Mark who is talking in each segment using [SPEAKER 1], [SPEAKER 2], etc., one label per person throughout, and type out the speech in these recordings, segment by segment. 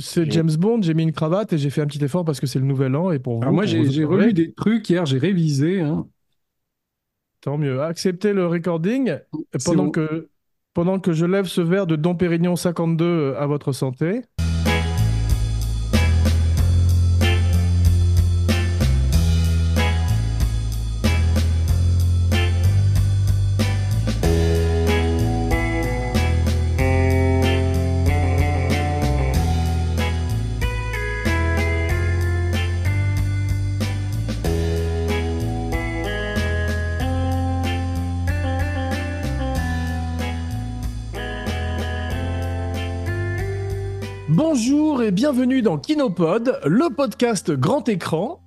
[SPEAKER 1] C'est James Bond, j'ai mis une cravate et j'ai fait un petit effort parce que c'est le nouvel an et pour vous.
[SPEAKER 2] Alors moi, j'ai relu des trucs hier, j'ai révisé. hein.
[SPEAKER 1] Tant mieux. Acceptez le recording pendant
[SPEAKER 2] bon.
[SPEAKER 1] que, pendant que je lève ce verre de Dom Pérignon 52 à votre santé. Bienvenue dans Kinopod, le podcast grand écran.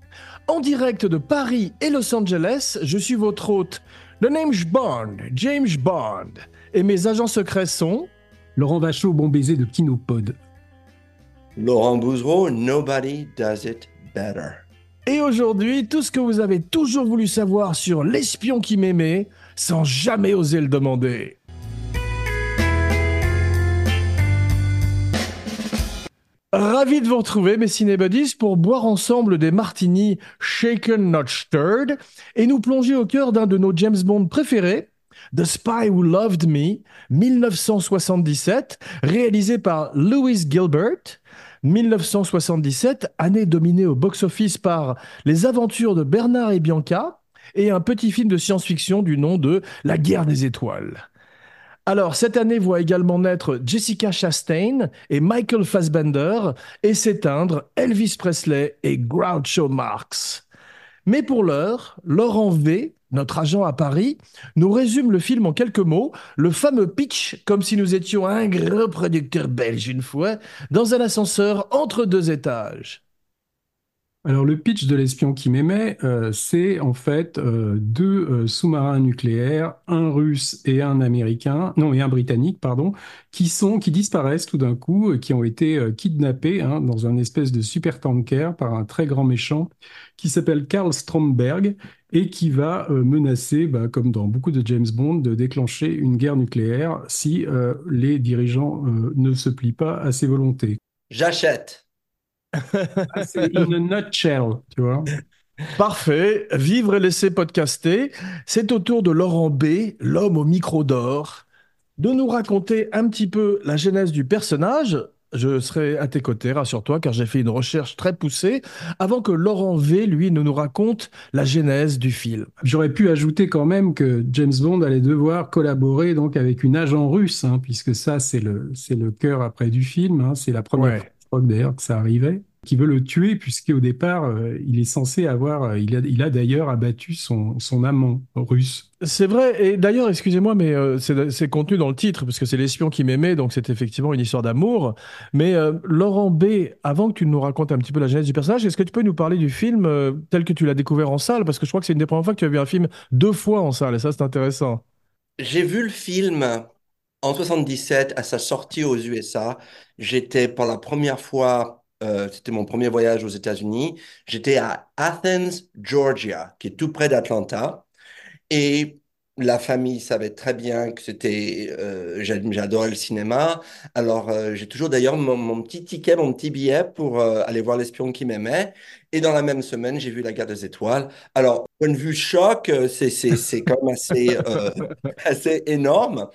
[SPEAKER 1] En direct de Paris et Los Angeles, je suis votre hôte, le name Bond, James Bond. Et mes agents secrets sont...
[SPEAKER 2] Laurent Vachaud, bon baiser de Kinopod.
[SPEAKER 3] Laurent Bouzreau, nobody does it better.
[SPEAKER 1] Et aujourd'hui, tout ce que vous avez toujours voulu savoir sur l'espion qui m'aimait, sans jamais oser le demander. Ravi de vous retrouver, mes cinébuddies, pour boire ensemble des martinis shaken not stirred et nous plonger au cœur d'un de nos James Bond préférés, The Spy Who Loved Me, 1977, réalisé par Louis Gilbert. 1977, année dominée au box-office par Les aventures de Bernard et Bianca et un petit film de science-fiction du nom de La guerre des étoiles. Alors, cette année voit également naître Jessica Chastain et Michael Fassbender et s'éteindre Elvis Presley et Groucho Marx. Mais pour l'heure, Laurent V, notre agent à Paris, nous résume le film en quelques mots, le fameux pitch, comme si nous étions un gros producteur belge une fois, dans un ascenseur entre deux étages.
[SPEAKER 2] Alors le pitch de l'espion qui m'aimait, euh, c'est en fait euh, deux euh, sous-marins nucléaires, un russe et un américain, non et un britannique, pardon, qui sont, qui disparaissent tout d'un coup, qui ont été kidnappés hein, dans un espèce de super tanker par un très grand méchant qui s'appelle Karl Stromberg et qui va menacer, bah, comme dans beaucoup de James Bond, de déclencher une guerre nucléaire si les dirigeants ne se plient pas à ses volontés.
[SPEAKER 3] J'achète.
[SPEAKER 2] Ah, c'est a nutshell, tu vois.
[SPEAKER 1] Parfait, vivre et laisser podcaster, c'est au tour de Laurent B, l'homme au micro d'or, de nous raconter un petit peu la genèse du personnage. Je serai à tes côtés, rassure-toi, car j'ai fait une recherche très poussée, avant que Laurent V, lui, ne nous raconte la genèse du film.
[SPEAKER 2] J'aurais pu ajouter quand même que James Bond allait devoir collaborer donc avec une agent russe, hein, puisque ça c'est le c'est le cœur après du film. hein. c'est la première
[SPEAKER 1] Ouais.
[SPEAKER 2] Crois que d'ailleurs que ça arrivait, qui veut le tuer puisqu'au départ euh, il est censé avoir, euh, il a il a d'ailleurs abattu son son amant russe.
[SPEAKER 1] C'est vrai, et d'ailleurs, excusez-moi, mais euh, c'est c'est contenu dans le titre, parce que c'est l'espion qui m'aimait, donc c'est effectivement une histoire d'amour. Mais euh, Laurent B, avant que tu nous racontes un petit peu la genèse du personnage, est-ce que tu peux nous parler du film euh, tel que tu l'as découvert en salle? Parce que je crois que c'est une des premières fois que tu as vu un film deux fois en salle, et ça, c'est intéressant.
[SPEAKER 3] J'ai vu le film en 77 à sa sortie aux USA. J'étais pour la première fois, euh, c'était mon premier voyage aux États-Unis. J'étais à Athens, Georgia, qui est tout près d'Atlanta. Et la famille savait très bien que c'était, euh, j'a- j'adorais le cinéma. Alors, euh, j'ai toujours d'ailleurs mon, petit ticket, mon petit billet pour aller voir l'espion qui m'aimait. Et dans la même semaine, j'ai vu La Guerre des Étoiles. Alors, point de vue choc, c'est, quand même assez, assez énorme.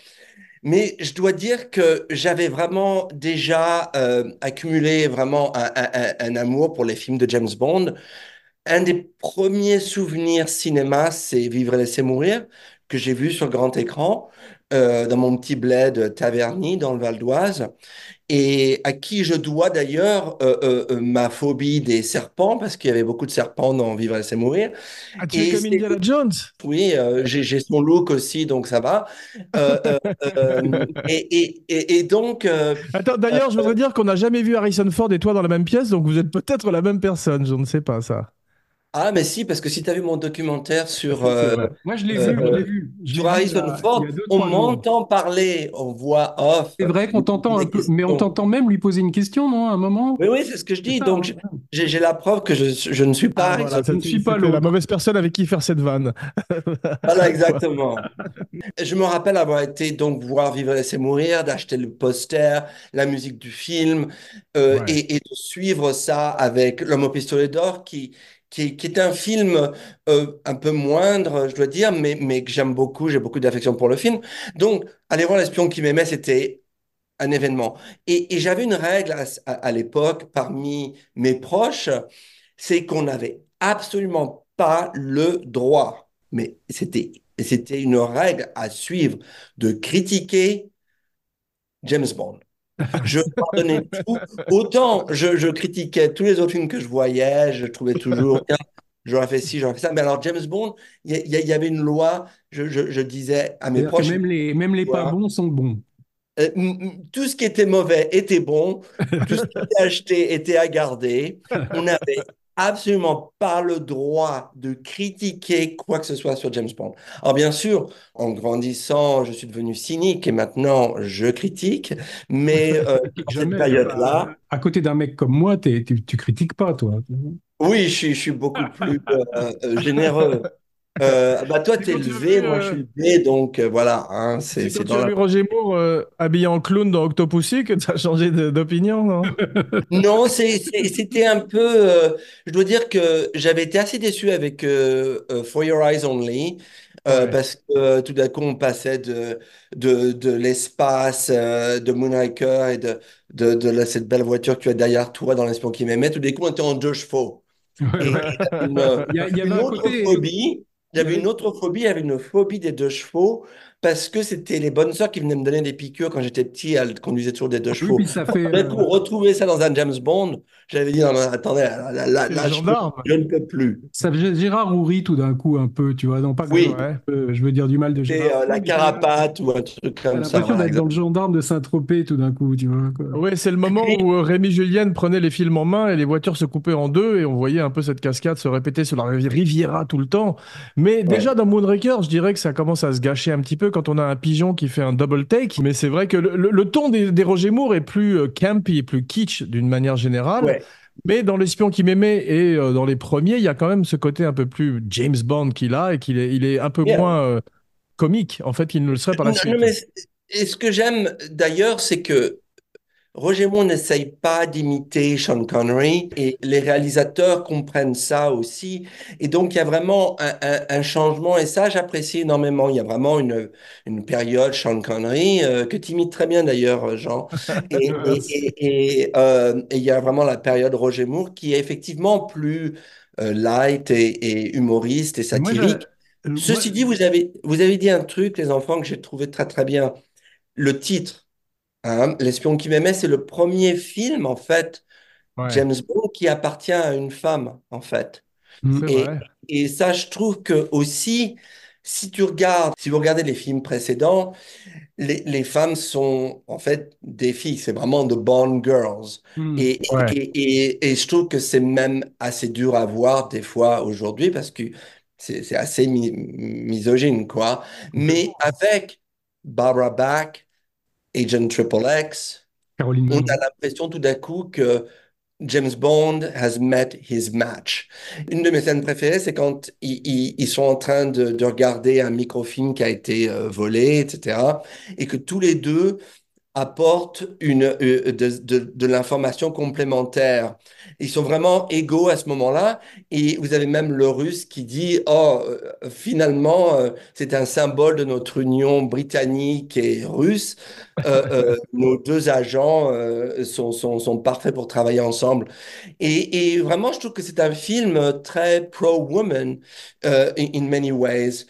[SPEAKER 3] Mais je dois dire que j'avais vraiment déjà euh, accumulé vraiment un, un- amour pour les films de James Bond. Un des premiers souvenirs cinéma, c'est Vivre et laisser mourir, que j'ai vu sur grand écran euh, dans mon petit bled Taverny dans le Val d'Oise, et à qui je dois d'ailleurs euh, euh, ma phobie des serpents, parce qu'il y avait beaucoup de serpents dans Vivre et laisser mourir.
[SPEAKER 1] Ah, tu es comme
[SPEAKER 3] c'est-
[SPEAKER 1] Indiana Jones?
[SPEAKER 3] Oui, j'ai son look aussi, donc ça va. Et, et, et, et donc,
[SPEAKER 1] Attends, d'ailleurs, je voudrais dire qu'on n'a jamais vu Harrison Ford et toi dans la même pièce, donc vous êtes peut-être la même personne, je ne sais pas ça.
[SPEAKER 3] Ah, mais si, parce que si tu as vu mon documentaire sur,
[SPEAKER 2] C'est
[SPEAKER 3] euh,
[SPEAKER 2] vrai. Moi, je l'ai vu, je
[SPEAKER 3] euh,
[SPEAKER 2] l'ai vu. Je l'ai
[SPEAKER 3] sur
[SPEAKER 2] vu il y
[SPEAKER 3] Harrison
[SPEAKER 2] a, il y
[SPEAKER 3] Ford,
[SPEAKER 2] deux,
[SPEAKER 3] on
[SPEAKER 2] trois jours.
[SPEAKER 3] m'entend parler en voix off.
[SPEAKER 2] C'est vrai qu'on t'entend un
[SPEAKER 3] Des
[SPEAKER 2] peu, mais on
[SPEAKER 3] questions.
[SPEAKER 2] t'entend même lui poser une question, non, à un moment?
[SPEAKER 3] Oui, oui, c'est ce que je
[SPEAKER 2] C'est
[SPEAKER 3] dis.
[SPEAKER 2] ça,
[SPEAKER 3] Donc,
[SPEAKER 2] hein
[SPEAKER 3] j'ai j'ai la preuve que je, je ne suis pas
[SPEAKER 1] Ah voilà,
[SPEAKER 2] Je ne suis pas
[SPEAKER 1] c'était la
[SPEAKER 2] l'autre.
[SPEAKER 1] mauvaise personne avec qui faire cette vanne.
[SPEAKER 3] Voilà, exactement. Je me rappelle avoir été donc voir Vivre et laisser mourir, d'acheter le poster, la musique du film, euh,
[SPEAKER 1] Ouais.
[SPEAKER 3] et, et de suivre ça avec L'homme au pistolet d'or, qui, qui, est un film euh, un peu moindre, je dois dire, mais, mais que j'aime beaucoup, j'ai beaucoup d'affection pour le film. Donc, aller voir L'espion qui m'aimait, c'était un événement. Et, j'avais une règle à l'époque parmi mes proches, c'est qu'on n'avait absolument pas le droit, mais c'était, c'était une règle à suivre, de critiquer James Bond. Je pardonnais tout. Autant je, je critiquais tous les autres films que je voyais, je trouvais toujours, tiens, j'aurais fait ci, j'aurais fait ça. Mais alors, James Bond, il y, avait une loi, je, je- je disais à mes proches,
[SPEAKER 2] même les, même les pas bons sont bons.
[SPEAKER 3] euh, tout ce qui était mauvais était bon, tout ce qui était acheté était à garder. On n'avait absolument pas le droit de critiquer quoi que ce soit sur James Bond. Alors bien sûr, en grandissant, je suis devenu cynique et maintenant je critique, mais euh, cette période-là,
[SPEAKER 2] Enfin, à côté d'un mec comme moi, tu, tu critiques pas, toi.
[SPEAKER 3] oui, je suis, je suis beaucoup plus euh, euh, généreux. Euh, bah toi, t'es
[SPEAKER 1] quand
[SPEAKER 3] le
[SPEAKER 1] tu as
[SPEAKER 3] V,
[SPEAKER 1] vu,
[SPEAKER 3] moi je
[SPEAKER 1] euh,
[SPEAKER 3] suis le B, donc euh, voilà, hein, c'est
[SPEAKER 1] quand tu as
[SPEAKER 3] la
[SPEAKER 1] vu Roger Moore euh, habillé en clown dans Octopussy que tu as changé d'opinion, non?
[SPEAKER 3] Non, c'était un peu. je dois dire que j'avais été assez déçu avec For Your Eyes Only,
[SPEAKER 1] Ouais.
[SPEAKER 3] parce que tout d'un coup, on passait de, de, de l'espace, de Moonraker et de, de, de la- cette belle voiture que tu as derrière toi dans l'espion qui m'aimait. Tout d'un coup, on était en deux chevaux.
[SPEAKER 2] Ouais, ouais. Il y, y avait
[SPEAKER 3] une
[SPEAKER 2] un
[SPEAKER 3] autre
[SPEAKER 2] côté.
[SPEAKER 3] phobie.
[SPEAKER 2] Il y avait-
[SPEAKER 3] une autre phobie, j'avais une phobie des deux chevaux, parce que c'était les bonnes sœurs qui venaient me donner des piqûres quand j'étais petit. Elles conduisaient toujours des deux
[SPEAKER 2] Oui,
[SPEAKER 3] chevaux.
[SPEAKER 2] puis ça fait.
[SPEAKER 3] D'un coup,
[SPEAKER 2] euh,
[SPEAKER 3] retrouver ça dans un James Bond, j'avais dit, non, non, attendez, là, là, je, peux-
[SPEAKER 1] gendarme.
[SPEAKER 3] je ne peux plus.
[SPEAKER 2] ça faisait Gérard Houry tout d'un coup, un peu, tu vois. Non, pas que je,
[SPEAKER 3] Oui,
[SPEAKER 1] Ouais.
[SPEAKER 2] euh, je veux dire du mal de Gérard
[SPEAKER 3] euh, la carapate ou un truc comme ça.
[SPEAKER 2] l'impression d'être dans le gendarme de Saint-Tropez tout d'un coup, tu vois.
[SPEAKER 1] Ouais, c'est le moment où euh, Rémi Julienne prenait les films en main et les voitures se coupaient en deux et on voyait un peu cette cascade se répéter sur la rivi- Riviera tout le temps. Mais déjà dans Moonraker, je dirais que ça commence à se gâcher un petit peu quand on a un pigeon qui fait un double take. Mais c'est vrai que le, le- le ton des, des Roger Moore est plus euh, campy, plus kitsch d'une manière générale.
[SPEAKER 3] Ouais.
[SPEAKER 1] Mais dans L'espion qui m'aimait et euh, dans les premiers, il y a quand même ce côté un peu plus James Bond qu'il a et qu'il est, il est un peu
[SPEAKER 3] Yeah.
[SPEAKER 1] moins euh, comique en fait qu'il ne le serait par la
[SPEAKER 3] Non,
[SPEAKER 1] suite.
[SPEAKER 3] non, mais et ce que j'aime d'ailleurs, c'est que Roger Moore n'essaye pas d'imiter Sean Connery et les réalisateurs comprennent ça aussi. Et donc, il y a vraiment un, un- un changement et ça, j'apprécie énormément. Il y a vraiment une, une période Sean Connery euh, que tu imites très bien d'ailleurs, Jean. Et, et,
[SPEAKER 1] Merci.
[SPEAKER 3] et, et, euh, et il y a vraiment la période Roger Moore qui est effectivement plus euh, light et, humoriste et
[SPEAKER 2] Et moi, je-
[SPEAKER 3] satirique.
[SPEAKER 2] moi,
[SPEAKER 3] Ceci dit, vous avez, vous avez dit un truc, les enfants, que j'ai trouvé très très bien. Le titre. Hein, L'espion qui m'aimait, c'est le premier film, en fait,
[SPEAKER 1] Ouais,
[SPEAKER 3] James Bond, qui appartient à une femme, en fait.
[SPEAKER 1] c'est
[SPEAKER 3] Et, ça, je trouve que aussi, si tu regardes, si vous regardez les films précédents, les, les femmes sont en fait des filles, c'est vraiment de Bond girls.
[SPEAKER 2] hmm.
[SPEAKER 3] Et,
[SPEAKER 1] Ouais.
[SPEAKER 3] et, et, je trouve que c'est même assez dur à voir des fois aujourd'hui parce que c'est c'est assez mi- misogyne, quoi. Mais avec Barbara Bach, Agent Triple X,
[SPEAKER 2] Caroline
[SPEAKER 3] on a l'impression tout d'un coup que James Bond has met his match. Une de mes scènes préférées, c'est quand ils, ils- ils sont en train de, de regarder un microfilm qui a été euh, volé, etc. Et que tous les deux apportent une, euh, de, de, l'information complémentaire. Ils sont vraiment égaux à ce moment-là. Et vous avez même le russe qui dit, oh, euh, finalement, euh, c'est un symbole de notre union britannique et russe. Nos deux agents sont, sont, sont parfaits pour travailler ensemble. Et, et vraiment, je trouve que c'est un film très pro-woman in many ways.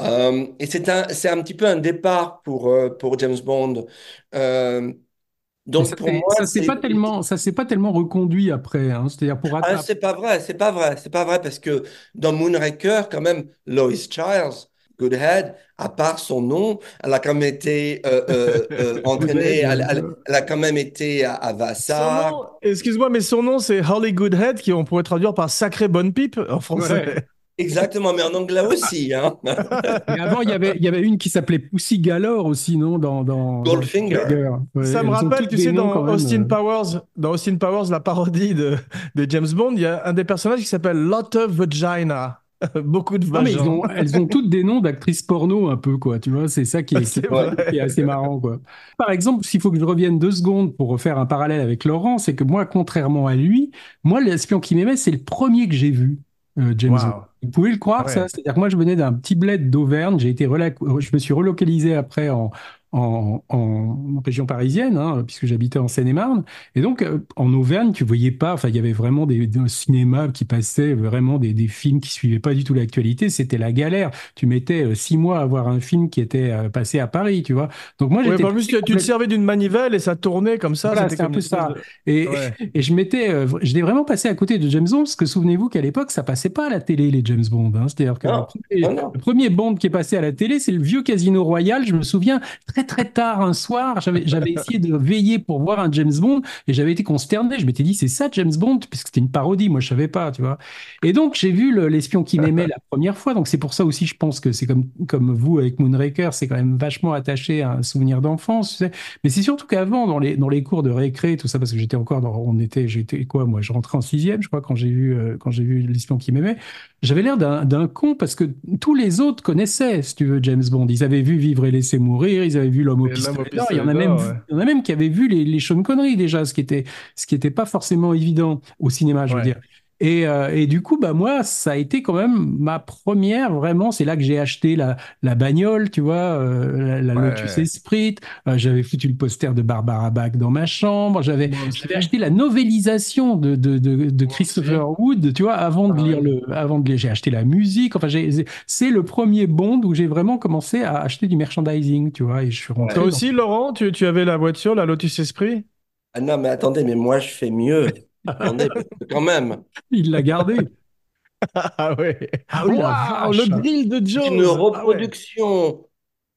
[SPEAKER 3] Euh, et c'est un, c'est un petit peu un départ pour, euh, pour James Bond. Euh, donc
[SPEAKER 2] ça
[SPEAKER 3] pour
[SPEAKER 2] s'est
[SPEAKER 3] moi,
[SPEAKER 2] ça s'est
[SPEAKER 3] c'est...
[SPEAKER 2] pas tellement, ça s'est pas tellement reconduit après. Hein. C'est-à-dire pour
[SPEAKER 3] Ah, c'est pas vrai, c'est pas vrai, c'est pas vrai parce que dans Moonraker, quand même, Lois Child, Goodhead, à part son nom, elle a quand même été euh, euh, euh, entraînée, elle, elle- elle a quand même été à, à Vassar.
[SPEAKER 1] excuse-moi, mais son nom c'est Holly Goodhead, qui on pourrait traduire par sacré bonne pipe en français.
[SPEAKER 2] Ouais.
[SPEAKER 3] Exactement, mais en anglais aussi. Hein.
[SPEAKER 2] Et avant, il y avait, il y avait une qui s'appelait Pussy Galore aussi, non dans, dans, dans
[SPEAKER 3] Goldfinger.
[SPEAKER 2] Ouais,
[SPEAKER 1] Ça me rappelle, tu sais, dans Austin
[SPEAKER 2] euh.
[SPEAKER 1] Powers, dans Austin Powers, la parodie de, de James Bond, il y a un des personnages qui s'appelle Lot of Vagina. Beaucoup de
[SPEAKER 2] Non, mais ils
[SPEAKER 1] vagins.
[SPEAKER 2] ont, elles ont toutes des noms d'actrices porno un peu, quoi. Tu vois, c'est ça qui est, qui est assez marrant, quoi. Par exemple, s'il faut que je revienne deux secondes pour refaire un parallèle avec Laurent, c'est que moi, contrairement à lui, moi, l'espion qui m'aimait, c'est le premier que j'ai vu, euh, James
[SPEAKER 1] Wow.
[SPEAKER 2] Vous pouvez le croire,
[SPEAKER 1] Ouais.
[SPEAKER 2] ça? C'est-à-dire que moi, je venais d'un petit bled d'Auvergne, j'ai été je me suis relocalisé après en, en, en région parisienne, hein, puisque j'habitais en Seine-et-Marne. Et donc, euh, en Auvergne, tu voyais pas, enfin, il y avait vraiment des, des cinémas qui passaient vraiment des, des films qui suivaient pas du tout l'actualité. C'était la galère. Tu mettais euh, six mois à voir un film qui était euh, passé à Paris, tu vois. Donc, moi,
[SPEAKER 1] Ouais,
[SPEAKER 2] j'étais
[SPEAKER 1] en plus, tu, tu te servais d'une manivelle et ça tournait comme ça.
[SPEAKER 2] Voilà,
[SPEAKER 1] c'était
[SPEAKER 2] c'est un peu ça.
[SPEAKER 1] de-
[SPEAKER 2] Et,
[SPEAKER 1] Ouais.
[SPEAKER 2] et je m'étais, je l'ai vraiment passé à côté de James Bond, parce que souvenez-vous qu'à l'époque, ça passait pas à la télé, les James Bond. hein. C'est-à-dire que
[SPEAKER 3] Non,
[SPEAKER 2] le, premier,
[SPEAKER 3] non, non.
[SPEAKER 2] le premier Bond qui est passé à la télé, c'est le vieux Casino Royal. Je me souviens, très très tard un soir, j'avais, essayé de veiller pour voir un James Bond, et j'avais été consterné. Je m'étais dit, c'est ça James Bond, puisque c'était une parodie, moi je savais pas, tu vois. Et donc, j'ai vu le- L'espion qui m'aimait la première fois, donc c'est pour ça aussi, je pense que c'est comme, comme vous avec Moonraker, c'est quand même vachement attaché à un souvenir d'enfance. Mais c'est surtout qu'avant, dans les, dans les cours de récré, tout ça, parce que j'étais encore dans, on était, j'étais quoi, moi, je rentrais en sixième, je crois, quand j'ai vu, euh, quand j'ai vu l'espion qui m'aimait, j'avais l'air d'un con parce que tous les autres connaissaient, si tu veux, James Bond. Ils avaient vu Vivre et laisser mourir, ils avaient vu L'homme au pistolet il y en a même,
[SPEAKER 1] d'or,
[SPEAKER 2] vu-
[SPEAKER 1] ouais.
[SPEAKER 2] il y en a même qui avaient vu les, les Sean Connery déjà, ce qui était, ce qui était pas forcément évident au cinéma, je veux dire. Et, euh, et du coup, bah moi, ça a été quand même ma première, vraiment, c'est là que j'ai acheté la, la bagnole, tu vois, euh, la, la
[SPEAKER 1] Ouais.
[SPEAKER 2] Lotus Esprit. Euh, j'avais foutu le poster de Barbara Bach dans ma chambre. J'avais, acheté la novélisation de, de, de, Christopher Wood, tu vois, avant de
[SPEAKER 1] Ah
[SPEAKER 2] lire
[SPEAKER 1] ouais.
[SPEAKER 2] le, avant de lire, j'ai acheté la musique. Enfin, j'ai, c'est- c'est le premier Bond où j'ai vraiment commencé à acheter du merchandising, tu vois, et je suis rentré.
[SPEAKER 1] Toi
[SPEAKER 2] dans-
[SPEAKER 1] aussi, Laurent, tu, tu avais la voiture, la Lotus Esprit?
[SPEAKER 3] Ah non, mais attendez, mais moi je fais mieux. Quand même,
[SPEAKER 2] Il l'a gardé.
[SPEAKER 1] Ah ouais.
[SPEAKER 2] Ah oui, vache.
[SPEAKER 1] le grill de Jaws.
[SPEAKER 3] une
[SPEAKER 1] Ah ouais.
[SPEAKER 3] reproduction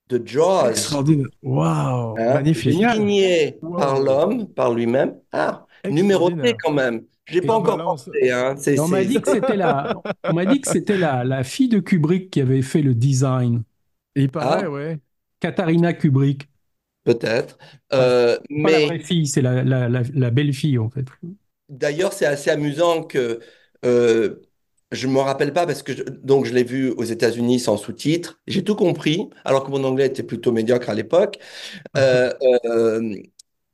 [SPEAKER 3] de Jaws,
[SPEAKER 1] Extraordinaire. Waouh,
[SPEAKER 3] hein,
[SPEAKER 1] magnifique.
[SPEAKER 3] Signé
[SPEAKER 1] Wow.
[SPEAKER 3] par l'homme, par lui-même. Ah, numéroté quand même.
[SPEAKER 2] Et
[SPEAKER 3] pas encore pensé. Hein.
[SPEAKER 2] On m'a dit que c'était la, on m'a dit que c'était la, la fille de Kubrick qui avait fait le design.
[SPEAKER 1] Il paraît,
[SPEAKER 3] Ah.
[SPEAKER 1] ouais.
[SPEAKER 2] Katharina Kubrick.
[SPEAKER 3] peut-être. Euh,
[SPEAKER 2] Pas la
[SPEAKER 3] mais
[SPEAKER 2] vraie fille, c'est la, la, la, la belle fille, en fait.
[SPEAKER 3] D'ailleurs, c'est assez amusant que euh, je me rappelle pas parce que je, donc je l'ai vu aux États-Unis sans sous-titres. J'ai tout compris, alors que mon anglais était plutôt médiocre à l'époque. Euh, euh,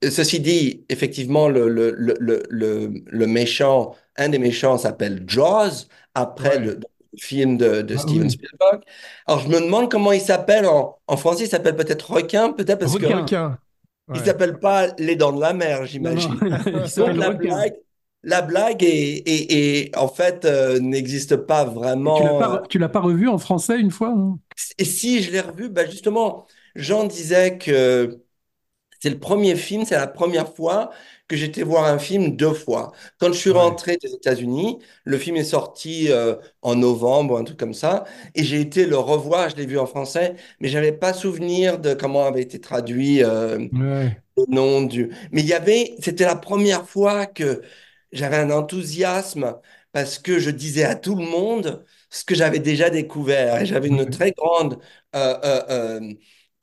[SPEAKER 3] ceci dit, effectivement, le, le, le, le, le- le méchant, un des méchants s'appelle Jaws, après
[SPEAKER 1] Ouais.
[SPEAKER 3] le, le film de, de
[SPEAKER 2] Ah
[SPEAKER 3] Steven
[SPEAKER 2] oui.
[SPEAKER 3] Spielberg. Alors, je me demande comment il s'appelle en, en français. Il s'appelle peut-être requin, peut-être parce que
[SPEAKER 2] Requin.
[SPEAKER 1] Requin.
[SPEAKER 3] il s'appelle pas les dents de la mer, j'imagine.
[SPEAKER 2] non, il
[SPEAKER 3] Donc
[SPEAKER 2] s'appelle
[SPEAKER 3] la blague, la blague est, est- est- en fait euh, n'existe pas vraiment.
[SPEAKER 2] tu l'as pas revu en français une fois, non?
[SPEAKER 3] Et si je l'ai revu, bah justement, Jean disait que c'est le premier film, c'est la première fois que j'étais voir un film deux fois. Quand je suis rentré des États-Unis, le film est sorti euh, en novembre, un truc comme ça, et j'ai été le revoir, je l'ai vu en français, mais j'avais pas souvenir de comment avait été traduit. euh,
[SPEAKER 2] Ouais.
[SPEAKER 3] le nom du. Mais il y avait, c'était la première fois que j'avais un enthousiasme parce que je disais à tout le monde ce que j'avais déjà découvert et j'avais une
[SPEAKER 2] Ouais.
[SPEAKER 3] très grande euh, euh,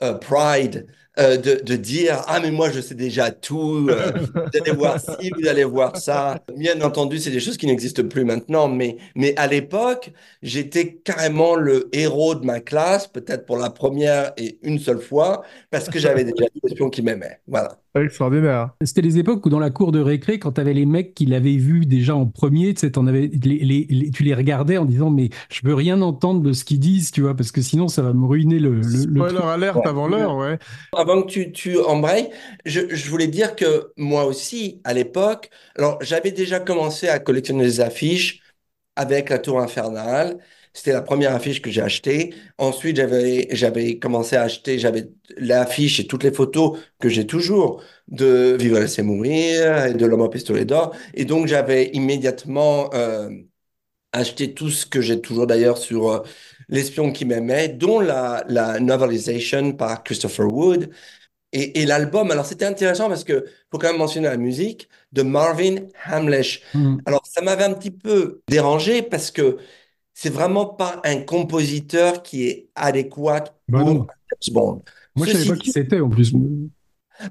[SPEAKER 3] euh, pride de, de dire ah mais moi je sais déjà tout. vous allez voir ci, vous allez voir ça. Bien entendu, c'est des choses qui n'existent plus maintenant, mais mais à l'époque, j'étais carrément le héros de ma classe, peut-être pour la première et une seule fois, parce que j'avais déjà des espions qui m'aimaient. Voilà.
[SPEAKER 1] Extraordinaire.
[SPEAKER 2] C'était les époques où dans la cour de récré, quand tu avais les mecs qui l'avaient vu déjà en premier, tu sais, t'en avais, les, les- les- tu les regardais en disant mais je veux rien entendre de ce qu'ils disent, tu vois, parce que sinon ça va me ruiner le, le, le
[SPEAKER 1] Spoiler
[SPEAKER 2] truc.
[SPEAKER 1] alerte
[SPEAKER 3] Ouais.
[SPEAKER 1] avant l'heure, ouais.
[SPEAKER 3] Avant que tu, tu embrayes, je, je voulais dire que moi aussi, à l'époque, alors j'avais déjà commencé à collectionner des affiches avec la Tour Infernale. C'était la première affiche que j'ai achetée. Ensuite, j'avais, j'avais commencé à acheter, j'avais l'affiche et toutes les photos que j'ai toujours de Vivre et laisser mourir et de L'homme au pistolet d'or. Et donc, j'avais immédiatement euh, acheté tout ce que j'ai toujours d'ailleurs sur euh, L'espion qui m'aimait, dont la, la novelisation par Christopher Wood. Et, et l'album, alors c'était intéressant parce que faut quand même mentionner la musique de Marvin Hamlish.
[SPEAKER 2] Mm.
[SPEAKER 3] Alors ça m'avait un petit peu dérangé parce que c'est vraiment pas un compositeur qui est adéquat
[SPEAKER 2] Bah
[SPEAKER 3] pour
[SPEAKER 2] non.
[SPEAKER 3] James Bond.
[SPEAKER 2] Moi, je savais
[SPEAKER 3] Ceci
[SPEAKER 2] pas qui c'était en plus.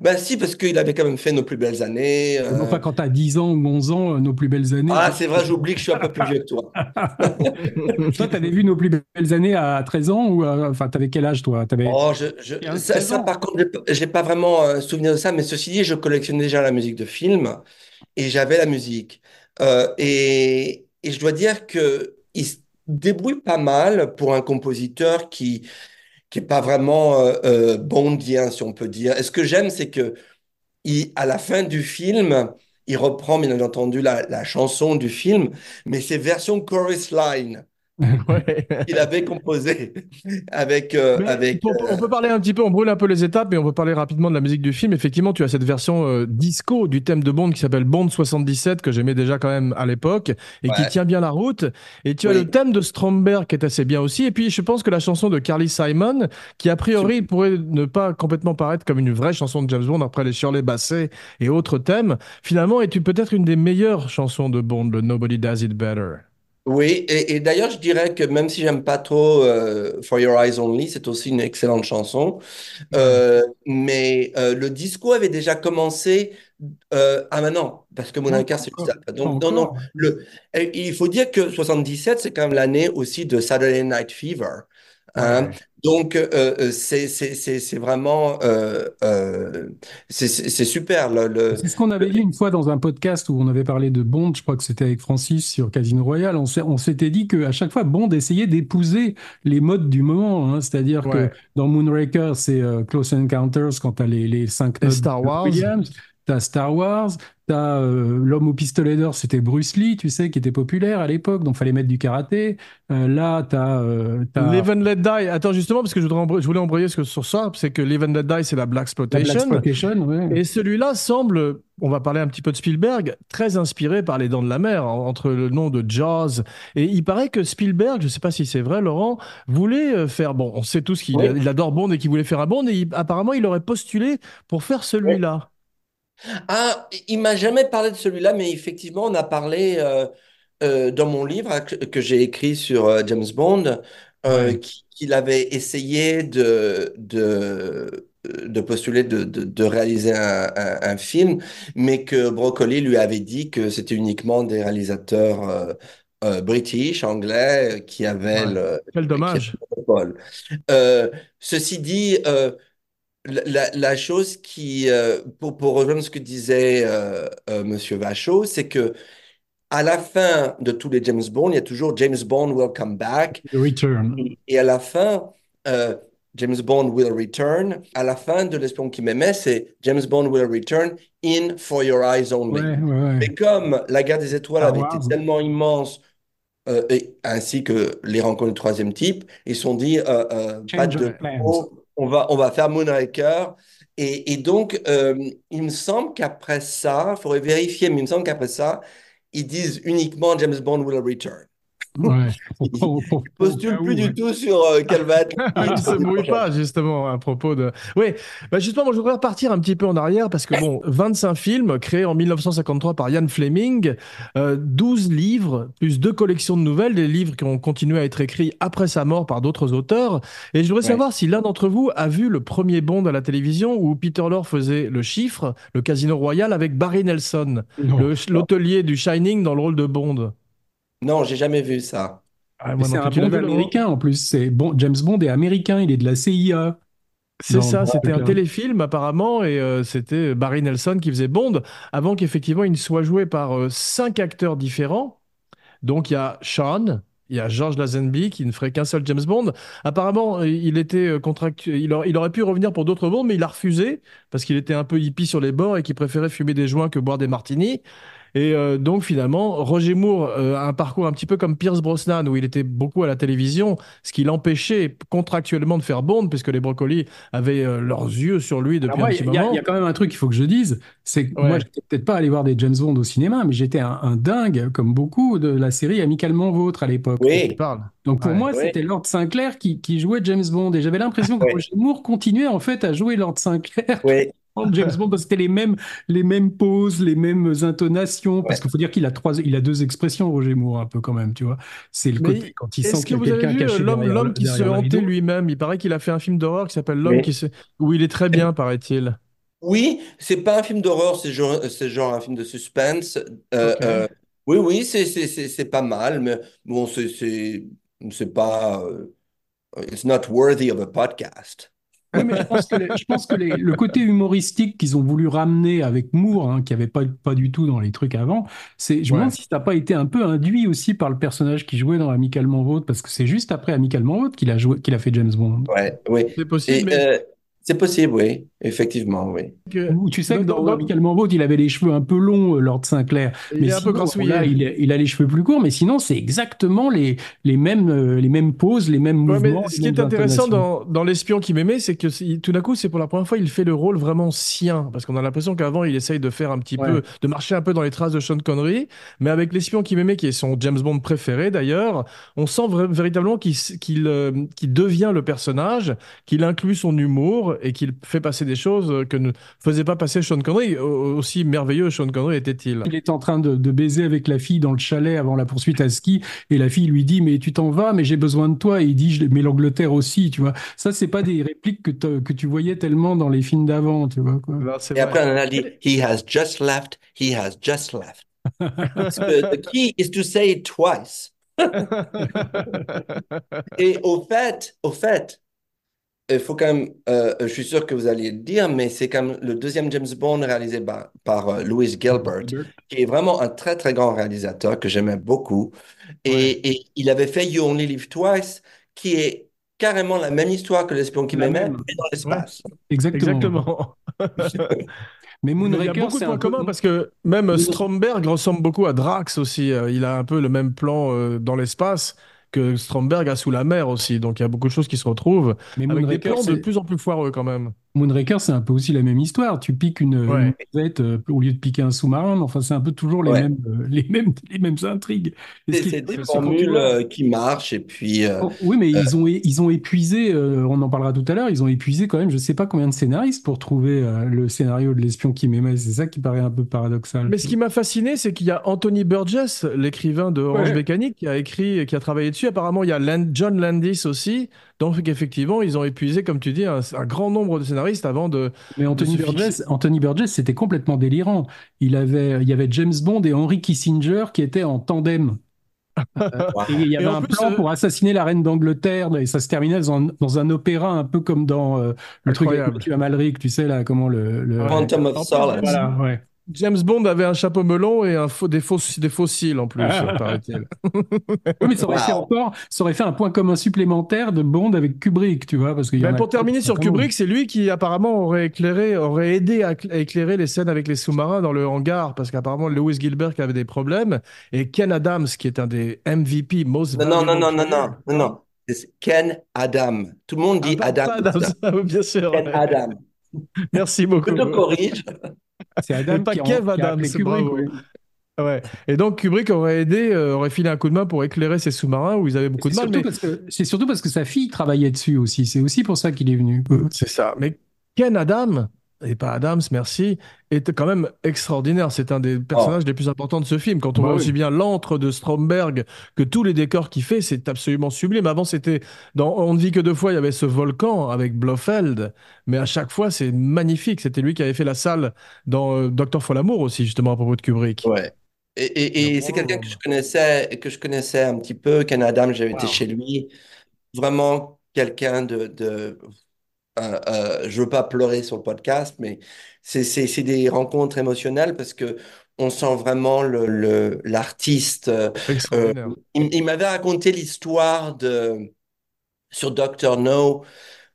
[SPEAKER 3] ben si, parce qu'il avait quand même fait Nos plus belles années. euh,
[SPEAKER 2] Enfin, quand t'as 10 ans ou 11 ans, euh, nos plus belles années.
[SPEAKER 3] Ah, c'est vrai, j'oublie que je suis un peu plus vieux que toi.
[SPEAKER 2] Toi, t'avais vu nos plus belles années à 13 ans ou euh, enfin, t'avais quel âge toi? T'avais
[SPEAKER 3] Oh, je, je-
[SPEAKER 2] 15,
[SPEAKER 3] ça,
[SPEAKER 2] 16
[SPEAKER 3] ça,
[SPEAKER 2] ans.
[SPEAKER 3] par contre, j'ai pas- vraiment un souvenir de ça, mais ceci dit, je collectionne déjà la musique de film et j'avais la musique. Euh, et, et je dois dire que il débrouille pas mal pour un compositeur qui qui est pas vraiment euh, euh, bondien, si on peut dire. Et ce que j'aime, c'est que à la fin du film, il reprend bien entendu la, la chanson du film, mais c'est version chorus line
[SPEAKER 1] Ouais.
[SPEAKER 3] qu'il avait composée avec euh, avec
[SPEAKER 1] on, peut- on peut parler un petit peu, on brûle un peu les étapes, mais on peut parler rapidement de la musique du film. Effectivement, tu as cette version euh, disco du thème de Bond qui s'appelle Bond 77, que j'aimais déjà quand même à l'époque, et qui tient bien la route. Et tu as le thème de Stromberg qui est assez bien aussi. Et puis, je pense que la chanson de Carly Simon, qui a priori pourrait ne pas complètement paraître comme une vraie chanson de James Bond après les Shirley Bassey et autres thèmes, finalement est peut-être une des meilleures chansons de Bond, le Nobody Does It Better?
[SPEAKER 3] Oui, et, et d'ailleurs, je dirais que même si j'aime pas trop euh, For Your Eyes Only, c'est aussi une excellente chanson. Euh, mais euh, le disco avait déjà commencé. Ah, maintenant, parce que Moonraker, c'est juste après. Donc, non, non. Le, et il faut dire que 77, c'est quand même l'année aussi de Saturday Night Fever. hein.
[SPEAKER 1] Ouais.
[SPEAKER 3] Donc, euh, euh, c'est c'est- c'est- c'est vraiment. euh, euh, c'est super. Le, le-
[SPEAKER 2] C'est ce qu'on avait dit une fois dans un podcast où on avait parlé de Bond, je crois que c'était avec Francis sur Casino Royale. On s'était dit qu'à chaque fois, Bond essayait d'épouser les modes du moment. hein. C'est-à-dire
[SPEAKER 1] Ouais.
[SPEAKER 2] que dans Moonraker, c'est euh, Close Encounters quand t'as les, les cinq notes
[SPEAKER 1] Star
[SPEAKER 2] de
[SPEAKER 1] Wars.
[SPEAKER 2] Williams. T'as Star Wars, t'as euh, l'homme au pistolet d'or, c'était Bruce Lee, tu sais, qui était populaire à l'époque, donc fallait mettre du karaté. Euh, là, t'as euh,
[SPEAKER 1] and Let Die. Attends, justement, parce que je, voudrais je voulais embrayer ce que- sur ça, c'est que Live and Let Die, c'est la Black
[SPEAKER 2] la
[SPEAKER 1] Exploitation.
[SPEAKER 2] Ouais.
[SPEAKER 1] Et celui-là semble, on va parler un petit peu de Spielberg, très inspiré par Les Dents de la Mer, en- entre le nom de Jaws. Et il paraît que Spielberg, je ne sais pas si c'est vrai, Laurent, voulait euh, faire, bon, on sait tous qu'il adore Bond et qu'il voulait faire un Bond, et il- apparemment, il aurait postulé pour faire celui-là.
[SPEAKER 3] Ah, il m'a jamais parlé de celui-là, mais effectivement, on a parlé euh, euh, dans mon livre que, que j'ai écrit sur euh, James Bond,
[SPEAKER 2] Ouais.
[SPEAKER 3] qu'il avait essayé de, de, de postuler, de, de, de réaliser un, un- un film, mais que Broccoli lui avait dit que c'était uniquement des réalisateurs british, anglais, qui avaient
[SPEAKER 1] Ouais.
[SPEAKER 3] le,
[SPEAKER 1] Quel
[SPEAKER 3] qui
[SPEAKER 1] dommage.
[SPEAKER 3] avaient le monopole. Euh, ceci dit, euh, la, chose qui, euh, pour, pour rejoindre ce que disait euh, euh, Monsieur Vachaud, c'est que à la fin de tous les James Bond, il y a toujours James Bond will come back.
[SPEAKER 2] Return.
[SPEAKER 3] Et, à la fin, euh, James Bond will return. À la fin de L'espion qui m'aimait, c'est James Bond will return in For Your Eyes Only.
[SPEAKER 2] Ouais, ouais, ouais.
[SPEAKER 3] Mais comme la guerre des étoiles
[SPEAKER 2] Star
[SPEAKER 3] avait été tellement immense, euh, et, ainsi que les rencontres du troisième type, ils se sont dit, pas de on va, on va faire Moonraker. Et, et donc, euh, il me semble qu'après ça, il faudrait vérifier, mais il me semble qu'après ça, ils disent uniquement James Bond will return.
[SPEAKER 2] Ouais.
[SPEAKER 3] Ne
[SPEAKER 2] au cas
[SPEAKER 3] plus du tout sur euh.
[SPEAKER 1] Ah, il se mouille pas, justement, à propos de. Oui, bah justement, moi, je voudrais repartir un petit peu en arrière parce que, bon, 25 films créés en 1953 par Ian Fleming, euh, 12 livres, plus deux collections de nouvelles, des livres qui ont continué à être écrits après sa mort par d'autres auteurs. Et je voudrais
[SPEAKER 3] Ouais.
[SPEAKER 1] savoir si l'un d'entre vous a vu le premier Bond à la télévision où Peter Lorre faisait le chiffre, le Casino Royal, avec Barry Nelson, l'hôtelier du Shining dans le rôle de Bond.
[SPEAKER 3] Non, j'ai jamais vu ça.
[SPEAKER 1] Ah,
[SPEAKER 2] c'est
[SPEAKER 1] non
[SPEAKER 2] un
[SPEAKER 1] plus. Tu l'as
[SPEAKER 2] Bond américain en plus. C'est bon, James Bond est américain, il est de la CIA.
[SPEAKER 1] C'est
[SPEAKER 2] dans-
[SPEAKER 1] ça, c'était un téléfilm apparemment et euh, c'était Barry Nelson qui faisait Bond avant qu'effectivement il ne soit joué par euh, cinq acteurs différents. Donc il y a Sean, il y a George Lazenby qui ne ferait qu'un seul James Bond. Apparemment, euh, il était il, aurait, il aurait pu revenir pour d'autres Bonds, mais il a refusé parce qu'il était un peu hippie sur les bords et qu'il préférait fumer des joints que boire des martinis. Et euh, donc finalement, Roger Moore euh, a un parcours un petit peu comme Pierce Brosnan, où il était beaucoup à la télévision, ce qui l'empêchait contractuellement de faire Bond, puisque les brocolis avaient euh, leurs yeux sur lui depuis
[SPEAKER 2] moi,
[SPEAKER 1] un petit
[SPEAKER 2] il y, a-
[SPEAKER 1] moment.
[SPEAKER 2] il y a quand même un truc qu'il faut que je dise, c'est que
[SPEAKER 1] Ouais.
[SPEAKER 2] moi, j'étais peut-être pas allé voir des James Bond au cinéma, mais j'étais un, un dingue, comme beaucoup, de la série Amicalement Vôtre à l'époque.
[SPEAKER 1] Tu
[SPEAKER 3] Oui,
[SPEAKER 1] parles.
[SPEAKER 2] Donc pour
[SPEAKER 1] Ouais.
[SPEAKER 2] moi,
[SPEAKER 3] Ouais.
[SPEAKER 2] c'était Lord Sinclair qui, qui jouait James Bond, et j'avais l'impression que. Roger Moore continuait en fait à jouer Lord Sinclair
[SPEAKER 3] oui,
[SPEAKER 2] James Bond, parce que c'était les mêmes, les mêmes poses, les mêmes intonations, parce
[SPEAKER 3] Ouais.
[SPEAKER 2] qu'il faut dire qu'il a trois, il a deux expressions, Roger Moore, un peu quand même, tu vois. C'est le
[SPEAKER 1] Mais
[SPEAKER 2] côté quand il sent qu'il y a quelqu'un
[SPEAKER 1] vu euh,
[SPEAKER 2] caché
[SPEAKER 1] l'homme,
[SPEAKER 2] derrière
[SPEAKER 1] l'homme
[SPEAKER 2] le-
[SPEAKER 1] qui se hantait lui-même? Il paraît qu'il a fait un film d'horreur qui s'appelle L'homme
[SPEAKER 3] Oui.
[SPEAKER 1] qui se... où il est très bien, paraît-il.
[SPEAKER 3] oui, c'est pas un film d'horreur, c'est genre, genre un film de suspense. Euh,
[SPEAKER 1] Ok.
[SPEAKER 3] euh, oui, oui, c'est pas mal, mais bon, c'est pas. euh, it's not worthy of a podcast.
[SPEAKER 2] Oui, mais je pense que, les- je pense que les- le côté humoristique qu'ils ont voulu ramener avec Moore, hein, qui avait pas, pas du tout dans les trucs avant, c'est, je me
[SPEAKER 1] Ouais.
[SPEAKER 2] demande si ça n'a pas été un peu induit aussi par le personnage qui jouait dans Amicalement Vôtre, parce que c'est juste après Amicalement Vôtre qu'il a joué, qu'il a fait James Bond.
[SPEAKER 3] Ouais, oui.
[SPEAKER 1] C'est possible,
[SPEAKER 3] Et,
[SPEAKER 1] mais
[SPEAKER 3] euh, c'est possible, oui, effectivement, oui.
[SPEAKER 2] tu sais que
[SPEAKER 1] dans-
[SPEAKER 2] dans,
[SPEAKER 1] dans-
[SPEAKER 2] Amicalement Vôtre, il avait les cheveux un peu longs, euh, Lord Sinclair.
[SPEAKER 1] il
[SPEAKER 2] Mais
[SPEAKER 1] est un peu grassouillé.
[SPEAKER 2] là, il, a les cheveux plus courts, mais sinon, c'est exactement les, les mêmes, euh, les mêmes poses, les mêmes
[SPEAKER 1] Ouais, mais
[SPEAKER 2] mouvements.
[SPEAKER 1] ce qui est intéressant dans, dans L'espion qui m'aimait, c'est que tout d'un coup, c'est pour la première fois, il fait le rôle vraiment sien. Parce qu'on a l'impression qu'avant, il essaye de faire un petit
[SPEAKER 2] Ouais.
[SPEAKER 1] peu, de marcher un peu dans les traces de Sean Connery. Mais avec L'espion qui m'aimait, qui est son James Bond préféré d'ailleurs, on sent véritablement qu'il s- qu'il, euh, qu'il devient le personnage, qu'il inclut son humour et qu'il fait passer des choses que ne faisait pas passer Sean Connery. Au- Aussi merveilleux Sean Connery était-il.
[SPEAKER 2] Il est en train de, de baiser avec la fille dans le chalet avant la poursuite à ski, et la fille lui dit Mais tu t'en vas, mais j'ai besoin de toi. Et il dit Je- Mais l'Angleterre aussi, tu vois. Ça, c'est pas des répliques que, que tu voyais tellement dans les films d'avant, tu vois. Quoi.
[SPEAKER 3] Et après, on a dit, he has just left, he has just left. The key is to say it twice. Et au fait, au fait, il faut quand même, euh, je suis sûr que vous allez le dire, mais c'est comme le deuxième James Bond réalisé par, par euh, Louis Gilbert, qui est vraiment un très très grand réalisateur que j'aimais beaucoup. Et,
[SPEAKER 1] Ouais.
[SPEAKER 3] et il avait fait You Only Live Twice, qui est carrément la même histoire que L'espion qui m'aimait,
[SPEAKER 2] même.
[SPEAKER 3] mais dans l'espace.
[SPEAKER 1] Exactement.
[SPEAKER 2] Exactement. Mais
[SPEAKER 1] Mais il y a
[SPEAKER 2] Moonraker,
[SPEAKER 1] beaucoup de points
[SPEAKER 2] peu.
[SPEAKER 1] communs parce que même Stromberg ressemble beaucoup à Drax aussi. Euh, Il a un peu le même plan euh, dans l'espace que Stromberg a sous la mer aussi. Donc il y a beaucoup de choses qui se retrouvent
[SPEAKER 2] Mais
[SPEAKER 1] avec des
[SPEAKER 2] Moonraker,
[SPEAKER 1] plans de plus en plus foireux quand même.
[SPEAKER 2] Moonraker, c'est un peu aussi la même histoire. Tu piques une,
[SPEAKER 1] Ouais.
[SPEAKER 2] navette, euh, au lieu de piquer un sous-marin, mais enfin, c'est un peu toujours les
[SPEAKER 3] Ouais.
[SPEAKER 2] mêmes, euh, les mêmes, les mêmes intrigues. Et ce
[SPEAKER 3] C'est
[SPEAKER 2] qui est
[SPEAKER 3] c'est
[SPEAKER 2] terrible,
[SPEAKER 3] des formules euh, qui marchent et puis euh,
[SPEAKER 2] Oh, oui, mais ils ont, ils ont épuisé, euh, on en parlera tout à l'heure, ils ont épuisé quand même, je sais pas combien de scénaristes pour trouver euh, le scénario de l'espion qui m'aimait. C'est ça qui paraît un peu paradoxal.
[SPEAKER 1] Mais ce qui m'a fasciné, c'est qu'il y a Anthony Burgess, l'écrivain de Orange
[SPEAKER 2] Ouais.
[SPEAKER 1] Mécanique, qui a écrit et qui a travaillé dessus. Apparemment, il y a Land- John Landis aussi. Donc effectivement, ils ont épuisé, comme tu dis, un, un grand nombre de scénaristes avant de.
[SPEAKER 2] Mais Anthony
[SPEAKER 1] de
[SPEAKER 2] Burgess, Anthony Burgess, c'était complètement délirant. Il avait, il y avait James Bond et Henry Kissinger qui étaient en tandem. Et il y avait un
[SPEAKER 1] plus,
[SPEAKER 2] plan
[SPEAKER 1] euh,
[SPEAKER 2] pour assassiner la reine d'Angleterre et ça se terminait dans un, dans un opéra un peu comme dans euh, le truc avec Amalric, tu sais là, comment le, le-
[SPEAKER 1] Ouais.
[SPEAKER 3] Quantum of Solace.
[SPEAKER 2] Voilà, ouais.
[SPEAKER 1] James Bond avait un chapeau melon et un faux, des, faux, des fossiles en plus,
[SPEAKER 2] Ah.
[SPEAKER 1] paraît-il.
[SPEAKER 2] Oui, mais ça aurait fait encore, ça aurait fait un point commun supplémentaire de Bond avec Kubrick, tu vois, parce qu'il y en
[SPEAKER 1] Mais
[SPEAKER 2] a
[SPEAKER 1] pour terminer sur. Kubrick, c'est lui qui apparemment aurait éclairé, aurait aidé à, à éclairer les scènes avec les sous-marins dans le hangar, parce qu'apparemment Lewis Gilbert avait des problèmes et Ken Adams, qui est un des MVP most
[SPEAKER 3] Non, non, non, non, non, non, non, non. C'est Ken Adam. Tout le monde dit
[SPEAKER 1] Ah,
[SPEAKER 3] Adam.
[SPEAKER 1] oui, bien sûr.
[SPEAKER 3] Ken
[SPEAKER 1] ouais.
[SPEAKER 3] Adam.
[SPEAKER 1] Merci beaucoup.
[SPEAKER 3] Je te corrige.
[SPEAKER 2] C'est Adam
[SPEAKER 1] pas
[SPEAKER 2] qui, a-
[SPEAKER 1] Kev
[SPEAKER 2] qui a
[SPEAKER 1] Adams,
[SPEAKER 2] appelé Kubrick.
[SPEAKER 1] bravo.
[SPEAKER 2] ouais.
[SPEAKER 1] Ouais. Et donc Kubrick aurait aidé, euh, aurait filé un coup de main pour éclairer ces sous-marins où ils avaient beaucoup
[SPEAKER 2] C'est
[SPEAKER 1] de mal. Mais
[SPEAKER 2] c'est surtout parce que sa fille travaillait dessus aussi. C'est aussi pour ça qu'il est venu.
[SPEAKER 1] c'est ça. Mais Ken Adam, et pas Adams, merci, était quand même extraordinaire. C'est un des personnages les plus importants de ce film. Quand on
[SPEAKER 2] Bah
[SPEAKER 1] voit
[SPEAKER 2] oui.
[SPEAKER 1] aussi bien l'antre de Stromberg que tous les décors qu'il fait, c'est absolument sublime. Avant, c'était dans On ne vit que deux fois, il y avait ce volcan avec Blofeld, mais à chaque fois, c'est magnifique. C'était lui qui avait fait la salle dans euh, Docteur Folamour aussi, justement à propos de Kubrick.
[SPEAKER 3] Ouais. Et, et, et c'est
[SPEAKER 1] Wow.
[SPEAKER 3] quelqu'un que je connaissais, que je connaissais un petit peu, Ken Adam, j'avais été chez lui. Vraiment quelqu'un de, de euh, euh, je veux pas pleurer sur le podcast, mais c'est, c'est, c'est des rencontres émotionnelles parce que on sent vraiment le, le, l'artiste. euh,
[SPEAKER 1] Extraordinaire.
[SPEAKER 3] il, il m'avait raconté l'histoire de, sur Dr. No,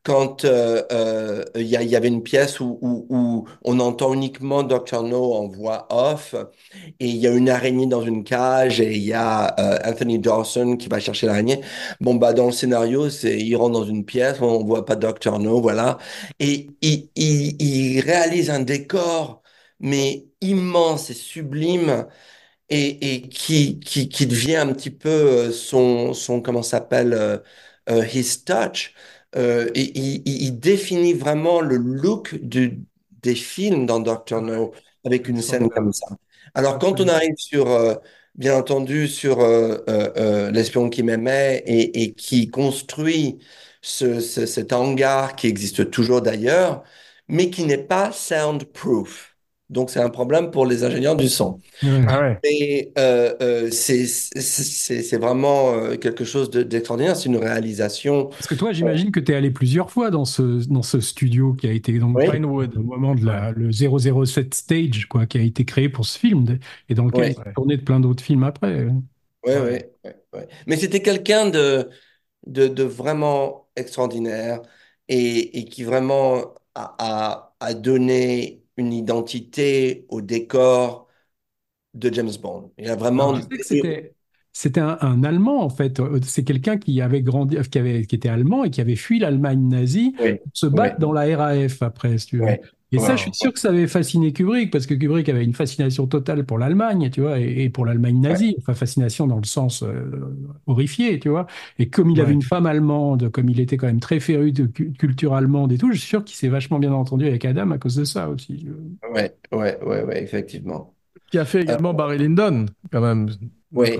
[SPEAKER 3] quand euh, euh, il y, avait une pièce où, on entend uniquement Dr. No en voix off, et il y a une araignée dans une cage, et il y a euh, Anthony Dawson qui va chercher l'araignée. Bon, bah, dans le scénario, c'est il rentre dans une pièce, on voit pas Dr. No, voilà. Et il, réalise un décor, mais immense et sublime et, qui, qui, qui devient un petit peu son, son comment s'appelle, his touch. Euh, et il, définit vraiment le look du, des films dans Doctor No avec une scène comme ça. Alors, quand on arrive sur, euh, bien entendu, sur euh, L'espion qui m'aimait et, et qui construit ce, ce- cet hangar qui existe toujours d'ailleurs, mais qui n'est pas soundproof. Donc, c'est un problème pour les ingénieurs du son.
[SPEAKER 2] Ouais.
[SPEAKER 1] Ah ouais.
[SPEAKER 3] Mais euh, euh, c'est vraiment euh, quelque chose de- d'extraordinaire. C'est une réalisation.
[SPEAKER 2] Parce que toi, j'imagine que tu es allé plusieurs fois dans ce, dans ce studio qui a été donc
[SPEAKER 3] Oui.
[SPEAKER 1] Pinewood.
[SPEAKER 2] au moment de la, le 007 stage, quoi, qui a été créé pour ce film et dans lequel
[SPEAKER 3] Oui.
[SPEAKER 2] tourné de plein d'autres films après.
[SPEAKER 3] Ouais,
[SPEAKER 1] ouais,
[SPEAKER 3] ouais. Mais c'était quelqu'un de, de, de vraiment extraordinaire et, et qui vraiment a, a, a donné une identité au décor de James Bond. Il a vraiment
[SPEAKER 2] Alors, tu sais que c'était un, un Allemand en fait. Euh, C'est quelqu'un qui avait grandi, qui avait, qui était allemand et qui avait fui l'Allemagne nazie
[SPEAKER 3] Oui,
[SPEAKER 2] se battre
[SPEAKER 3] oui.
[SPEAKER 2] dans la RAF après, si tu veux.
[SPEAKER 3] Ouais.
[SPEAKER 2] Et ça, je suis sûr que ça avait fasciné Kubrick parce que Kubrick avait une fascination totale pour l'Allemagne, tu vois, et, et pour l'Allemagne nazie. Enfin, fascination dans le sens euh, horrifié, tu vois. Et comme il avait une femme allemande, comme il était quand même très féru de cu- culture allemande et tout, je suis sûr qu'il s'est vachement bien entendu avec Adam à cause de ça aussi.
[SPEAKER 3] Ouais, ouais, ouais, ouais, effectivement.
[SPEAKER 1] Qui a fait également Barry Lyndon, quand même.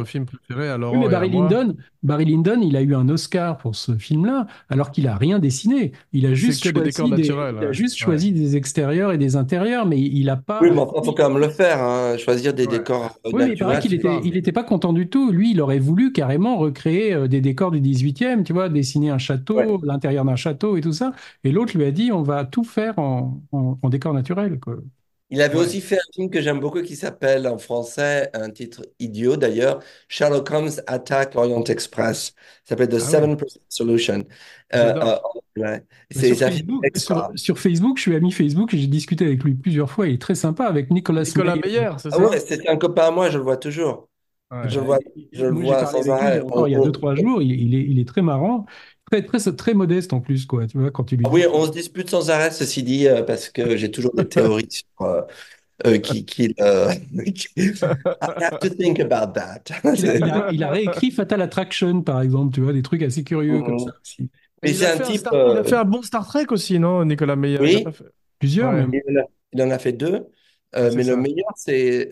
[SPEAKER 1] Film préféré à
[SPEAKER 2] Oui,
[SPEAKER 1] Laurent
[SPEAKER 2] mais
[SPEAKER 1] et à
[SPEAKER 2] Barry
[SPEAKER 1] moi.
[SPEAKER 2] Lyndon, Barry Lyndon, il a eu un Oscar pour ce film-là, alors qu'il a rien dessiné. Il a juste
[SPEAKER 1] que des
[SPEAKER 2] choisi des,
[SPEAKER 1] naturels,
[SPEAKER 2] il a
[SPEAKER 1] ouais.
[SPEAKER 2] juste
[SPEAKER 1] Ouais.
[SPEAKER 2] choisi des extérieurs et des intérieurs, mais il a pas.
[SPEAKER 3] Oui, mais enfin, il faut quand même le faire, hein, choisir des
[SPEAKER 1] Ouais.
[SPEAKER 3] décors
[SPEAKER 2] Oui, mais il paraît
[SPEAKER 3] naturels.
[SPEAKER 2] qu'il
[SPEAKER 1] tu
[SPEAKER 2] était,
[SPEAKER 1] parles.
[SPEAKER 2] il était pas content du tout. Lui, il aurait voulu carrément recréer euh, des décors du 18e, tu vois, dessiner un château, l'intérieur d'un château et tout ça. Et l'autre lui a dit, on va tout faire en, en, en décor naturel, quoi.
[SPEAKER 3] Il avait
[SPEAKER 1] Ouais.
[SPEAKER 3] aussi fait un film que j'aime beaucoup qui s'appelle en français, un titre idiot d'ailleurs, Sherlock Holmes Attack Orient Express. Ça s'appelle The
[SPEAKER 1] Ah
[SPEAKER 3] 7% Solution. Euh, euh.
[SPEAKER 2] Mais
[SPEAKER 3] C'est
[SPEAKER 2] sur, Facebook,
[SPEAKER 3] extra.
[SPEAKER 2] sur, sur Facebook, je suis ami Facebook et j'ai discuté avec lui plusieurs fois. Il est très sympa avec Nicolas
[SPEAKER 1] Nicolas
[SPEAKER 2] Meyer.
[SPEAKER 1] C'est
[SPEAKER 3] Ah ouais, c'est un copain à moi, je le vois toujours.
[SPEAKER 1] Ouais.
[SPEAKER 3] Je le vois, je
[SPEAKER 2] Moi,
[SPEAKER 3] sans arrêt.
[SPEAKER 2] il y a deux, trois jours. Il, il est, il est très marrant, très, très, très modeste en plus, quoi. Tu vois, quand tu lui
[SPEAKER 3] Ah
[SPEAKER 2] dis.
[SPEAKER 3] Oui, on se dispute sans arrêt, ceci dit, euh, parce que j'ai toujours des théories sur euh, euh, qui, qui, euh, qui- I have to think about that.
[SPEAKER 2] Il a, il a- il a réécrit Fatal Attraction, par exemple, tu vois, des trucs assez curieux comme
[SPEAKER 3] Mhm.
[SPEAKER 2] ça aussi.
[SPEAKER 3] Mais
[SPEAKER 1] Il
[SPEAKER 3] c'est
[SPEAKER 1] a
[SPEAKER 3] un
[SPEAKER 1] fait
[SPEAKER 3] type.
[SPEAKER 1] Star-
[SPEAKER 3] euh,
[SPEAKER 1] Il a fait un bon Star Trek aussi, non, Nicolas Meyer?
[SPEAKER 3] Oui.
[SPEAKER 1] Il a pas fait-
[SPEAKER 2] Plusieurs,
[SPEAKER 1] Ouais.
[SPEAKER 2] même.
[SPEAKER 3] Il en a, il en a fait deux, euh, mais le meilleur, c'est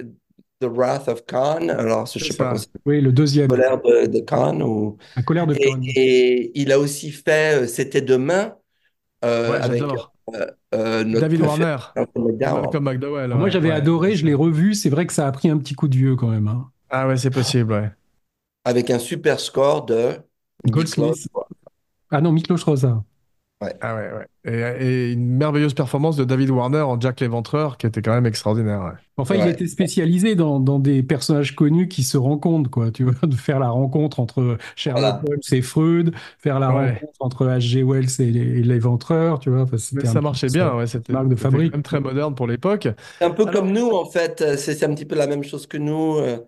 [SPEAKER 3] The Wrath of Khan. Alors, je sais pas
[SPEAKER 1] ça.
[SPEAKER 3] comment c'est,
[SPEAKER 2] Oui, le deuxième.
[SPEAKER 3] colère de, de Khan. Ou...
[SPEAKER 2] La colère de
[SPEAKER 3] Et,
[SPEAKER 2] Khan.
[SPEAKER 3] et il a aussi fait euh, C'était demain euh,
[SPEAKER 1] Ouais,
[SPEAKER 3] avec
[SPEAKER 1] j'adore.
[SPEAKER 3] euh, euh, notre
[SPEAKER 1] David Warner.
[SPEAKER 3] Malcolm McDowell.
[SPEAKER 2] Moi, j'avais
[SPEAKER 1] ouais.
[SPEAKER 2] adoré, je l'ai revu. C'est vrai que ça a pris un petit coup de vieux quand même. hein.
[SPEAKER 1] Ah ouais, c'est possible, ouais.
[SPEAKER 3] avec un super score de
[SPEAKER 2] Goldsmith. Ah non, Miklos Rosa.
[SPEAKER 1] Ah ouais, ouais. Et, et une merveilleuse performance de David Warner en Jack l'Éventreur qui était quand même extraordinaire. ouais.
[SPEAKER 2] Enfin, il était spécialisé dans, dans des personnages connus qui se rencontrent, quoi. Tu vois, de faire la rencontre entre Sherlock
[SPEAKER 3] Voilà.
[SPEAKER 2] Holmes et Freud, faire la
[SPEAKER 1] Ouais.
[SPEAKER 2] rencontre entre H.G. Wells et, et l'éventreur, tu vois. Enfin,
[SPEAKER 1] Mais ça marchait bien, ouais. C'était
[SPEAKER 2] marque de
[SPEAKER 1] c'était
[SPEAKER 2] fabrique.
[SPEAKER 1] quand même très moderne pour l'époque.
[SPEAKER 3] C'est un peu
[SPEAKER 1] Alors-
[SPEAKER 3] comme nous, en fait. Euh, C'est un petit peu la même chose que nous. euh,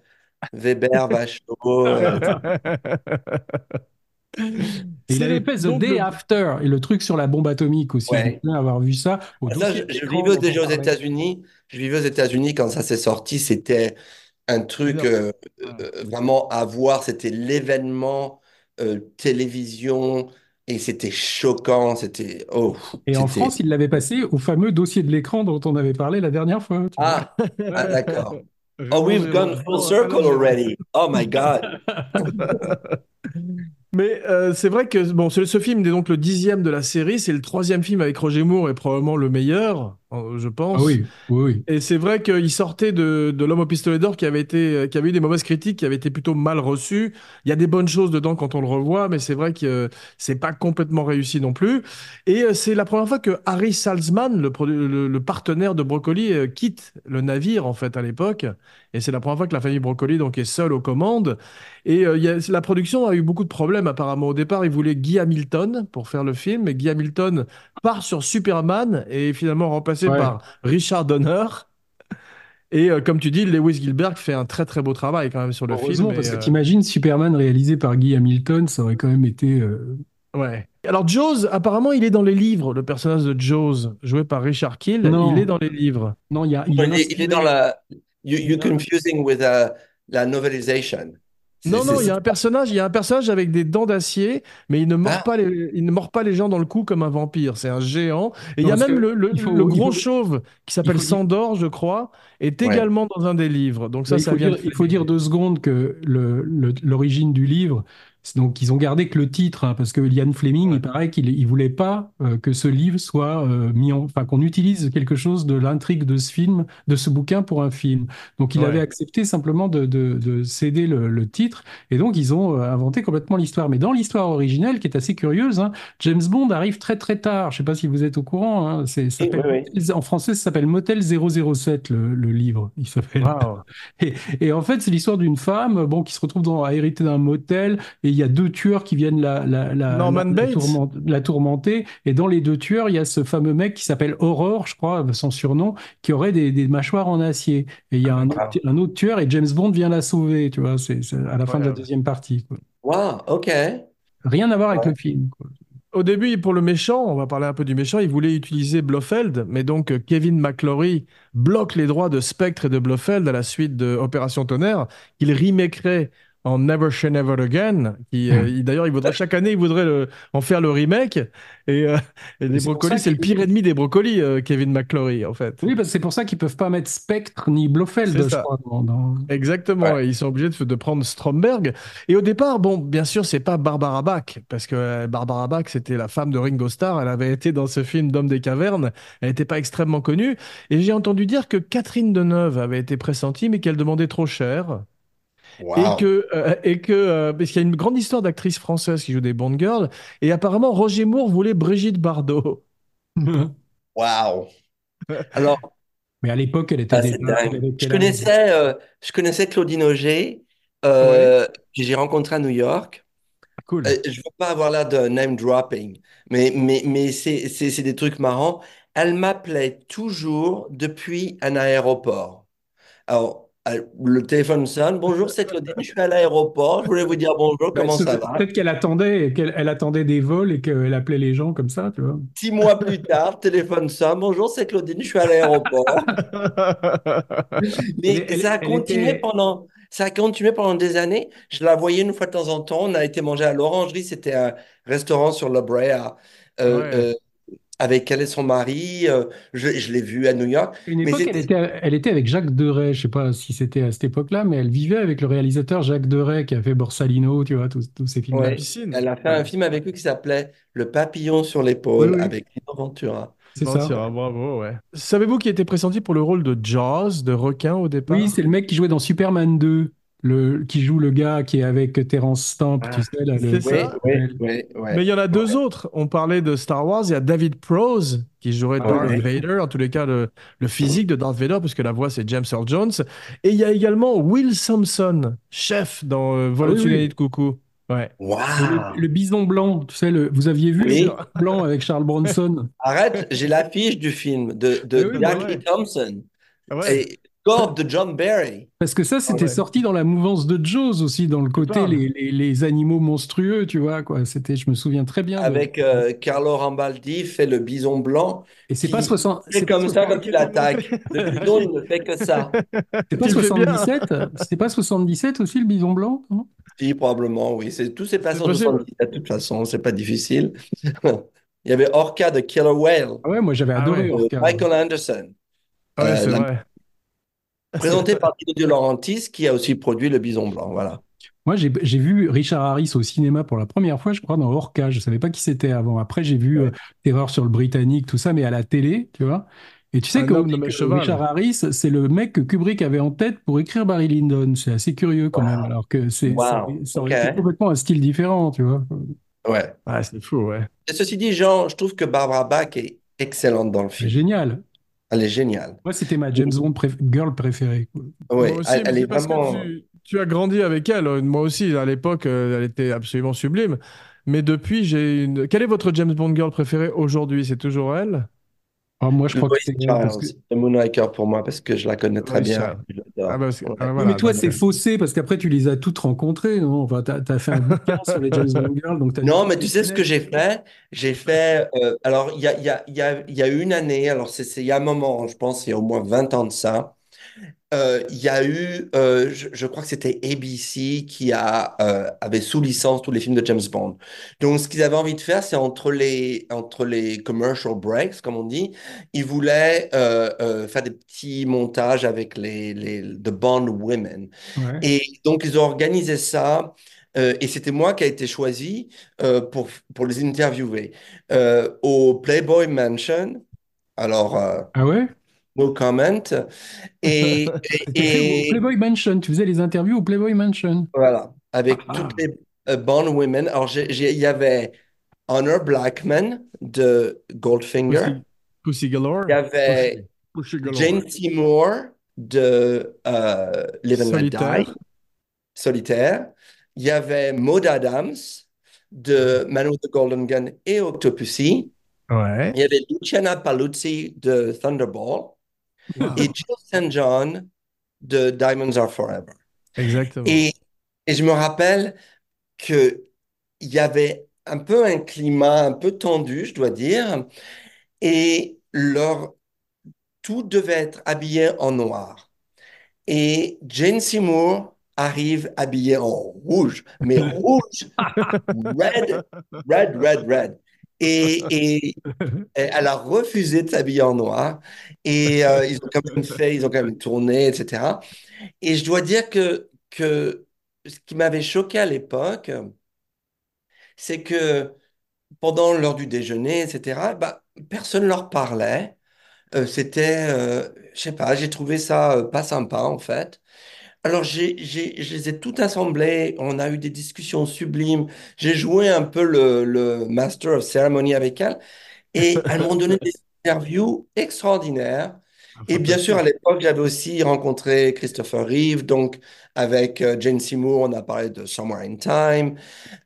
[SPEAKER 3] Weber, Vachaud.
[SPEAKER 2] il
[SPEAKER 1] C'est
[SPEAKER 2] avait The Day
[SPEAKER 1] le-
[SPEAKER 2] After et le truc sur la bombe atomique aussi.
[SPEAKER 3] Ouais.
[SPEAKER 2] Avoir vu ça au
[SPEAKER 3] Ça,
[SPEAKER 2] dossier
[SPEAKER 3] je, vivais déjà aux. États-Unis. Je vivais aux États-Unis quand ça s'est sorti. C'était un truc euh, euh, vraiment à voir. C'était l'événement euh, télévision et c'était choquant. C'était oh.
[SPEAKER 2] Et en France, il l'avait passé au fameux dossier de l'écran dont on avait parlé la dernière fois.
[SPEAKER 3] Ah, ah, d'accord. Oh, we've gone full circle already. Oh my God.
[SPEAKER 1] Mais euh, c'est vrai que bon, ce, ce film est donc le dixième de la série. C'est le troisième film avec Roger Moore et probablement le meilleur. Euh, je
[SPEAKER 2] Ah
[SPEAKER 1] pense.
[SPEAKER 2] oui, oui, oui.
[SPEAKER 1] Et c'est vrai qu'il sortait de, de L'Homme au pistolet d'or qui avait été, qui avait eu des mauvaises critiques, qui avait été plutôt mal reçu. Il y a des bonnes choses dedans quand on le revoit, mais c'est vrai que c'est pas complètement réussi non plus. Et euh, c'est la première fois que Harry Salzman, le, produ- le, le partenaire de Broccoli, euh, quitte le navire en fait à l'époque. Et c'est la première fois que la famille Broccoli donc est seule aux commandes. Et euh, il y a- la production a eu beaucoup de problèmes apparemment. Au départ, ils voulaient Guy Hamilton pour faire le film, mais Guy Hamilton part sur Superman et est finalement remplacé
[SPEAKER 2] Ouais.
[SPEAKER 1] par Richard Donner. Et euh, comme tu dis, Lewis Gilbert fait un très très beau travail quand même sur le film.
[SPEAKER 2] parce
[SPEAKER 1] et,
[SPEAKER 2] que
[SPEAKER 1] euh,
[SPEAKER 2] t'imagines Superman réalisé par Guy Hamilton, ça aurait quand même été. euh,
[SPEAKER 1] ouais. Alors Jaws, apparemment, il est dans les livres. Le personnage de Jaws, joué par Richard Kill,
[SPEAKER 2] Non.
[SPEAKER 1] il est dans les livres.
[SPEAKER 2] Non, il y a, il
[SPEAKER 3] est, il est dans la. You, you're confusing with uh, la novelisation.
[SPEAKER 1] Non, non, il y a un personnage, il y a un personnage avec des dents d'acier, mais il ne mord
[SPEAKER 3] Ah.
[SPEAKER 1] pas les, il ne mord pas les gens dans le cou comme un vampire. C'est un géant. Et il y a même le, le-
[SPEAKER 2] il faut-
[SPEAKER 1] le
[SPEAKER 2] il
[SPEAKER 1] gros
[SPEAKER 2] faut-
[SPEAKER 1] chauve qui s'appelle
[SPEAKER 2] faut
[SPEAKER 1] Sandor, je crois, est
[SPEAKER 3] Ouais.
[SPEAKER 1] également dans un des livres. Donc ça,
[SPEAKER 2] il
[SPEAKER 1] ça
[SPEAKER 2] faut
[SPEAKER 1] vient
[SPEAKER 2] dire,
[SPEAKER 1] de
[SPEAKER 2] il faut dire deux secondes que l'origine du livre, donc ils ont gardé que le titre, hein, parce que Ian Fleming,
[SPEAKER 1] Ouais.
[SPEAKER 2] il paraît qu'il il voulait pas euh, que ce livre soit euh, mis en, enfin qu'on utilise quelque chose de l'intrigue de ce film, de ce bouquin pour un film. Donc il
[SPEAKER 1] Ouais.
[SPEAKER 2] avait accepté simplement de, de- de céder le, le titre, et donc ils ont euh, inventé complètement l'histoire. Mais dans l'histoire originelle, qui est assez curieuse, hein, James Bond arrive très très tard. Je sais pas si vous êtes au courant. hein, c'est, ça En français, ça s'appelle Motel 007 le, le livre. Il s'appelle. Et, et en fait, c'est l'histoire d'une femme bon, qui se retrouve dans, à hériter d'un motel et il y a deux tueurs qui viennent la, la, la,
[SPEAKER 1] Norman
[SPEAKER 2] la, la
[SPEAKER 1] Bates.
[SPEAKER 2] tourmente- la tourmenter. Et dans les deux tueurs, il y a ce fameux mec qui s'appelle Aurore, je crois, son surnom, qui aurait des, des mâchoires en acier. Et il y a un, autre, un autre tueur et James Bond vient la sauver, tu vois, c'est c'est à la fin de la deuxième partie. quoi.
[SPEAKER 3] Wow, OK.
[SPEAKER 2] Rien à voir avec le film. quoi.
[SPEAKER 1] Au début, pour le méchant, on va parler un peu du méchant, il voulait utiliser Blofeld, mais donc euh, Kevin McClory bloque les droits de Spectre et de Blofeld à la suite de Opération Tonnerre, qu'il remakerait en Never Say Never Again. Qui, euh, il- D'ailleurs, il voudrait chaque année, il voudrait le- en faire le remake. Et, euh, et les
[SPEAKER 2] pour
[SPEAKER 1] brocolis, c'est le pire ennemi des brocolis, euh, Kevin McClory, en fait.
[SPEAKER 2] Oui, parce que c'est pour ça qu'ils peuvent pas mettre Spectre ni Blofeld, je crois. dans-
[SPEAKER 1] Exactement,
[SPEAKER 3] Ouais.
[SPEAKER 1] et ils sont obligés de, de prendre Stromberg. Et au départ, bon, bien sûr, c'est pas Barbara Bach, parce que euh, Barbara Bach, c'était la femme de Ringo Starr. Elle avait été dans ce film d'Homme des cavernes. Elle n'était pas extrêmement connue. Et j'ai entendu dire que Catherine Deneuve avait été pressentie, mais qu'elle demandait trop cher.
[SPEAKER 3] Wow.
[SPEAKER 1] Et que, euh, et que euh, parce qu'il y a une grande histoire d'actrices françaises qui jouent des Bond girls. Et apparemment, Roger Moore voulait Brigitte Bardot.
[SPEAKER 3] Wow. Alors,
[SPEAKER 2] Mais à l'époque, elle était
[SPEAKER 3] ah,
[SPEAKER 2] déjà. avait
[SPEAKER 3] Je connaissais, euh, je connaissais Claudine Auger, euh, que j'ai rencontré à New York.
[SPEAKER 1] Cool.
[SPEAKER 3] Euh, je veux pas avoir l'air de name dropping, mais, mais, mais c'est, c'est, c'est des trucs marrants. Elle m'appelait toujours depuis un aéroport. Alors, euh, le téléphone sonne. Bonjour, c'est Claudine, je suis à l'aéroport. Je voulais vous dire bonjour, comment ça va?
[SPEAKER 2] Peut-être qu'elle attendait, qu'elle elle attendait des vols et qu'elle appelait les gens comme ça, tu vois.
[SPEAKER 3] Six mois plus tard, téléphone sonne. Bonjour, c'est Claudine, je suis à l'aéroport. Mais
[SPEAKER 2] Elle-
[SPEAKER 3] ça a
[SPEAKER 2] elle
[SPEAKER 3] continué
[SPEAKER 2] était-
[SPEAKER 3] pendant, ça a continué pendant des années. Je la voyais une fois de temps en temps. On a été manger à l'Orangerie. C'était un restaurant sur La Brea euh,
[SPEAKER 1] Ouais.
[SPEAKER 3] euh, avec elle et son mari. euh, je je l'ai vue à New York.
[SPEAKER 2] À Une
[SPEAKER 3] Mais
[SPEAKER 2] époque, elle était, elle était avec Jacques Deray, je sais pas si c'était à cette époque-là, mais elle vivait avec le réalisateur Jacques Deray qui a fait Borsalino, tu vois, tous, tous ces films-là.
[SPEAKER 3] Ouais.
[SPEAKER 1] piscine.
[SPEAKER 3] Elle a fait un film avec lui qui s'appelait Le papillon sur l'épaule
[SPEAKER 2] Oui, oui.
[SPEAKER 3] avec Lino Ventura.
[SPEAKER 2] C'est ça.
[SPEAKER 1] bravo, ouais. Savez-vous qui était pressenti pour le rôle de Jaws, de requin au départ?
[SPEAKER 2] Oui, c'est le mec qui jouait dans Superman 2, le, qui joue le gars qui est avec Terence Stamp,
[SPEAKER 3] Ah,
[SPEAKER 2] tu sais, là, le-
[SPEAKER 1] ça.
[SPEAKER 2] Ouais.
[SPEAKER 1] Mais il y en a deux autres. On parlait de Star Wars. Il y a David Prowse qui jouerait
[SPEAKER 2] Ah
[SPEAKER 1] Darth
[SPEAKER 3] ouais.
[SPEAKER 1] Vader. En tous les cas, le, le physique de Darth Vader, puisque la voix c'est James Earl Jones. Et il y a également Will Sampson, chef dans euh, Vol
[SPEAKER 2] Ah oui,
[SPEAKER 1] de coucou. Ouais.
[SPEAKER 3] Waouh!
[SPEAKER 2] le, le bison blanc, tu sais, le, vous aviez vu
[SPEAKER 3] Oui.
[SPEAKER 2] le bison blanc avec Charles Bronson?
[SPEAKER 3] Arrête, j'ai l'affiche du film de, de
[SPEAKER 1] oui,
[SPEAKER 3] Jackie
[SPEAKER 1] ouais.
[SPEAKER 3] Thompson
[SPEAKER 1] Ouais.
[SPEAKER 3] et score de John Barry.
[SPEAKER 2] Parce que ça, c'était
[SPEAKER 1] ouais.
[SPEAKER 2] sorti dans la mouvance de Jaws aussi, dans le côté les, les, les animaux monstrueux, tu vois, quoi. C'était, je me souviens très bien. de-
[SPEAKER 3] Avec euh, Carlo Rambaldi fait le bison blanc.
[SPEAKER 2] Et c'est pas 60,
[SPEAKER 3] C'est comme ça
[SPEAKER 2] 60
[SPEAKER 3] quand il attaque. Le bison, il ne fait que ça.
[SPEAKER 2] c'est pas
[SPEAKER 1] Tu le fais bien.
[SPEAKER 2] 77, c'était pas 77 aussi le bison blanc, non?
[SPEAKER 3] Si, probablement, oui. C'est, tout s'est passé en
[SPEAKER 1] possible.
[SPEAKER 3] 70. De toute façon, c'est pas difficile. Il y avait Orca de Killer Whale,
[SPEAKER 2] Ah ouais, moi j'avais
[SPEAKER 1] Ah
[SPEAKER 2] adoré
[SPEAKER 1] ouais.
[SPEAKER 2] Orca.
[SPEAKER 3] Michael Anderson,
[SPEAKER 1] Ouais,
[SPEAKER 3] Euh,
[SPEAKER 1] c'est
[SPEAKER 3] la-
[SPEAKER 1] vrai.
[SPEAKER 3] Présenté par Dino De Laurentiis, qui a aussi produit le bison blanc. Voilà.
[SPEAKER 2] Moi, j'ai vu Richard Harris au cinéma pour la première fois, je crois, dans Orca. Je savais pas qui c'était avant. Après, j'ai vu euh, Terreur sur le Britannique, tout ça, mais à la télé, tu vois. Et tu sais que
[SPEAKER 1] cheval.
[SPEAKER 2] Richard Harris, c'est le mec que Kubrick avait en tête pour écrire Barry Lyndon. C'est assez curieux quand même, alors que c'est, ça,
[SPEAKER 3] Wow.
[SPEAKER 2] ça aurait
[SPEAKER 3] Ok.
[SPEAKER 2] été complètement un style différent, tu vois.
[SPEAKER 3] Ouais.
[SPEAKER 1] Ah, c'est fou, ouais.
[SPEAKER 3] Et ceci dit, Jean, je trouve que Barbara Bach est excellente dans le
[SPEAKER 2] C'est
[SPEAKER 3] film.
[SPEAKER 2] génial.
[SPEAKER 3] Elle est géniale.
[SPEAKER 2] Moi, c'était ma James Bond préf- girl préférée.
[SPEAKER 3] Ouais,
[SPEAKER 1] Moi aussi,
[SPEAKER 3] elle, est
[SPEAKER 1] parce que
[SPEAKER 3] vraiment.
[SPEAKER 1] tu, tu as grandi avec elle. Moi aussi, à l'époque, euh, elle était absolument sublime. Mais depuis, j'ai une. Quelle est votre James Bond girl préférée aujourd'hui? C'est toujours elle?
[SPEAKER 2] Ah, moi, je crois que c'est parce que.
[SPEAKER 3] Pour moi, parce que je la connais très bien.
[SPEAKER 1] Ah, parce que-
[SPEAKER 3] Ouais.
[SPEAKER 1] ah, voilà,
[SPEAKER 2] mais toi, c'est
[SPEAKER 1] euh,
[SPEAKER 2] faussé parce qu'après, tu les as toutes rencontrées, non? Enfin, t'as, t'as fait un bouquin sur les James Bond girls, donc t'as
[SPEAKER 3] Non, mais tu sais ce que j'ai fait? J'ai fait. euh, alors, il y a, il y a, il y a, y une année, alors c'est c'est il y a un moment, je pense, il y a au moins 20 ans de ça. Euh, il y a eu, euh, je, je crois que c'était ABC qui a, euh, avait sous licence tous les films de James Bond. Donc, ce qu'ils avaient envie de faire, c'est entre les, entre les commercial breaks, comme on dit, ils voulaient faire des petits montages avec les, les The Bond Women.
[SPEAKER 2] Ouais.
[SPEAKER 3] Et donc, ils ont organisé ça. euh, et c'était moi qui a été choisi euh, pour, pour les interviewer euh, au Playboy Mansion. Alors,
[SPEAKER 2] Ah ouais?
[SPEAKER 3] No comment. Et, et,
[SPEAKER 2] Playboy Mansion. Tu faisais les interviews au Playboy Mansion.
[SPEAKER 3] voilà, avec
[SPEAKER 2] Ah.
[SPEAKER 3] toutes les euh, Bond women. Alors, il y avait Honor Blackman de Goldfinger.
[SPEAKER 1] Pussy, Pussy Galore.
[SPEAKER 3] Il y avait
[SPEAKER 1] Pussy, Pussy Galore.
[SPEAKER 3] Jane Seymour de euh, Live and Let. Die, Solitaire. Il y avait Maud Adams de Man with the Golden Gun et Octopussy.
[SPEAKER 1] Ouais.
[SPEAKER 3] Il y avait Luciana Paluzzi de Thunderball
[SPEAKER 2] Wow.
[SPEAKER 3] et Jill St. John de Diamonds Are Forever.
[SPEAKER 1] Exactement.
[SPEAKER 3] Et, et je me rappelle qu'il y avait un peu un climat un peu tendu, je dois dire, et leur, tout devait être habillé en noir. Et Jane Seymour arrive habillée en rouge, mais rouge, red, red, red, red. Et, elle a refusé de s'habiller en noir. Et euh, ils ont quand même fait, ils ont quand même tourné, etc. Et je dois dire que, que ce qui m'avait choqué à l'époque, c'est que pendant l'heure du déjeuner, etc., bah, personne ne leur parlait. Euh, c'était, euh, je sais pas, j'ai trouvé ça euh, pas sympa en fait. Alors j'ai, j'ai, je les ai toutes assemblées, on a eu des discussions sublimes, j'ai joué un peu le, le Master of Ceremony avec elles et elles m'ont donné des interviews extraordinaires. Et bien sûr, à l'époque, j'avais aussi rencontré Christopher Reeve, donc avec euh, Jane Seymour, on a parlé de Somewhere in Time,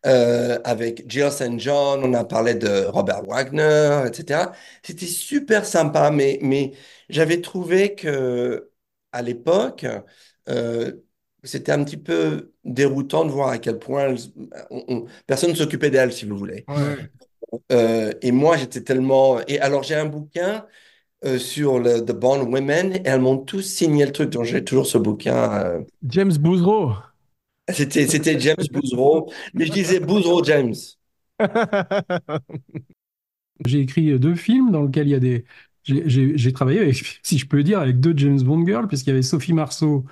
[SPEAKER 3] euh, avec Jill St. John, on a parlé de Robert Wagner, etc. C'était super sympa, mais, mais j'avais trouvé que à l'époque, c'était un petit peu déroutant de voir à quel point elles- on- on- personne ne s'occupait d'elles, si vous voulez.
[SPEAKER 1] Ouais.
[SPEAKER 3] Euh, et moi, j'étais tellement... Et alors, j'ai un bouquin euh, sur le The Bond Women, et elles m'ont tous signé le truc, donc j'ai toujours ce bouquin. euh,
[SPEAKER 1] James Bouzreau.
[SPEAKER 3] C'était, c'était James Bouzreau, mais je disais Bouzreau James.
[SPEAKER 2] J'ai écrit deux films dans lesquels il y a des. J'ai travaillé, avec, si je peux dire, avec deux James Bond girls, puisqu'il y avait Sophie Marceau,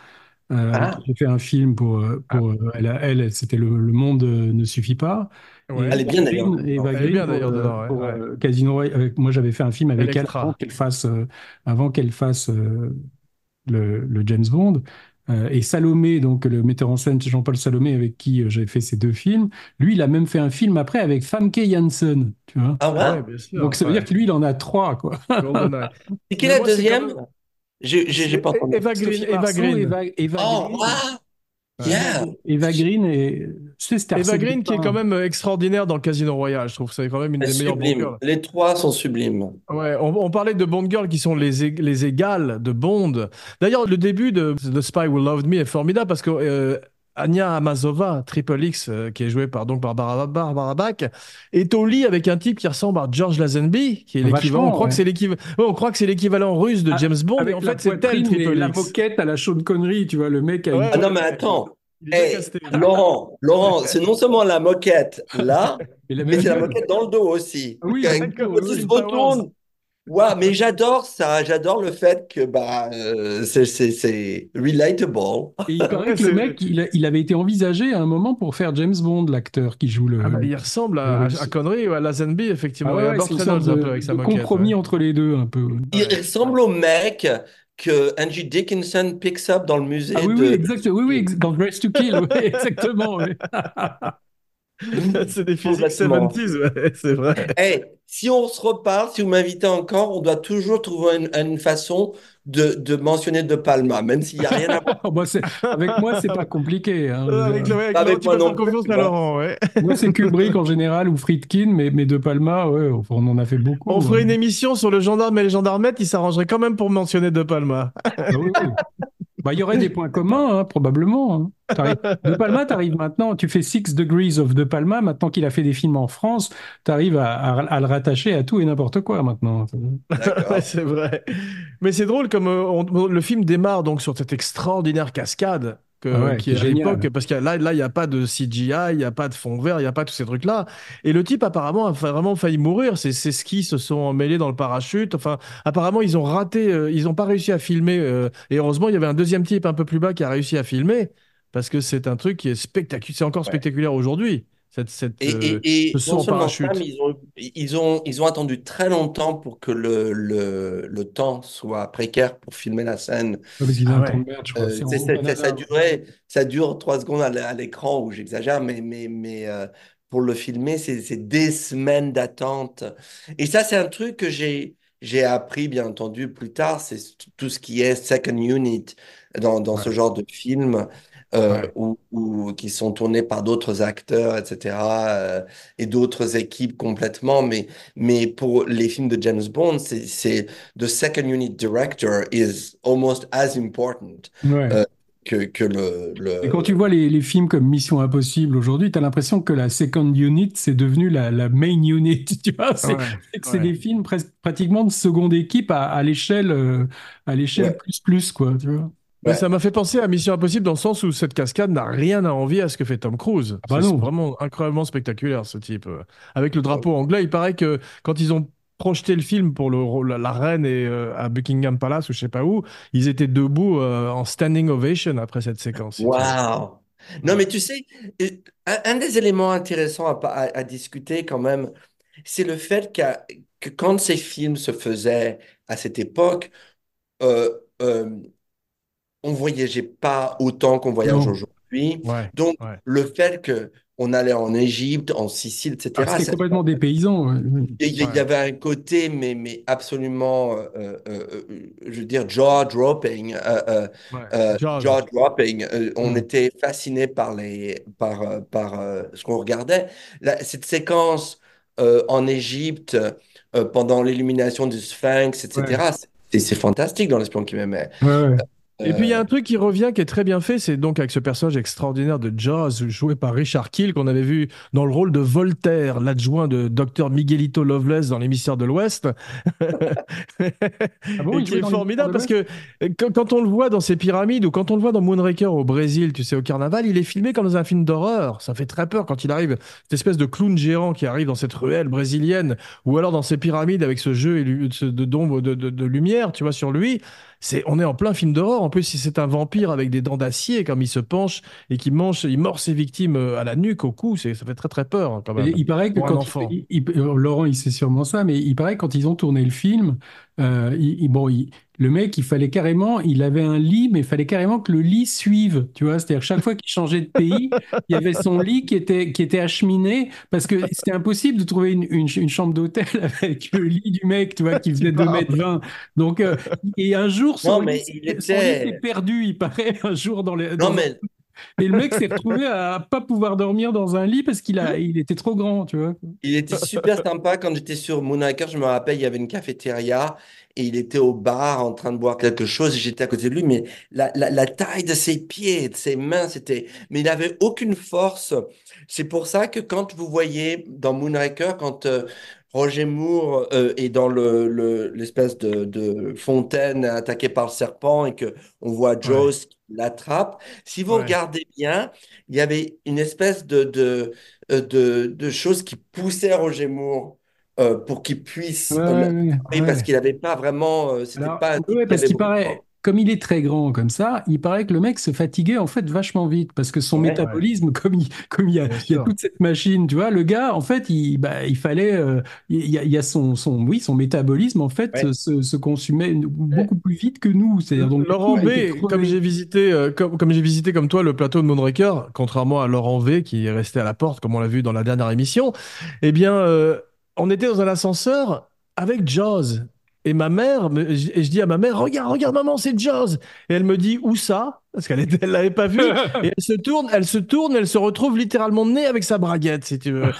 [SPEAKER 2] euh,
[SPEAKER 3] Ah.
[SPEAKER 2] j'ai fait un film pour. euh, pour euh, elle, c'était le, le monde ne suffit pas.
[SPEAKER 1] Ouais.
[SPEAKER 3] Elle est bien, d'ailleurs.
[SPEAKER 2] Et
[SPEAKER 1] Elle est bien, d'ailleurs, ouais,
[SPEAKER 2] Casino Royale. Avec- Moi, j'avais fait un film avec elle avant qu'elle fasse, euh, avant qu'elle fasse euh, le, le James Bond. Euh, et Salomé, donc le metteur en scène Jean-Paul Salomé, avec qui euh, j'avais fait ces deux films, lui, il a même fait un film après avec Famke Janssen, tu vois.
[SPEAKER 3] Ah ouais?
[SPEAKER 1] Ouais, bien sûr.
[SPEAKER 2] Donc ça veut dire que lui, il en a trois, quoi.
[SPEAKER 3] C'est qui
[SPEAKER 1] Mais
[SPEAKER 3] la deuxième? J'ai, pas entendu.
[SPEAKER 1] Eva Green. Eva Green.
[SPEAKER 2] Eva, Eva
[SPEAKER 3] Oh,
[SPEAKER 2] Green.
[SPEAKER 3] Yeah!
[SPEAKER 2] Eva Green et
[SPEAKER 1] Eva Green qui est quand même euh, extraordinaire dans le Casino Royale. Je trouve que c'est quand même une des meilleures Bond
[SPEAKER 3] sublime.
[SPEAKER 1] girls.
[SPEAKER 3] Les trois sont sublimes.
[SPEAKER 1] Ouais, on, on parlait de Bond Girl qui sont les, ég- les égales de Bond. D'ailleurs, le début de The Spy Who Loved Me est formidable parce que euh, Anya Amazova, Triple X, euh, qui est jouée par donc Barbara, Barbara Bach, est au lit avec un type qui ressemble à George Lazenby, qui est l'équivalent. On croit
[SPEAKER 2] ouais.
[SPEAKER 1] que c'est l'équivalent. ouais, on croit que c'est l'équivalent russe de
[SPEAKER 2] Ah,
[SPEAKER 1] James Bond, et en
[SPEAKER 2] la
[SPEAKER 1] fait, c'est
[SPEAKER 2] et
[SPEAKER 1] Triple
[SPEAKER 2] la
[SPEAKER 1] X.
[SPEAKER 2] moquette à la Sean Connery, tu vois, le mec a
[SPEAKER 1] Ouais,
[SPEAKER 2] une
[SPEAKER 3] Ah non, mais attends. Hey,
[SPEAKER 1] casté.
[SPEAKER 3] Laurent, Laurent, c'est non seulement la moquette là,
[SPEAKER 2] la
[SPEAKER 3] mais c'est la moquette dans le dos aussi.
[SPEAKER 2] Oui,
[SPEAKER 3] Quand-
[SPEAKER 2] d'accord,
[SPEAKER 3] quand
[SPEAKER 2] oui,
[SPEAKER 3] il se retourne, Ouais, mais j'adore ça. J'adore le fait que bah, euh, c'est relatable.
[SPEAKER 2] Et il paraît que le mec, il, a- il avait été envisagé à un moment pour faire James Bond, l'acteur qui joue le.
[SPEAKER 1] Ah bah, il ressemble à, Connery ou à Lazenby, effectivement.
[SPEAKER 2] Ah ouais, ouais, c'est
[SPEAKER 1] un
[SPEAKER 2] de,
[SPEAKER 1] peu avec sa moquette.
[SPEAKER 2] compromis
[SPEAKER 1] ouais.
[SPEAKER 2] entre les deux, un peu.
[SPEAKER 3] Il
[SPEAKER 1] Ouais.
[SPEAKER 3] ressemble au mec que Angie Dickinson picks up dans le musée
[SPEAKER 2] Ah oui,
[SPEAKER 3] de...
[SPEAKER 2] oui, exact, oui, oui, ex- dans Grace to Kill, oui, exactement. oui.
[SPEAKER 1] c'est des physiques
[SPEAKER 3] Complètement.
[SPEAKER 1] 70s, ouais, c'est vrai.
[SPEAKER 3] Hey, si on se reparle, si vous m'invitez encore, on doit toujours trouver une, une façon de, de mentionner De Palma, même s'il n'y a rien à voir.
[SPEAKER 2] Avec moi, c'est pas compliqué. hein,
[SPEAKER 1] Avec, le- avec
[SPEAKER 3] Pas avec
[SPEAKER 1] tu
[SPEAKER 3] moi non
[SPEAKER 1] confiance à
[SPEAKER 3] vois.
[SPEAKER 1] Laurent, ouais.
[SPEAKER 2] Moi, c'est Kubrick en général ou Friedkin, mais, mais De Palma, ouais, on en a fait beaucoup.
[SPEAKER 1] On ferait
[SPEAKER 2] hein.
[SPEAKER 1] une émission sur le gendarme et les gendarmettes, il s'arrangerait quand même pour mentionner De Palma.
[SPEAKER 2] Ah oui, oui. Bah, il y aurait des points communs, hein, probablement. hein. De Palma, tu arrives maintenant, tu fais Six Degrees of De Palma, maintenant qu'il a fait des films en France, tu arrives à, à- à le rattacher à tout et n'importe quoi maintenant.
[SPEAKER 1] C'est vrai. Mais c'est drôle comme euh, on- le film démarre donc sur cette extraordinaire cascade que,
[SPEAKER 2] Ah ouais,
[SPEAKER 1] qui est
[SPEAKER 2] est
[SPEAKER 1] à l'époque, parce que là, là, il n'y a pas de CGI, il n'y a pas de fond vert, il n'y a pas tous ces trucs-là. Et le type, apparemment, a vraiment failli mourir. Ses, ses skis se sont mêlés dans le parachute. Enfin, apparemment, ils ont raté, euh, ils n'ont pas réussi à filmer. euh, et heureusement, il y avait un deuxième type un peu plus bas qui a réussi à filmer, parce que c'est un truc qui est spectaculaire. C'est encore
[SPEAKER 3] Ouais.
[SPEAKER 1] spectaculaire aujourd'hui, cette, cette,
[SPEAKER 3] Et,
[SPEAKER 1] euh,
[SPEAKER 3] et, et
[SPEAKER 1] ce saut
[SPEAKER 3] non
[SPEAKER 1] en
[SPEAKER 3] seulement
[SPEAKER 1] parachute.
[SPEAKER 3] ça, mais ils ont, ils ont, ils ont attendu très longtemps pour que le, le, le temps soit précaire pour filmer la scène.
[SPEAKER 2] A
[SPEAKER 1] Ah
[SPEAKER 2] un
[SPEAKER 1] ouais.
[SPEAKER 2] temps de merde, je crois.
[SPEAKER 3] Euh,
[SPEAKER 2] C'est
[SPEAKER 3] c'est-
[SPEAKER 2] au
[SPEAKER 3] c'est-
[SPEAKER 2] Canada.
[SPEAKER 3] ça, durait, ça dure trois secondes à l'écran, où j'exagère, mais, mais, mais euh, pour le filmer, c'est des semaines d'attente. Et ça, c'est un truc que j'ai j'ai appris, bien entendu, plus tard, c'est tout ce qui est second unit dans, dans ce genre de film. Euh,
[SPEAKER 1] Ouais.
[SPEAKER 3] ou, ou qui sont tournés par d'autres acteurs, etc., euh, et d'autres équipes complètement. Mais, mais pour les films de James Bond, c'est, the second unit director is almost as important
[SPEAKER 2] Ouais.
[SPEAKER 3] euh, que, que le, le...
[SPEAKER 2] Et quand tu vois les, les films comme Mission Impossible aujourd'hui, tu as l'impression que la second unit, c'est devenu la, la main unit. Tu vois, c'est
[SPEAKER 1] Ouais,
[SPEAKER 2] des films pratiquement de seconde équipe à, l'échelle à l'échelle plus plus quoi. Tu vois.
[SPEAKER 1] Mais
[SPEAKER 3] Ouais.
[SPEAKER 1] ça m'a fait penser à Mission Impossible dans le sens où cette cascade n'a rien à envier à ce que fait Tom Cruise.
[SPEAKER 2] Ah bah
[SPEAKER 1] c'est vraiment incroyablement spectaculaire ce type. Avec le drapeau anglais, il paraît que quand ils ont projeté le film pour le, rôle- la, la reine et euh, à Buckingham Palace ou je sais pas où, ils étaient debout euh, en standing ovation après cette séquence.
[SPEAKER 3] Waouh! Non, mais tu sais, un, un des éléments intéressants à, pa- à- à discuter quand même, c'est le fait que quand ces films se faisaient à cette époque, euh, euh, on voyageait pas autant qu'on voyage aujourd'hui.
[SPEAKER 1] Ouais,
[SPEAKER 3] Donc,
[SPEAKER 1] ouais.
[SPEAKER 3] le fait que on allait en Égypte, en Sicile, etc.,
[SPEAKER 2] Ah, c'était complètement dépaysant. ouais.
[SPEAKER 3] il y, avait un côté, mais, mais absolument, euh, euh, euh, je veux dire, jaw-dropping. euh,
[SPEAKER 1] Ouais. Jaws.
[SPEAKER 3] jaw-dropping. Euh, on
[SPEAKER 1] Mm.
[SPEAKER 3] était fasciné par, les, par, par ce qu'on regardait. La- cette séquence en Égypte pendant l'illumination du Sphinx, etc., c'est c'est fantastique dans L'espion qui m'aimait.
[SPEAKER 1] Et puis il y a un truc qui revient qui est très bien fait, c'est donc avec ce personnage extraordinaire de Jaws joué par Richard Kiel qu'on avait vu dans le rôle de Voltaire, l'adjoint de Dr Miguelito Loveless dans l'émissaire de l'Ouest.
[SPEAKER 2] Ah bon,
[SPEAKER 1] et qui est formidable parce que euh, quand, on le voit dans ces pyramides ou quand on le voit dans Moonraker au Brésil, tu sais, au carnaval, il est filmé comme dans un film d'horreur. Ça fait très peur quand il arrive, cette espèce de clown géant qui arrive dans cette ruelle brésilienne ou alors dans ces pyramides avec ce jeu de d'ombre, de, de- de lumière, tu vois, sur lui. C'est, on est en plein film d'horreur. En plus, si c'est un vampire avec des dents d'acier, comme il se penche et qui mange, il mord ses victimes euh, à la nuque, au cou, c'est, ça fait très très peur hein, quand même.
[SPEAKER 2] Et il paraît que quand
[SPEAKER 1] enfant.
[SPEAKER 2] il- il- euh, Laurent, il sait sûrement ça, mais il paraît que quand ils ont tourné le film, euh, il- il- bon, il- le mec, il fallait carrément, il avait un lit, mais il fallait carrément que le lit suive, tu vois. C'est-à-dire que chaque fois qu'il changeait de pays, il y avait son lit qui était qui était acheminé parce que c'était impossible de trouver une, une, une chambre d'hôtel avec le lit du mec, tu vois, qui faisait 2 mètres 20. Donc, euh, et un jour, son,
[SPEAKER 3] Non,
[SPEAKER 2] lit,
[SPEAKER 3] mais il
[SPEAKER 2] son lit
[SPEAKER 3] était-
[SPEAKER 2] perdu, il paraît, un jour dans les.
[SPEAKER 3] non, mais
[SPEAKER 2] Et le mec s'est retrouvé à pas pouvoir dormir dans un lit parce qu'il était trop grand, tu vois.
[SPEAKER 3] Il était super sympa quand j'étais sur Moonraker. Je me rappelle, il y avait une cafétéria et il était au bar en train de boire quelque chose. et J'étais à côté de lui, mais la, la, la taille de ses pieds, de ses mains, c'était. Mais il n'avait aucune force. C'est pour ça que quand vous voyez dans Moonraker, quand euh, Roger Moore euh, est dans le, le- l'espèce de, de fontaine attaquée par le serpent et que on voit Jaws qui l'attrape, si vous
[SPEAKER 1] Ouais.
[SPEAKER 3] regardez bien, il y avait une espèce de, de, euh, de, de choses qui poussaient Roger Moore euh, pour qu'il
[SPEAKER 2] Ouais,
[SPEAKER 3] puisse euh,
[SPEAKER 2] ouais,
[SPEAKER 3] oui, parce
[SPEAKER 2] ouais.
[SPEAKER 3] qu'il n'avait pas vraiment, euh,
[SPEAKER 2] Alors,
[SPEAKER 3] pas
[SPEAKER 2] parce qu'il paraît, comme il est très grand comme ça, il paraît que le mec se fatiguait en fait vachement vite parce que son
[SPEAKER 3] Ouais.
[SPEAKER 1] Ouais,
[SPEAKER 2] métabolisme, comme il, comme il y a, il y a toute cette machine, tu vois, le gars, en fait, il, bah, il fallait, euh, il y a, il y a son, son, oui, son métabolisme en fait
[SPEAKER 3] Ouais.
[SPEAKER 2] se, se consumait beaucoup plus vite que nous. C'est-à-dire, donc du coup,
[SPEAKER 1] Laurent
[SPEAKER 2] était
[SPEAKER 1] B, comme j'ai visité, euh, comme, comme j'ai visité comme toi le plateau de Moonraker, contrairement à Laurent V qui est resté à la porte, comme on l'a vu dans la dernière émission, eh bien, euh, on était dans un ascenseur avec Jaws. Et ma mère, me- et je dis à ma mère, regarde, regarde, maman, c'est Jaws. Et elle me dit, où ça? Parce qu'elle elle l'avait pas vu. Et elle se tourne, elle se tourne, elle se retrouve littéralement nez avec sa braguette, si tu veux.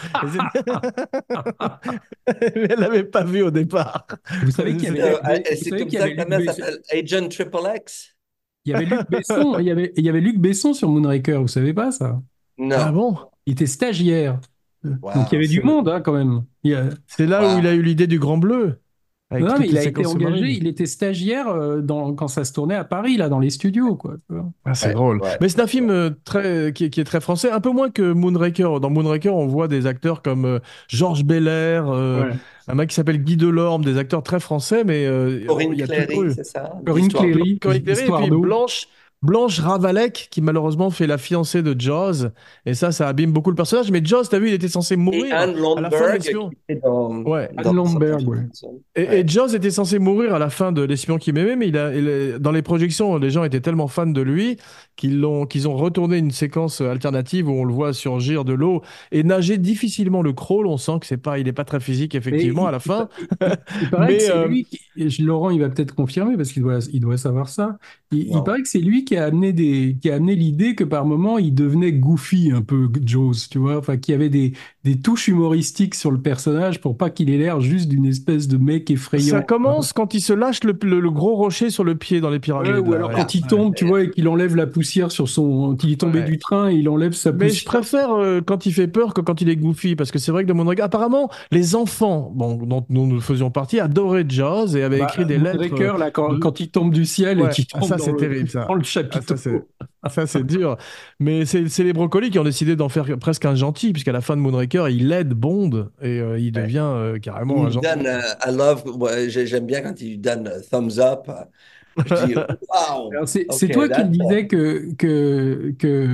[SPEAKER 1] Mais elle l'avait pas vu au départ.
[SPEAKER 2] Vous savez qu'il y avait,
[SPEAKER 3] Euh, c'est comme ça que
[SPEAKER 2] Luc
[SPEAKER 3] mère
[SPEAKER 2] Besson,
[SPEAKER 3] s'appelle Agent Triple X?
[SPEAKER 2] il y avait Luc Besson, il y avait, il y avait Luc Besson sur Moonraker, vous savez pas ça?
[SPEAKER 1] Ah
[SPEAKER 3] Non.
[SPEAKER 1] bon?
[SPEAKER 2] Il était stagiaire. Donc il y avait du monde hein, quand même. A-
[SPEAKER 1] c'est là où il a eu l'idée du Grand Bleu, avec
[SPEAKER 2] Non, mais il a été engagé, il était stagiaire euh, dans, quand ça se tournait à Paris, là, dans les studios, quoi.
[SPEAKER 1] Ah, c'est
[SPEAKER 3] Ouais,
[SPEAKER 1] drôle.
[SPEAKER 3] ouais.
[SPEAKER 1] Mais c'est un film euh, très, qui, est qui est très français, un peu moins que Moonraker. Dans Moonraker, on voit des acteurs comme euh, Georges Belair, euh,
[SPEAKER 2] Ouais.
[SPEAKER 1] un mec qui s'appelle Guy Delorme, des acteurs très français, mais euh,
[SPEAKER 3] Corinne
[SPEAKER 1] il y a toujours
[SPEAKER 3] Cléry, c'est ça?
[SPEAKER 2] Corinne. Cléry,
[SPEAKER 1] Corinne Cléry et puis. Blanche, Blanche Ravalec, qui malheureusement fait la fiancée de Jaws. Et ça, ça abîme beaucoup le personnage. Mais Jaws, t'as vu, il était censé
[SPEAKER 3] Et
[SPEAKER 1] mourir
[SPEAKER 3] Anne
[SPEAKER 1] à la fin de l'espion.
[SPEAKER 3] dans,
[SPEAKER 1] Ouais.
[SPEAKER 2] Anne ouais.
[SPEAKER 1] Et,
[SPEAKER 3] Ouais.
[SPEAKER 1] et Jaws était censé mourir à la fin de L'espion qui m'aimait, mais il a, il dans les projections, les gens étaient tellement fans de lui qu'ils qu'ils ont retourné une séquence alternative où on le voit surgir de l'eau et nager difficilement le crawl. On sent que c'est pas, il est pas très physique effectivement à la fin.
[SPEAKER 2] il- il- il paraît que c'est
[SPEAKER 1] euh,
[SPEAKER 2] lui, qui, et je- Laurent, il va peut-être confirmer parce qu'il doit, il doit savoir ça. Il, paraît que c'est lui qui a amené des, qui a amené l'idée que par moment il devenait goofy un peu Jaws, tu vois, enfin qu'il y avait des, des touches humoristiques sur le personnage pour pas qu'il ait l'air juste d'une espèce de mec
[SPEAKER 1] ça
[SPEAKER 2] effrayant.
[SPEAKER 1] commence quand il se lâche le, le- le gros rocher sur le pied dans les
[SPEAKER 2] Ouais,
[SPEAKER 1] pyramides.
[SPEAKER 2] ou
[SPEAKER 1] là,
[SPEAKER 2] alors
[SPEAKER 1] ouais.
[SPEAKER 2] quand il
[SPEAKER 1] Ouais.
[SPEAKER 2] tombe, tu vois, et qu'il enlève la poussière sur son, qu'il est tombé
[SPEAKER 1] Ouais.
[SPEAKER 2] du train, et il enlève sa
[SPEAKER 1] Mais je
[SPEAKER 2] poussière.
[SPEAKER 1] préfère euh, quand il fait peur que quand il est goofy, parce que c'est vrai que de mon regard, apparemment, les enfants, bon, dont nous, nous faisions partie, adoraient Jaws et avaient
[SPEAKER 2] Bah,
[SPEAKER 1] écrit des lettres. euh,
[SPEAKER 2] là, quand,
[SPEAKER 1] de-
[SPEAKER 2] quand il tombe du ciel et qu'il
[SPEAKER 1] ah,
[SPEAKER 2] tombe
[SPEAKER 1] ça
[SPEAKER 2] dans
[SPEAKER 1] c'est
[SPEAKER 2] le,
[SPEAKER 1] terrible ça.
[SPEAKER 2] dans le
[SPEAKER 1] Ah,
[SPEAKER 2] chapiteau.
[SPEAKER 1] ça c'est ça c'est dur. Mais c'est les brocolis qui ont décidé d'en faire presque un gentil, puisqu'à la fin de Moonraker, il aide Bond et euh, il
[SPEAKER 3] Ouais.
[SPEAKER 1] devient euh, carrément
[SPEAKER 3] Il
[SPEAKER 1] un gentil.
[SPEAKER 3] donne, I love, ouais, j'aime bien quand il donne euh, thumbs up. Wow,
[SPEAKER 2] C'est toi qui disais que, que, que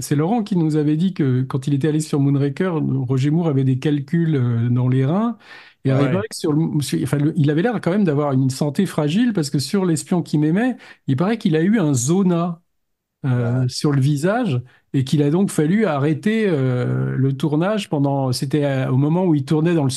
[SPEAKER 2] c'est Laurent qui nous avait dit que quand il était allé sur Moonraker, Roger Moore avait des calculs dans les reins. Et il sur le- enfin, le- il avait l'air quand même d'avoir une santé fragile parce que sur l'espion qui m'aimait, il paraît qu'il a eu un zona euh,
[SPEAKER 3] Ah.
[SPEAKER 2] sur le visage et qu'il a donc fallu arrêter euh, le tournage pendant. C'était euh, au moment où il tournait dans le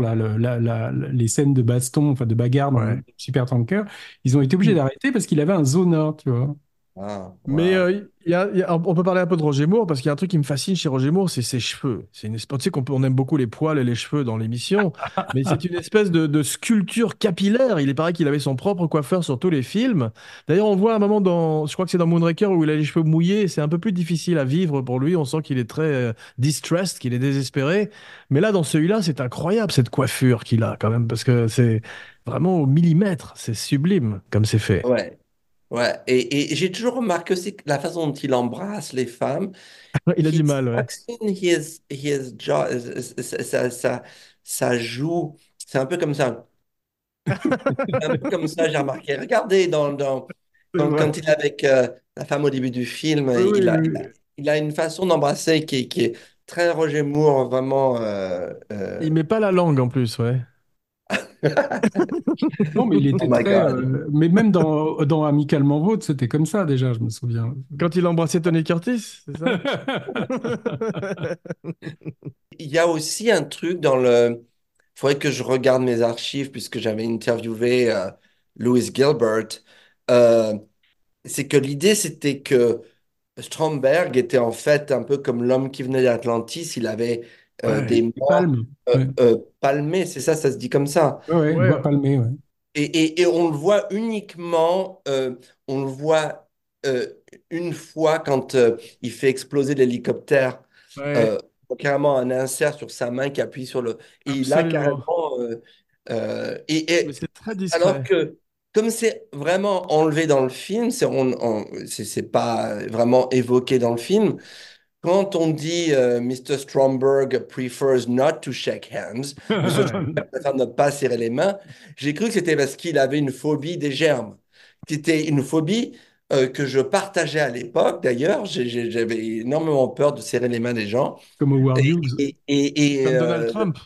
[SPEAKER 2] là, la- la- la- les scènes de baston, enfin de bagarre dans
[SPEAKER 1] Ouais.
[SPEAKER 2] le supertanker. Ils ont été obligés d'arrêter parce qu'il avait un zona, tu vois.
[SPEAKER 3] Ah,
[SPEAKER 1] Mais euh, y a- il y a- on peut parler un peu de Roger Moore parce qu'il y a un truc qui me fascine chez Roger Moore, c'est ses cheveux. C'est une espèce, tu sais qu'on peut- on aime beaucoup les poils et les cheveux dans l'émission, mais c'est une espèce de, de sculpture capillaire. Il est pareil qu'il avait son propre coiffeur sur tous les films. D'ailleurs, on voit un moment dans, je crois que c'est dans Moonraker où il a les cheveux mouillés. C'est un peu plus difficile à vivre pour lui. On sent qu'il est très euh, distressed, qu'il est désespéré. Mais là, dans celui-là, c'est incroyable cette coiffure qu'il a quand même parce que c'est vraiment au millimètre. C'est sublime comme c'est fait.
[SPEAKER 3] Ouais, ouais. Et, et j'ai toujours remarqué aussi que la façon dont il embrasse les femmes,
[SPEAKER 1] Il a du mal, ouais.
[SPEAKER 3] his, his jaw, ça, ça, ça, ça joue, c'est un peu comme ça. Un peu comme ça, j'ai remarqué. Regardez, dans, dans, quand, il est avec euh, la femme au début du film,
[SPEAKER 1] Oui,
[SPEAKER 3] il a,
[SPEAKER 1] oui,
[SPEAKER 3] il a,
[SPEAKER 1] oui.
[SPEAKER 3] il a une façon d'embrasser qui, est- qui est très Roger Moore, vraiment. euh, euh,
[SPEAKER 1] Il met pas la langue en plus, ouais.
[SPEAKER 2] Non, mais il
[SPEAKER 3] Oh
[SPEAKER 2] était
[SPEAKER 3] my
[SPEAKER 2] très. Euh, mais même dans, dans Amicalement Vôtre, c'était comme ça déjà, je me souviens.
[SPEAKER 1] Quand il embrassait Tony Curtis, c'est ça?
[SPEAKER 3] Il y a aussi un truc dans le. Il faudrait que je regarde mes archives puisque j'avais interviewé euh, Louis Gilbert. Euh, c'est que l'idée, c'était que Stromberg était en fait un peu comme l'homme qui venait d'Atlantis. Il avait
[SPEAKER 1] Ouais.
[SPEAKER 3] des
[SPEAKER 2] Et
[SPEAKER 3] mains
[SPEAKER 2] Palme.
[SPEAKER 3] euh,
[SPEAKER 2] Ouais,
[SPEAKER 3] euh, palmées, c'est ça, ça se dit comme ça.
[SPEAKER 2] ouais, ouais.
[SPEAKER 3] Et, et, et on le voit uniquement, euh, on le voit euh, une fois quand euh, il fait exploser l'hélicoptère.
[SPEAKER 1] Ouais,
[SPEAKER 3] Euh, carrément un insert sur sa main qui appuie sur le. Et il a carrément. euh, euh, et, et
[SPEAKER 1] Mais c'est très
[SPEAKER 3] alors que, comme c'est vraiment enlevé dans le film, c'est on, on- c'est c'est pas vraiment évoqué dans le film, quand on dit euh, Mr. Stromberg prefers not to shake hands, Stromberg préfère ne pas serrer les mains, j'ai cru que c'était parce qu'il avait une phobie des germes. C'était une phobie euh, que je partageais à l'époque. D'ailleurs, j'avais énormément peur de serrer les mains des gens.
[SPEAKER 2] Comme Howard
[SPEAKER 3] Et,
[SPEAKER 2] Hughes.
[SPEAKER 3] et- et- et,
[SPEAKER 1] Comme
[SPEAKER 3] euh,
[SPEAKER 1] Donald Trump.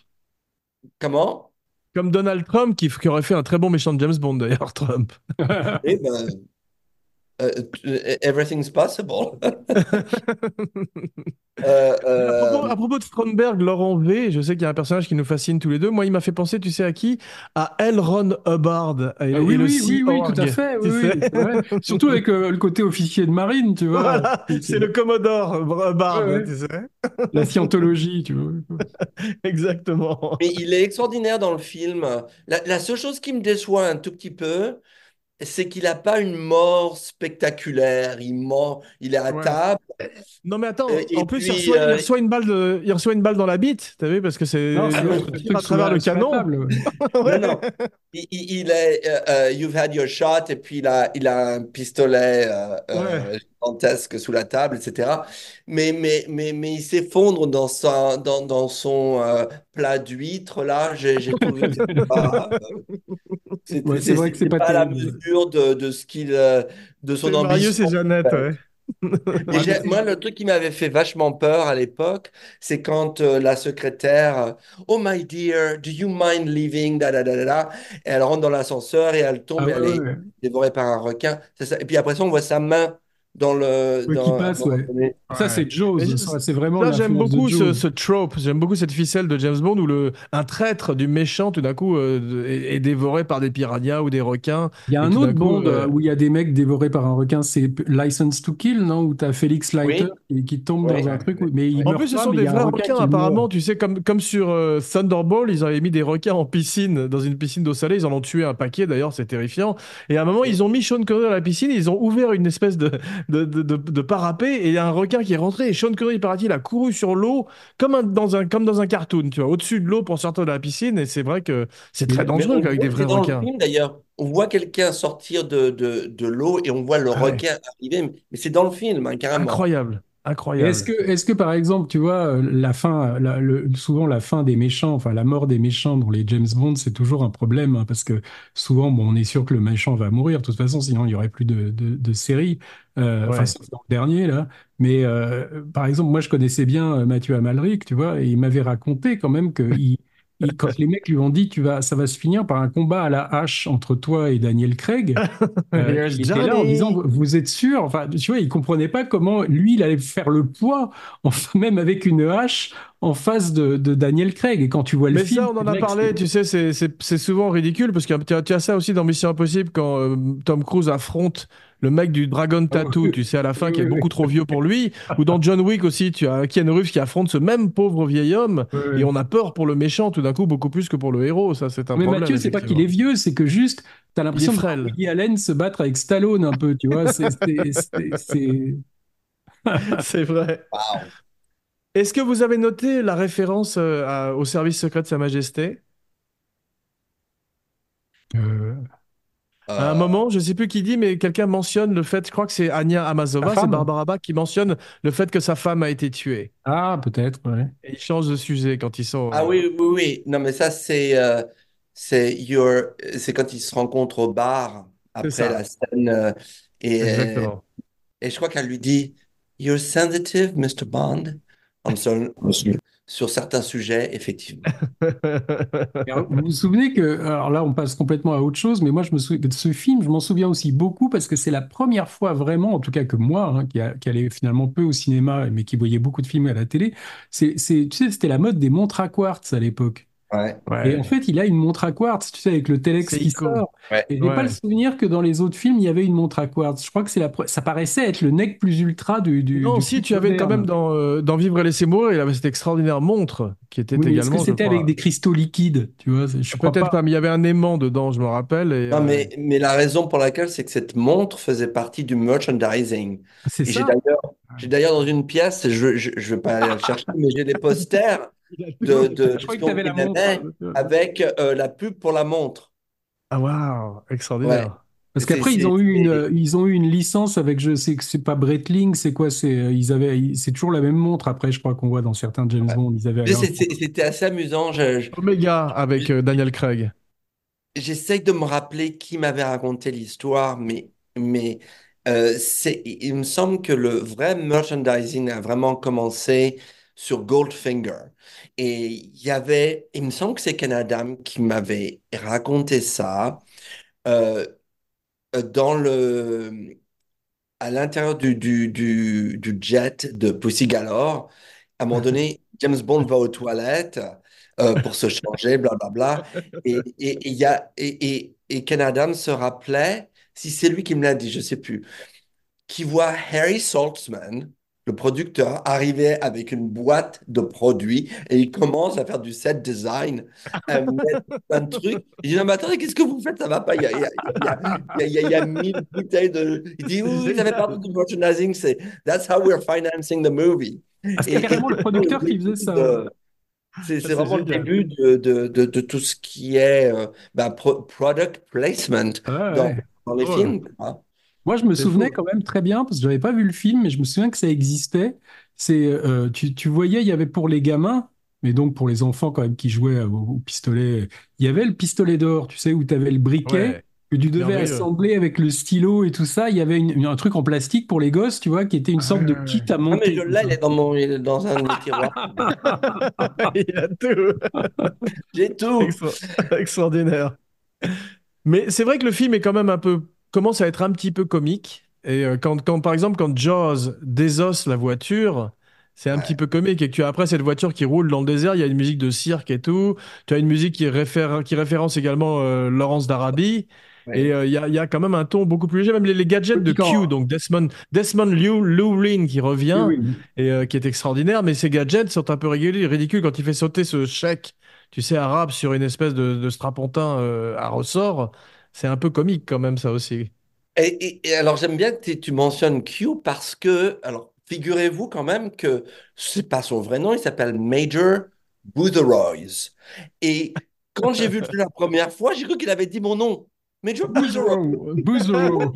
[SPEAKER 3] comment?
[SPEAKER 1] Comme Donald Trump, qui, qui aurait fait un très bon méchant de James Bond d'ailleurs, Trump.
[SPEAKER 3] Eh ben, euh, euh, everything's possible. Euh,
[SPEAKER 1] À propos, à propos de Stromberg, Laurent V, je sais qu'il y a un personnage qui nous fascine tous les deux. Moi, il m'a fait penser, tu sais à qui? À L. Ron Hubbard. Et,
[SPEAKER 2] Ah oui,
[SPEAKER 1] et
[SPEAKER 2] oui, oui, tout à fait. oui, oui. Surtout avec euh, le côté officier de marine, tu vois.
[SPEAKER 1] Voilà, c'est le Commodore Hubbard,
[SPEAKER 2] Ouais, ouais.
[SPEAKER 1] tu sais.
[SPEAKER 2] La scientologie, tu vois.
[SPEAKER 1] Exactement.
[SPEAKER 3] mais il est extraordinaire dans le film. La, la seule chose qui me déçoit un tout petit peu, c'est qu'il n'a pas une mort spectaculaire. Il mord, il est à
[SPEAKER 1] Ouais.
[SPEAKER 3] table.
[SPEAKER 1] Non mais attends,
[SPEAKER 3] Euh, et
[SPEAKER 1] en plus il,
[SPEAKER 3] euh,
[SPEAKER 1] reçoit une balle de, il reçoit une balle dans la bite, t'as vu parce que c'est
[SPEAKER 2] truc
[SPEAKER 1] à travers le canon.
[SPEAKER 2] table, ouais.
[SPEAKER 1] Ouais.
[SPEAKER 3] Non, non. Il, est, euh, euh, you've had your shot, et puis il a, il a un pistolet euh, euh, gigantesque sous la table, etc. Mais, mais, mais, mais il s'effondre dans, sa, dans, dans son euh, plat d'huître, là. J'ai j'ai trouvé que c'était pas, euh, c'était-
[SPEAKER 2] Ouais, c'est vrai que c'est pas
[SPEAKER 3] pas à la mesure de, de ce qu'il, euh, de son
[SPEAKER 1] C'est
[SPEAKER 3] ambition.
[SPEAKER 1] et Jeannette, ouais.
[SPEAKER 3] Et j'ai- moi, le truc qui m'avait fait vachement peur à l'époque, c'est quand euh, la secrétaire, Oh my dear, do you mind leaving? Da, da, da, da, da. Et elle rentre dans l'ascenseur et elle tombe
[SPEAKER 2] Ah
[SPEAKER 3] et
[SPEAKER 2] ouais,
[SPEAKER 3] elle est
[SPEAKER 2] ouais.
[SPEAKER 3] dévorée par un requin. C'est ça. Et puis après ça, on voit sa main dans le.
[SPEAKER 2] Ouais, qui
[SPEAKER 3] dans,
[SPEAKER 2] passe,
[SPEAKER 3] dans-
[SPEAKER 2] ouais. Ça, c'est Jaws. c'est vraiment
[SPEAKER 1] Ça, j'aime beaucoup ce, trope, j'aime beaucoup cette ficelle de James Bond où le, un traître du méchant, tout d'un coup, euh, est, est dévoré par des piranhas ou des requins.
[SPEAKER 2] Il y a un autre Bond
[SPEAKER 1] euh,
[SPEAKER 2] où il y a des mecs dévorés par un requin, c'est License to Kill, non? Où t'as Félix Leiter qui, qui tombe
[SPEAKER 3] Oui.
[SPEAKER 2] dans un truc, où- mais il
[SPEAKER 1] En
[SPEAKER 2] meurt
[SPEAKER 1] plus, ce
[SPEAKER 2] pas,
[SPEAKER 1] sont des vrais
[SPEAKER 2] requin
[SPEAKER 1] requins,
[SPEAKER 2] qui
[SPEAKER 1] apparemment.
[SPEAKER 2] meurt.
[SPEAKER 1] Tu sais, comme, comme sur euh, Thunderball, ils avaient mis des requins en piscine, dans une piscine d'eau salée. Ils en ont tué un paquet, d'ailleurs, c'est terrifiant. Et à un moment, ils ont mis Sean Connery dans la piscine, ils ont ouvert une espèce de, de, de, de- de parapet, et il y a un requin qui est rentré. Et Sean Connery, paraît-il, a couru sur l'eau, comme, un- dans un, comme dans un cartoon, tu vois, au-dessus de l'eau pour sortir de la piscine. Et c'est vrai que c'est très dangereux avec des vrais
[SPEAKER 3] dans
[SPEAKER 1] requins.
[SPEAKER 3] le film d'ailleurs. On voit quelqu'un sortir de, de, de l'eau et on voit le
[SPEAKER 1] Ah ouais.
[SPEAKER 3] requin arriver. Mais mais c'est dans le film, hein, carrément.
[SPEAKER 1] Incroyable. Incroyable.
[SPEAKER 2] Est-ce que, est-ce que par exemple, tu vois, euh, la fin, la- le- souvent la fin des méchants, enfin la mort des méchants dans les James Bond, c'est toujours un problème hein, parce que souvent, bon, on est sûr que le méchant va mourir de toute façon, sinon il y aurait plus de, de, de série. Euh, Enfin,
[SPEAKER 1] Ouais.
[SPEAKER 2] sauf dans le dernier là. Mais euh, par exemple, moi je connaissais bien euh, Mathieu Amalric, tu vois, et il m'avait raconté quand même que quand les mecs lui ont dit, tu vas, ça va se finir par un combat à la hache entre toi et Daniel Craig. Euh, il était là en disant, vous êtes sûr? Enfin, tu vois, il comprenait pas comment lui, il allait faire le poids, enfin, même avec une hache, en face de, de Daniel Craig. Et quand tu vois le
[SPEAKER 1] Mais
[SPEAKER 2] film,
[SPEAKER 1] ça, on en a parlé, tu sais, c'est- souvent ridicule parce que tu as, tu as ça aussi dans Mission Impossible quand euh, Tom Cruise affronte le mec du Dragon Tattoo,
[SPEAKER 2] oui.
[SPEAKER 1] tu sais, à la fin,
[SPEAKER 2] Oui,
[SPEAKER 1] qui est beaucoup trop vieux pour lui. Ou dans John Wick aussi, tu as Keanu Reeves qui affronte ce même pauvre vieil homme et on a peur pour le méchant tout d'un coup beaucoup plus que pour le héros. Ça, c'est un
[SPEAKER 2] Mais
[SPEAKER 1] problème.
[SPEAKER 2] Mathieu, c'est pas qu'il est vieux, c'est que juste, t'as l'impression de. Woody Allen se battre avec Stallone un peu, tu vois. C'est, c'est, c'est- c'est-
[SPEAKER 1] C'est vrai. Est-ce que vous avez noté la référence euh, à- au service secret de Sa Majesté?
[SPEAKER 2] Euh,
[SPEAKER 1] À un
[SPEAKER 3] Euh,
[SPEAKER 1] moment, je sais plus qui dit, mais quelqu'un mentionne le fait, je crois que c'est Anya Amazova, c'est
[SPEAKER 2] femme
[SPEAKER 1] Barbara Bach qui mentionne le fait que sa femme a été tuée.
[SPEAKER 2] Ah, peut-être, ouais.
[SPEAKER 1] Et ils changent de sujet quand ils sont.
[SPEAKER 3] Ah
[SPEAKER 1] euh,
[SPEAKER 3] oui, oui, oui. Non, mais ça, c'est euh, c'est your... c'est quand ils se rencontrent au bar après
[SPEAKER 1] ça.
[SPEAKER 3] la scène. euh, et, euh,
[SPEAKER 1] Exactement.
[SPEAKER 3] et je crois qu'elle lui dit You're sensitive, Mr. Bond. Sur certains sujets, effectivement.
[SPEAKER 2] Vous vous souvenez que, alors là, on passe complètement à autre chose, mais moi, je me souviens de ce film, je m'en souviens aussi beaucoup parce que c'est la première fois vraiment, en tout cas que moi, hein, qui, a- qui allait finalement peu au cinéma, mais qui voyait beaucoup de films à la télé, c'est, c'est, tu sais, c'était la mode des montres à quartz à l'époque.
[SPEAKER 3] Ouais.
[SPEAKER 2] Et en fait, il a une montre à quartz, tu sais, avec le Telex qui sort.
[SPEAKER 3] Ouais.
[SPEAKER 2] Et j'ai pas
[SPEAKER 1] Ouais.
[SPEAKER 2] le souvenir que dans les autres films, il y avait une montre à quartz. Je crois que c'est la, ça paraissait être le nec plus ultra du, du,
[SPEAKER 1] Non,
[SPEAKER 2] du
[SPEAKER 1] si, tu avais quand même dans, euh, dans Vivre et laisser mourir, il avait cette extraordinaire montre qui était
[SPEAKER 2] Oui, mais est-ce
[SPEAKER 1] également.
[SPEAKER 2] que c'était avec des cristaux liquides, tu vois? Je
[SPEAKER 1] Peut-être
[SPEAKER 2] pas.
[SPEAKER 1] pas. mais il y avait un aimant dedans, je me rappelle. Et,
[SPEAKER 3] Non,
[SPEAKER 1] euh,
[SPEAKER 3] mais, mais la raison pour laquelle c'est que cette montre faisait partie du merchandising.
[SPEAKER 2] C'est
[SPEAKER 3] Et j'ai
[SPEAKER 2] ça.
[SPEAKER 3] d'ailleurs, j'ai d'ailleurs dans une pièce, je ne vais pas aller la chercher, mais j'ai des posters de, de,
[SPEAKER 2] Je crois que tu avais la montre.
[SPEAKER 3] Connery avec euh, la pub pour la montre.
[SPEAKER 1] Ah, waouh, extraordinaire.
[SPEAKER 2] Parce qu'après, ils ont eu une, ils ont eu une licence avec, je sais que c'est pas Breitling, c'est quoi? C'est, euh, ils avaient, c'est toujours la même montre. Après, je crois qu'on voit dans certains James Bond, ils avaient
[SPEAKER 3] c'était assez amusant. Je- je-
[SPEAKER 1] Omega avec euh, Daniel Craig.
[SPEAKER 3] J'essaye de me rappeler qui m'avait raconté l'histoire, mais, mais euh, il me semble que le vrai merchandising a vraiment commencé sur Goldfinger. Et il y avait, il me semble que c'est Ken Adam qui m'avait raconté ça euh, dans le, à l'intérieur du, du, du, du jet de Pussy Galore. À un moment donné, James Bond va aux toilettes euh, pour se changer, blablabla. Et, et, et, y a, et, et, et Ken Adams se rappelait, si c'est lui qui me l'a dit, je ne sais plus, qui voit Harry Saltzman, le producteur, arriver avec une boîte de produits et il commence à faire du set design, à mettre un truc. Il dit, non, mais attendez, qu'est-ce que vous faites? Ça va pas. Il y a, il y il y mille bouteilles de... Il dit, oui, ça fait partie du merchandising. C'est, that's how we're financing the movie.
[SPEAKER 2] Ah, c'était carrément le producteur qui faisait ça.
[SPEAKER 3] de- C'est c'est
[SPEAKER 1] c'est
[SPEAKER 3] vraiment le début de, de, de, de tout ce qui est euh, pro- product placement dans,
[SPEAKER 2] ouais.
[SPEAKER 3] Dans les
[SPEAKER 1] Ouais.
[SPEAKER 3] films.
[SPEAKER 2] Moi, je me souvenais
[SPEAKER 1] fou.
[SPEAKER 2] quand même très bien, parce que je n'avais pas vu le film, mais je me souviens que ça existait. C'est, euh, tu, tu voyais, il y avait pour les gamins, mais donc pour les enfants quand même qui jouaient au, au pistolet, il y avait le pistolet d'or, tu sais, où tu avais le briquet
[SPEAKER 1] Ouais.
[SPEAKER 2] que tu devais assembler avec le stylo et tout ça. Il y avait une- une- un truc en plastique pour les gosses, tu vois, qui était une sorte de kit à
[SPEAKER 3] Ah, mais
[SPEAKER 2] monter.
[SPEAKER 3] je
[SPEAKER 2] ça.
[SPEAKER 3] il est dans, mon, il est dans un tiroirs.
[SPEAKER 1] Il a tout.
[SPEAKER 3] J'ai tout.
[SPEAKER 1] Extra- Extraordinaire. Mais c'est vrai que le film est quand même un peu commence à être un petit peu comique. Et euh, quand, quand par exemple quand Jaws désosse la voiture, c'est un petit peu comique. Et que tu as après cette voiture qui roule dans le désert, il y a une musique de cirque et tout. Tu as une musique qui, réfère, qui référence également euh, Laurence d'Arabie.
[SPEAKER 3] Ouais.
[SPEAKER 1] Et euh, il y, a, y a quand même un ton beaucoup plus léger. Même les, les gadgets de. Q, donc Desmond, Desmond Llew- Llewellyn qui revient
[SPEAKER 2] Oui, oui.
[SPEAKER 1] et euh, qui est extraordinaire, mais ces gadgets sont un peu ridicules quand il fait sauter ce chèque, tu sais, arabe sur une espèce de, strapontin euh, à ressort. C'est un peu comique quand même, ça aussi.
[SPEAKER 3] Et, alors, j'aime bien que tu mentionnes Q parce que, alors, figurez-vous quand même que c'est pas son vrai nom, il s'appelle Major Bootheroys. Et quand j'ai vu le la première fois, j'ai cru qu'il avait dit mon nom. Major Bootheroys.
[SPEAKER 2] Boozero.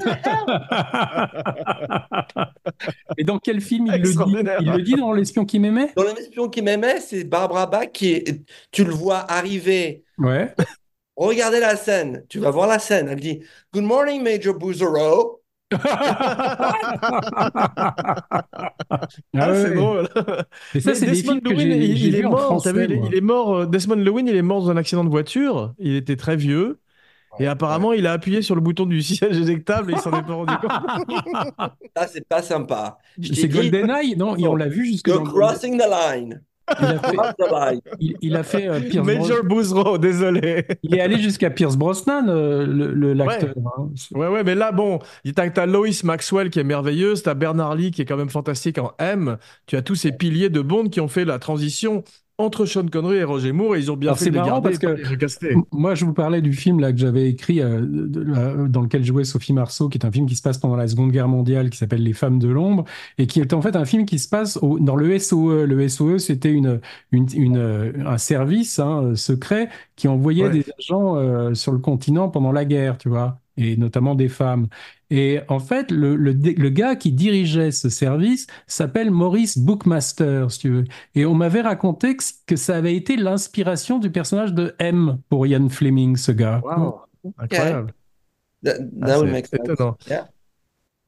[SPEAKER 2] Et dans quel film il le dit? Il le dit dans L'espion qui m'aimait?
[SPEAKER 3] Dans l'espion qui m'aimait, c'est Barbara Bach qui est, tu le vois arriver.
[SPEAKER 2] Ouais.
[SPEAKER 3] Regardez la scène. Tu vas voir la scène. Elle dit Good morning, Major Boozero.
[SPEAKER 2] Ah
[SPEAKER 1] Ah, c'est drôle.
[SPEAKER 2] Et ça,
[SPEAKER 1] Mais
[SPEAKER 2] c'est des
[SPEAKER 1] Desmond
[SPEAKER 2] j'ai
[SPEAKER 1] il, est mort, t'as
[SPEAKER 2] français,
[SPEAKER 1] vu, il, est- mort, Desmond Llewellyn, il est mort dans un accident de voiture. Il était très vieux. Et apparemment, il a appuyé sur le bouton du siège éjectable et il s'en est pas rendu compte.
[SPEAKER 3] Ça, c'est pas sympa.
[SPEAKER 2] C'est
[SPEAKER 3] dit,
[SPEAKER 2] GoldenEye? Non, et on l'a vu jusque
[SPEAKER 3] You're
[SPEAKER 2] dans...
[SPEAKER 3] crossing the line.
[SPEAKER 2] Il a fait,
[SPEAKER 3] Cross the line.
[SPEAKER 2] il, il a fait euh, Pierce
[SPEAKER 1] Major
[SPEAKER 2] Brosnan.
[SPEAKER 1] Boozero, désolé.
[SPEAKER 2] Il est allé jusqu'à Pierce Brosnan, euh, le- le- l'acteur. hein.
[SPEAKER 1] Ouais, ouais, mais là, bon, t'as t'as Lois Maxwell qui est merveilleuse, t'as Bernard Lee qui est quand même fantastique en M, tu as tous ces piliers de Bond qui ont fait la transition entre Sean Connery et Roger Moore et ils ont bien
[SPEAKER 2] Alors,
[SPEAKER 1] fait de
[SPEAKER 2] marrant
[SPEAKER 1] garder
[SPEAKER 2] parce que- Moi, je vous parlais du film là que j'avais écrit, euh, de- euh, dans lequel jouait Sophie Marceau, qui est un film qui se passe pendant la Seconde Guerre mondiale, qui s'appelle Les Femmes de l'ombre, et qui est en fait un film qui se passe au- dans le SOE. Le SOE, c'était une, une, une, euh, un service hein, secret qui envoyait
[SPEAKER 1] Ouais.
[SPEAKER 2] des agents euh, sur le continent pendant la guerre, tu vois, et notamment des femmes. Et en fait, le, le, le gars qui dirigeait ce service s'appelle Maurice Bookmaster, si tu veux. Et on m'avait raconté que, que ça avait été l'inspiration du personnage de M pour Ian Fleming, ce gars.
[SPEAKER 1] Wow, incroyable.
[SPEAKER 3] That,
[SPEAKER 1] Ah,
[SPEAKER 3] that would make sense.
[SPEAKER 1] étonnant.
[SPEAKER 3] Yeah.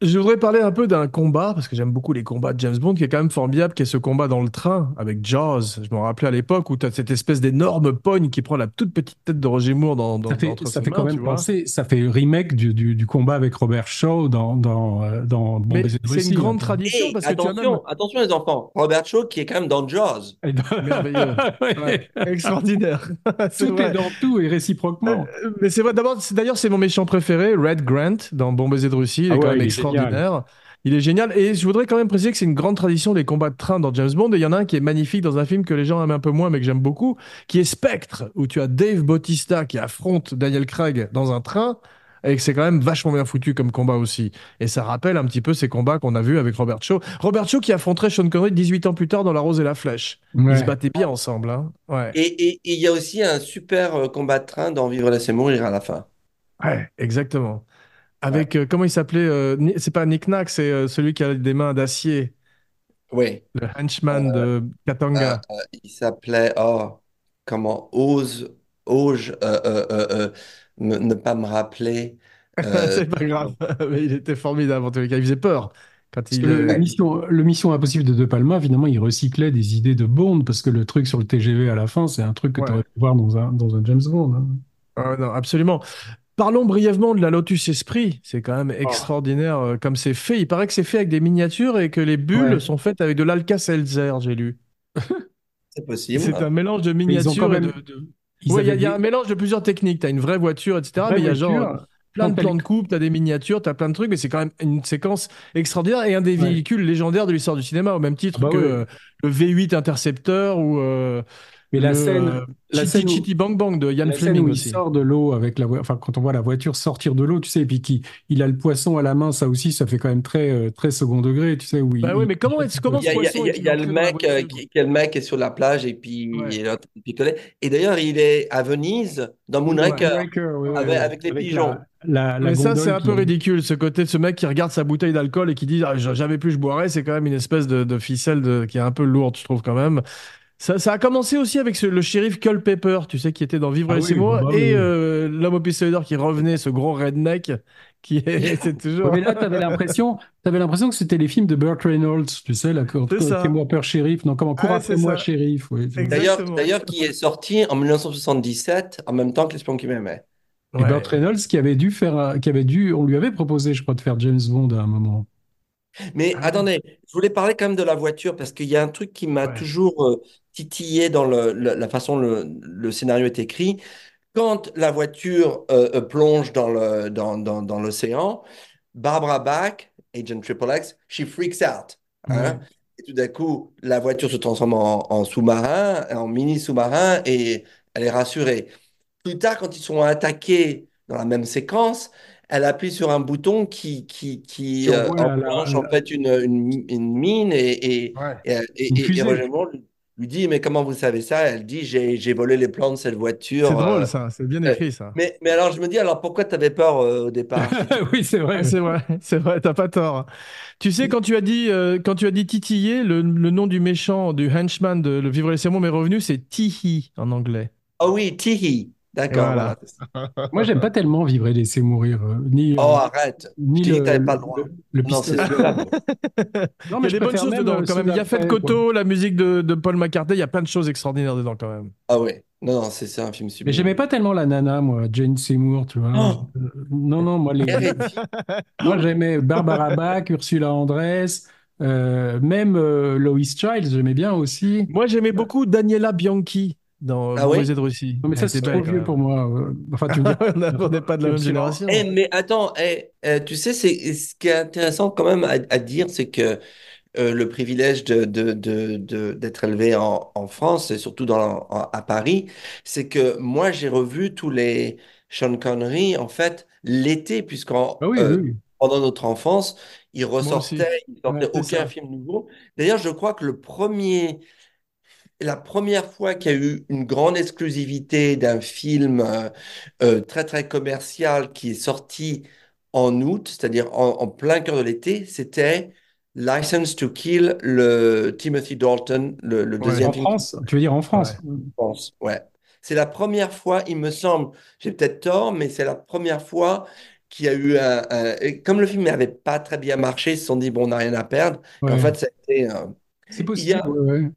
[SPEAKER 1] Je voudrais parler un peu d'un combat, parce que j'aime beaucoup les combats de James Bond, qui est quand même formidable, qui est ce combat dans le train avec Jaws. Je me rappelais à l'époque où tu as cette espèce d'énorme pogne qui prend la toute petite tête de Roger Moore dans, dans,
[SPEAKER 2] Ça fait,
[SPEAKER 1] entre
[SPEAKER 2] ça
[SPEAKER 1] ses
[SPEAKER 2] fait quand
[SPEAKER 1] mains,
[SPEAKER 2] même penser, ça fait remake du, du, du combat avec Robert Shaw dans, dans, euh, dans Bon
[SPEAKER 1] Mais
[SPEAKER 2] Baiser de
[SPEAKER 1] c'est une grande
[SPEAKER 2] hein.
[SPEAKER 1] tradition parce que tu as
[SPEAKER 3] attention,
[SPEAKER 1] même...
[SPEAKER 3] attention les enfants. Robert Shaw qui est quand même dans Jaws.
[SPEAKER 1] Merveilleux.
[SPEAKER 2] Ouais.
[SPEAKER 1] Extraordinaire.
[SPEAKER 2] Tout
[SPEAKER 1] vrai.
[SPEAKER 2] est dans tout et réciproquement.
[SPEAKER 1] Euh, Mais c'est vrai, d'ailleurs, c'est mon méchant préféré, Red Grant, dans Bon Baiser de Russie. Il
[SPEAKER 2] Ah
[SPEAKER 1] est quand même
[SPEAKER 2] il est
[SPEAKER 1] extraordinaire. Il est génial. Et je voudrais quand même préciser que c'est une grande tradition des combats de train dans James Bond. Et il y en a un qui est magnifique dans un film que les gens aiment un peu moins, mais que j'aime beaucoup, qui est Spectre, où tu as Dave Bautista qui affronte Daniel Craig dans un train. Et que c'est quand même vachement bien foutu comme combat aussi. Et ça rappelle un petit peu ces combats qu'on a vus avec Robert Shaw. Robert Shaw qui affronterait Sean Connery 18 ans plus tard dans La Rose et la Flèche. Ils se battaient bien ensemble. Hein. Ouais.
[SPEAKER 3] Et et- et il y a aussi un super euh, combat de train dans Vivre laisser mourir à la fin.
[SPEAKER 1] ouais, exactement. Avec, euh, comment il s'appelait euh, C'est pas Nick Nack, c'est euh, celui qui a des mains d'acier,
[SPEAKER 3] Oui.
[SPEAKER 1] le henchman de Katanga.
[SPEAKER 3] euh, il s'appelait, oh, comment, ose, ose euh, euh, euh, euh, ne, ne pas me rappeler. Euh,
[SPEAKER 1] C'est pas grave, mais il était formidable en tous les cas. Il faisait peur quand il.
[SPEAKER 2] le, mission, le Mission Impossible de De Palma, finalement, il recyclait des idées de Bond, parce que le truc sur le TGV à la fin, c'est un truc que tu aurais pu voir dans un, dans un James Bond. hein.
[SPEAKER 1] Ah non, absolument. Parlons brièvement de la Lotus Esprit. C'est quand même extraordinaire euh, comme c'est fait. Il paraît que c'est fait avec des miniatures et que les bulles
[SPEAKER 2] Ouais.
[SPEAKER 1] sont faites avec de l'Alka-Seltzer, j'ai lu.
[SPEAKER 3] c'est possible.
[SPEAKER 1] C'est un mélange de miniatures et de. de- Ouais, il y, a-
[SPEAKER 2] avaient
[SPEAKER 1] il y a
[SPEAKER 2] des
[SPEAKER 1] un mélange de plusieurs techniques. Tu as une vraie voiture, etc. mais il y a genre
[SPEAKER 2] voitures.
[SPEAKER 1] plein de plans de coupe, tu as des miniatures, tu as plein de trucs, mais c'est quand même une séquence extraordinaire et un des
[SPEAKER 2] Ouais.
[SPEAKER 1] véhicules légendaires de l'histoire du cinéma, au même titre
[SPEAKER 2] Ah bah
[SPEAKER 1] que
[SPEAKER 2] ouais.
[SPEAKER 1] euh, le V8 Interceptor ou euh,
[SPEAKER 2] Mais la scène,
[SPEAKER 1] euh,
[SPEAKER 2] la
[SPEAKER 1] Chitty
[SPEAKER 2] scène où-
[SPEAKER 1] Chitty Bang Bang de
[SPEAKER 2] scène
[SPEAKER 1] Fleming
[SPEAKER 2] où il
[SPEAKER 1] aussi.
[SPEAKER 2] sort de l'eau avec la enfin quand on voit la voiture sortir de l'eau, tu sais, et puis qu'il il a le poisson à la main, ça aussi, ça fait quand même très euh, très second degré, tu sais, où il,
[SPEAKER 1] Bah oui, mais comment est-ce- comment
[SPEAKER 3] Il y a, il y a-
[SPEAKER 1] poisson
[SPEAKER 3] il y a- y a le mec, euh,
[SPEAKER 1] voiture
[SPEAKER 3] qui, qui est le mec qui est sur la plage et puis
[SPEAKER 1] Ouais.
[SPEAKER 3] il est picoler. Et d'ailleurs, il est à Venise, dans Moonraker,
[SPEAKER 2] Moonraker, ouais, ouais,
[SPEAKER 3] avec, les
[SPEAKER 2] Avec
[SPEAKER 3] pigeons.
[SPEAKER 2] La, la, la
[SPEAKER 1] Mais ça, c'est un
[SPEAKER 2] qui-
[SPEAKER 1] peu ridicule, ce côté de ce mec qui regarde sa bouteille d'alcool et qui dit ah, jamais plus je boirai, c'est quand même une espèce de, de ficelle de- qui est un peu lourde, je trouve quand même. Ça, ça a commencé aussi avec ce- le shérif Culpepper, tu sais, qui était dans Vivre
[SPEAKER 2] Ah
[SPEAKER 1] et
[SPEAKER 2] oui, bah
[SPEAKER 1] et
[SPEAKER 2] oui.
[SPEAKER 1] euh, l'homme au pistolet d'or qui revenait, ce gros redneck, qui c'est toujours.
[SPEAKER 2] Mais là, t'avais l'impression, t'avais l'impression que c'était les films de Burt Reynolds, tu sais, là, cours,
[SPEAKER 1] C'est ça.
[SPEAKER 2] moi peur shérif, non, comment, cours
[SPEAKER 1] Ah,
[SPEAKER 2] moi
[SPEAKER 1] ça.
[SPEAKER 2] shérif, oui.
[SPEAKER 3] D'ailleurs, d'ailleurs, qui est sorti en 1977, en même temps que L'espion qui m'aimait.
[SPEAKER 2] Et
[SPEAKER 1] Ouais.
[SPEAKER 2] Burt Reynolds qui avait dû faire, qui avait dû, on lui avait proposé, je crois, de faire James Bond à un moment.
[SPEAKER 3] Mais
[SPEAKER 1] Ah.
[SPEAKER 3] attendez, je voulais parler quand même de la voiture parce qu'il y a un truc qui m'a
[SPEAKER 1] Ouais.
[SPEAKER 3] toujours euh, titillé dans le- le- la façon dont le, le scénario est écrit. Quand la voiture euh, euh, plonge dans le, dans, dans, dans l'océan, Barbara Bach, Agent Triple X, she freaks out. hein.
[SPEAKER 2] Ouais.
[SPEAKER 3] Et tout d'un coup, la voiture se transforme en, en sous-marin, en mini sous-marin, et elle est rassurée. Plus tard, quand ils sont attaqués dans la même séquence, elle appuie sur un bouton qui, qui, qui euh, enclenche en fait une, une, une mine et, et,
[SPEAKER 1] Ouais.
[SPEAKER 3] et, et-
[SPEAKER 2] Une
[SPEAKER 3] et- et
[SPEAKER 2] fusée.
[SPEAKER 3] Roger Moore lui, dit, mais comment vous savez ça? Elle dit, j'ai, volé les plans de cette voiture.
[SPEAKER 1] C'est drôle,
[SPEAKER 3] euh.
[SPEAKER 1] ça, c'est bien
[SPEAKER 3] euh,
[SPEAKER 1] écrit, ça.
[SPEAKER 3] Mais, mais alors, je me dis, alors pourquoi tu avais peur euh, au départ?
[SPEAKER 2] oui, c'est vrai.
[SPEAKER 1] C'est vrai, c'est vrai, t'as pas tort. Tu sais, quand tu as dit, euh, quand tu as dit titiller, le, le nom du méchant, du henchman de Le Vivre et Laisser moi m'est revenu, c'est Tihi en anglais.
[SPEAKER 3] Oh oui, Tihi. D'accord,
[SPEAKER 1] voilà.
[SPEAKER 3] voilà.
[SPEAKER 2] Moi, j'aime pas tellement vivre et laisser mourir, euh, ni,
[SPEAKER 3] Oh,
[SPEAKER 2] euh,
[SPEAKER 3] arrête.
[SPEAKER 2] ni
[SPEAKER 3] je
[SPEAKER 2] le,
[SPEAKER 3] t'avais pas le droit.
[SPEAKER 2] le, le
[SPEAKER 3] Non, c'est super.
[SPEAKER 2] Non,
[SPEAKER 1] Il y a
[SPEAKER 2] mais
[SPEAKER 1] des bonnes choses dedans
[SPEAKER 2] euh,
[SPEAKER 1] quand même. Il y a Fête. Koto, la musique de, de Paul McCartney, il y a plein de choses extraordinaires dedans quand même.
[SPEAKER 3] Ah oui. Non, non, c'est un film
[SPEAKER 2] Mais
[SPEAKER 3] sublime.
[SPEAKER 2] j'aimais pas tellement la nana, moi, Jane Seymour, tu vois.
[SPEAKER 3] Oh.
[SPEAKER 2] Euh, non, non, moi, les... Moi j'aimais Barbara Bach, Ursula Andress, euh, même euh, Lois Child, j'aimais bien aussi.
[SPEAKER 1] Moi, j'aimais beaucoup Daniela Bianchi dans
[SPEAKER 3] Ah ouais
[SPEAKER 1] de Russie.
[SPEAKER 2] Non, mais ça, c'est trop vieux pour moi. euh. Enfin, tu me dis.
[SPEAKER 1] On n'a- on n'est pas de la même génération.
[SPEAKER 3] Eh, mais attends, eh, euh, tu sais, c'est ce qui est intéressant quand même à, à dire, c'est que euh, le privilège de, de, de, de- d'être élevé en, en France et surtout dans, en- à Paris, c'est que moi j'ai revu tous les Sean Connery en fait l'été, puisqu'en
[SPEAKER 2] Ah oui,
[SPEAKER 3] euh,
[SPEAKER 2] oui.
[SPEAKER 3] pendant notre enfance, il ressortait, il sortait
[SPEAKER 2] Ouais,
[SPEAKER 3] aucun
[SPEAKER 2] ça.
[SPEAKER 3] film nouveau. D'ailleurs, je crois que le premier, la première fois qu'il y a eu une grande exclusivité d'un film euh, euh, très très commercial qui est sorti en août, c'est-à-dire en, en plein cœur de l'été, c'était License to Kill, le Timothy Dalton, le, le
[SPEAKER 1] Ouais.
[SPEAKER 3] deuxième
[SPEAKER 2] En
[SPEAKER 3] film
[SPEAKER 2] France, tu veux dire en France?
[SPEAKER 3] pense, ouais. C'est la première fois, il me semble, j'ai peut-être tort, mais c'est la première fois qu'il y a eu un, Comme le film n'avait pas très bien marché, ils se sont dit, bon, on n'a rien à perdre.
[SPEAKER 2] Ouais.
[SPEAKER 3] En fait, ça a été,
[SPEAKER 2] C'est
[SPEAKER 3] il y a-
[SPEAKER 2] possible, ouais.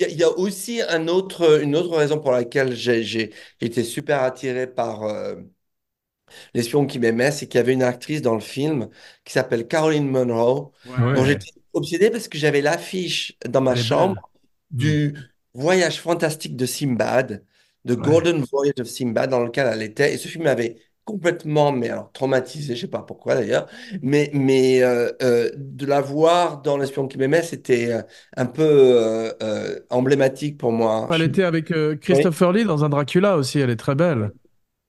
[SPEAKER 3] Il y a, il y a aussi un autre, une autre raison pour laquelle j'ai été super attiré par euh, L'espion qui m'aimait, c'est qu'il y avait une actrice dans le film qui s'appelle Caroline Munro,
[SPEAKER 2] Ouais.
[SPEAKER 3] dont j'étais obsédé parce que j'avais l'affiche dans ma chambre
[SPEAKER 1] belle.
[SPEAKER 3] du voyage fantastique de Simbad, de
[SPEAKER 1] Ouais.
[SPEAKER 3] Golden Voyage of Simbad, dans lequel elle était. Et ce film m'avait complètement, mais alors traumatisé, je sais pas pourquoi d'ailleurs, mais, mais euh, euh, de la voir dans L'espion qui m'aimait, c'était euh, un peu euh, emblématique pour moi.
[SPEAKER 1] Elle était avec Christopher Lee dans un Dracula aussi, elle est très belle.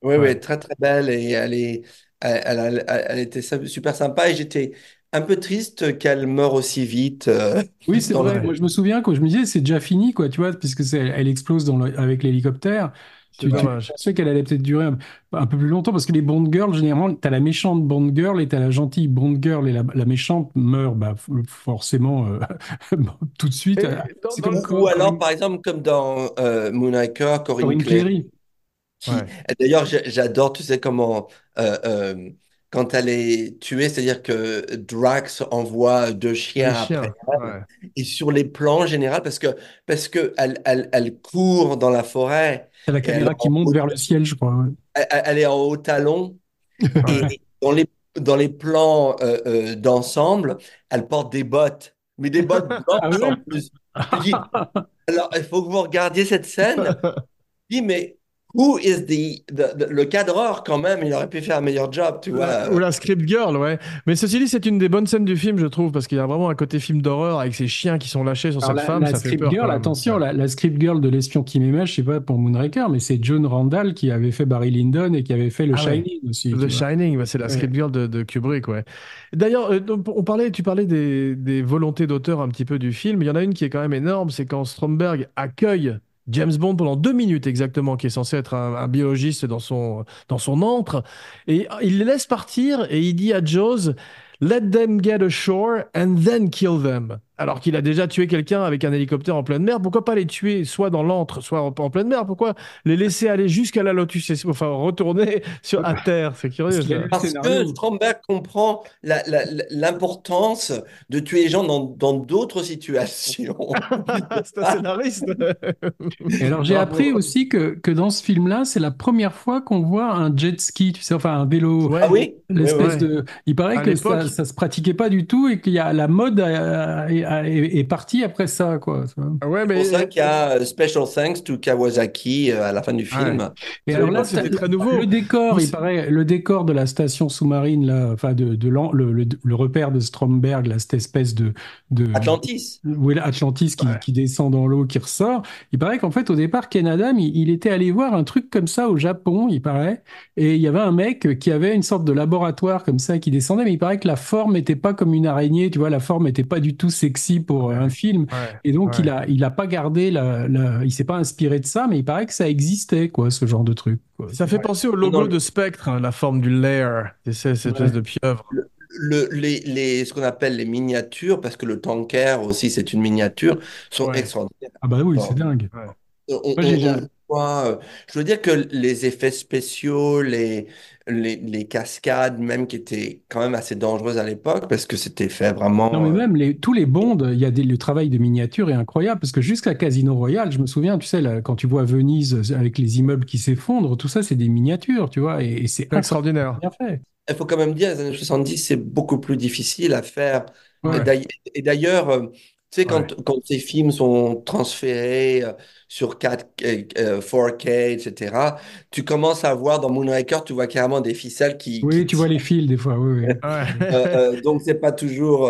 [SPEAKER 3] Oui,
[SPEAKER 1] Ouais.
[SPEAKER 3] oui, très très belle et elle est, elle, elle, elle- elle était super sympa et j'étais un peu triste qu'elle meure aussi vite. euh,
[SPEAKER 2] Oui, c'est vrai. Moi, je me souviens quand je me disais, c'est déjà fini, quoi, tu vois, puisque elle explose dans le- avec l'hélicoptère. Tu, tu pensais qu'elle allait peut-être durer un, un peu plus longtemps parce que les Bond girls, généralement, t'as la méchante Bond girl et t'as la gentille Bond girl et la, la méchante meurt bah, forcément euh, tout de suite. Euh,
[SPEAKER 1] dans- dans
[SPEAKER 2] comme
[SPEAKER 3] Ou alors, par exemple, comme dans euh, Moonraker, Corinne
[SPEAKER 2] Corinne
[SPEAKER 3] Cléry,
[SPEAKER 2] Cléry.
[SPEAKER 3] qui...
[SPEAKER 1] Ouais.
[SPEAKER 3] et D'ailleurs, j'adore, tu sais, comment... euh, quand elle est tuée, c'est-à-dire que Drax envoie deux chiens après
[SPEAKER 1] chiens.
[SPEAKER 3] elle,
[SPEAKER 1] Ouais.
[SPEAKER 3] et sur les plans en général, parce que, parce que elle, elle, elle court dans la forêt,
[SPEAKER 2] T'as la caméra
[SPEAKER 3] est
[SPEAKER 2] qui
[SPEAKER 3] en
[SPEAKER 2] monte
[SPEAKER 3] haut-
[SPEAKER 2] vers le ciel, je crois. ouais.
[SPEAKER 3] elle, est en haut talon, et dans les, dans les plans euh, euh, d'ensemble, elle porte des bottes, mais des bottes
[SPEAKER 2] Ah
[SPEAKER 3] blanches
[SPEAKER 2] ouais?
[SPEAKER 3] en plus. Dis, alors, il faut que vous regardiez cette scène. Je dis, mais who is the, the- the- le cadreur quand même, il aurait pu faire un meilleur job, tu vois.
[SPEAKER 1] la, ou la script girl, ouais. Mais ceci dit, c'est une des bonnes scènes du film, je trouve, parce qu'il y a vraiment un côté film d'horreur avec ces chiens qui sont lâchés sur
[SPEAKER 2] Alors,
[SPEAKER 1] cette
[SPEAKER 2] la,
[SPEAKER 1] femme,
[SPEAKER 2] la
[SPEAKER 1] ça fait
[SPEAKER 2] script
[SPEAKER 1] peur.
[SPEAKER 2] girl, attention, la, la script girl de l'espion qui m'aimait, je sais pas pour Moonraker, mais c'est John Randall qui avait fait Barry Lyndon et qui avait fait le
[SPEAKER 1] Ah ouais.
[SPEAKER 2] Shining aussi.
[SPEAKER 1] The
[SPEAKER 2] vois.
[SPEAKER 1] Shining, bah, c'est la
[SPEAKER 2] Ouais.
[SPEAKER 1] script girl de, de Kubrick, ouais. D'ailleurs, euh, on parlait, tu parlais des, des volontés d'auteur un petit peu du film. Il y en a une qui est quand même énorme, c'est quand Stromberg accueille James Bond pendant deux minutes exactement, qui est censé être un, biologiste dans son, dans son antre, et il les laisse partir et il dit à Jaws, Let them get ashore and then kill them. Alors qu'il a déjà tué quelqu'un avec un hélicoptère en pleine mer, pourquoi pas les tuer soit dans l'antre, soit en, en pleine mer? Pourquoi les laisser aller jusqu'à la Lotus, et- enfin retourner sur, à terre? C'est curieux.
[SPEAKER 2] Parce
[SPEAKER 3] Parce que Stromberg comprend l'importance de tuer les gens dans d'autres situations.
[SPEAKER 1] C'est un scénariste.
[SPEAKER 2] Et alors j'ai appris aussi que, que dans ce film-là, c'est la première fois qu'on voit un jet ski, tu sais, enfin un vélo.
[SPEAKER 1] Ouais.
[SPEAKER 3] Ah oui?
[SPEAKER 2] L'espèce
[SPEAKER 1] ouais.
[SPEAKER 2] de. Il paraît
[SPEAKER 1] À
[SPEAKER 2] que ça, ça se pratiquait pas du tout et qu'il y a la mode a- est, est partie après ça, quoi.
[SPEAKER 1] Ah ouais,
[SPEAKER 3] C'est
[SPEAKER 1] mais
[SPEAKER 3] pour ça qu'il y a euh, Special Thanks to Kawasaki euh, à la fin du film.
[SPEAKER 2] Et alors là,
[SPEAKER 1] c'était très nouveau.
[SPEAKER 2] le décor, il paraît, le décor de la station sous-marine, là, enfin de, le, le- le repère de Stromberg, là, cette espèce de, de
[SPEAKER 3] Atlantis.
[SPEAKER 2] Oui, Atlantis qui,
[SPEAKER 1] Ouais.
[SPEAKER 2] qui descend dans l'eau, qui ressort. Il paraît qu'en fait, au départ, Ken Adam, il, il était allé voir un truc comme ça au Japon, il paraît. Et il y avait un mec qui avait une sorte de laboratoire comme ça qui descendait, mais il paraît que la forme n'était pas comme une araignée, tu vois, la forme n'était pas du tout sexy pour un film.
[SPEAKER 1] Ouais.
[SPEAKER 2] Et donc,
[SPEAKER 1] Ouais.
[SPEAKER 2] il a, il a pas gardé la, la- il s'est pas inspiré de ça, mais il paraît que ça existait, quoi, ce genre de truc. quoi.
[SPEAKER 1] Ça fait penser au logo
[SPEAKER 3] Non,
[SPEAKER 1] de Spectre, hein, la forme du lair, cette
[SPEAKER 2] Ouais.
[SPEAKER 1] espèce de pieuvre.
[SPEAKER 3] Le, les, les, ce qu'on appelle les miniatures, parce que le tanker aussi c'est une miniature, sont
[SPEAKER 1] Ouais.
[SPEAKER 3] extraordinaires.
[SPEAKER 2] Ah bah oui, c'est dingue.
[SPEAKER 3] On, on-
[SPEAKER 2] Moi, j'ai-
[SPEAKER 3] on
[SPEAKER 2] j'ai-
[SPEAKER 3] voit, euh, je veux dire que les effets spéciaux, les, les, les cascades, même qui étaient quand même assez dangereuses à l'époque, parce que c'était fait vraiment.
[SPEAKER 2] Non, mais
[SPEAKER 3] euh,
[SPEAKER 2] même les, tous les bonds, il y a des, le travail de miniature est incroyable parce que jusqu'à Casino Royale, je me souviens, tu sais, là, quand tu vois Venise avec les immeubles qui s'effondrent, tout ça, c'est des miniatures, tu vois, et, et c'est
[SPEAKER 1] extraordinaire.
[SPEAKER 2] bien fait.
[SPEAKER 3] Il faut quand même dire, les années 70, c'est beaucoup plus difficile à faire.
[SPEAKER 2] Ouais.
[SPEAKER 3] Et d'ailleurs- Et d'ailleurs, euh, tu sais, quand, quand ces films sont transférés euh, sur 4, euh, euh, 4K, etc., tu commences à voir dans Moonraker, tu vois carrément des ficelles qui,
[SPEAKER 2] Oui,
[SPEAKER 3] qui
[SPEAKER 2] tu vois les fils des fois, oui, oui.
[SPEAKER 1] Ouais.
[SPEAKER 3] Euh, donc, c'est pas toujours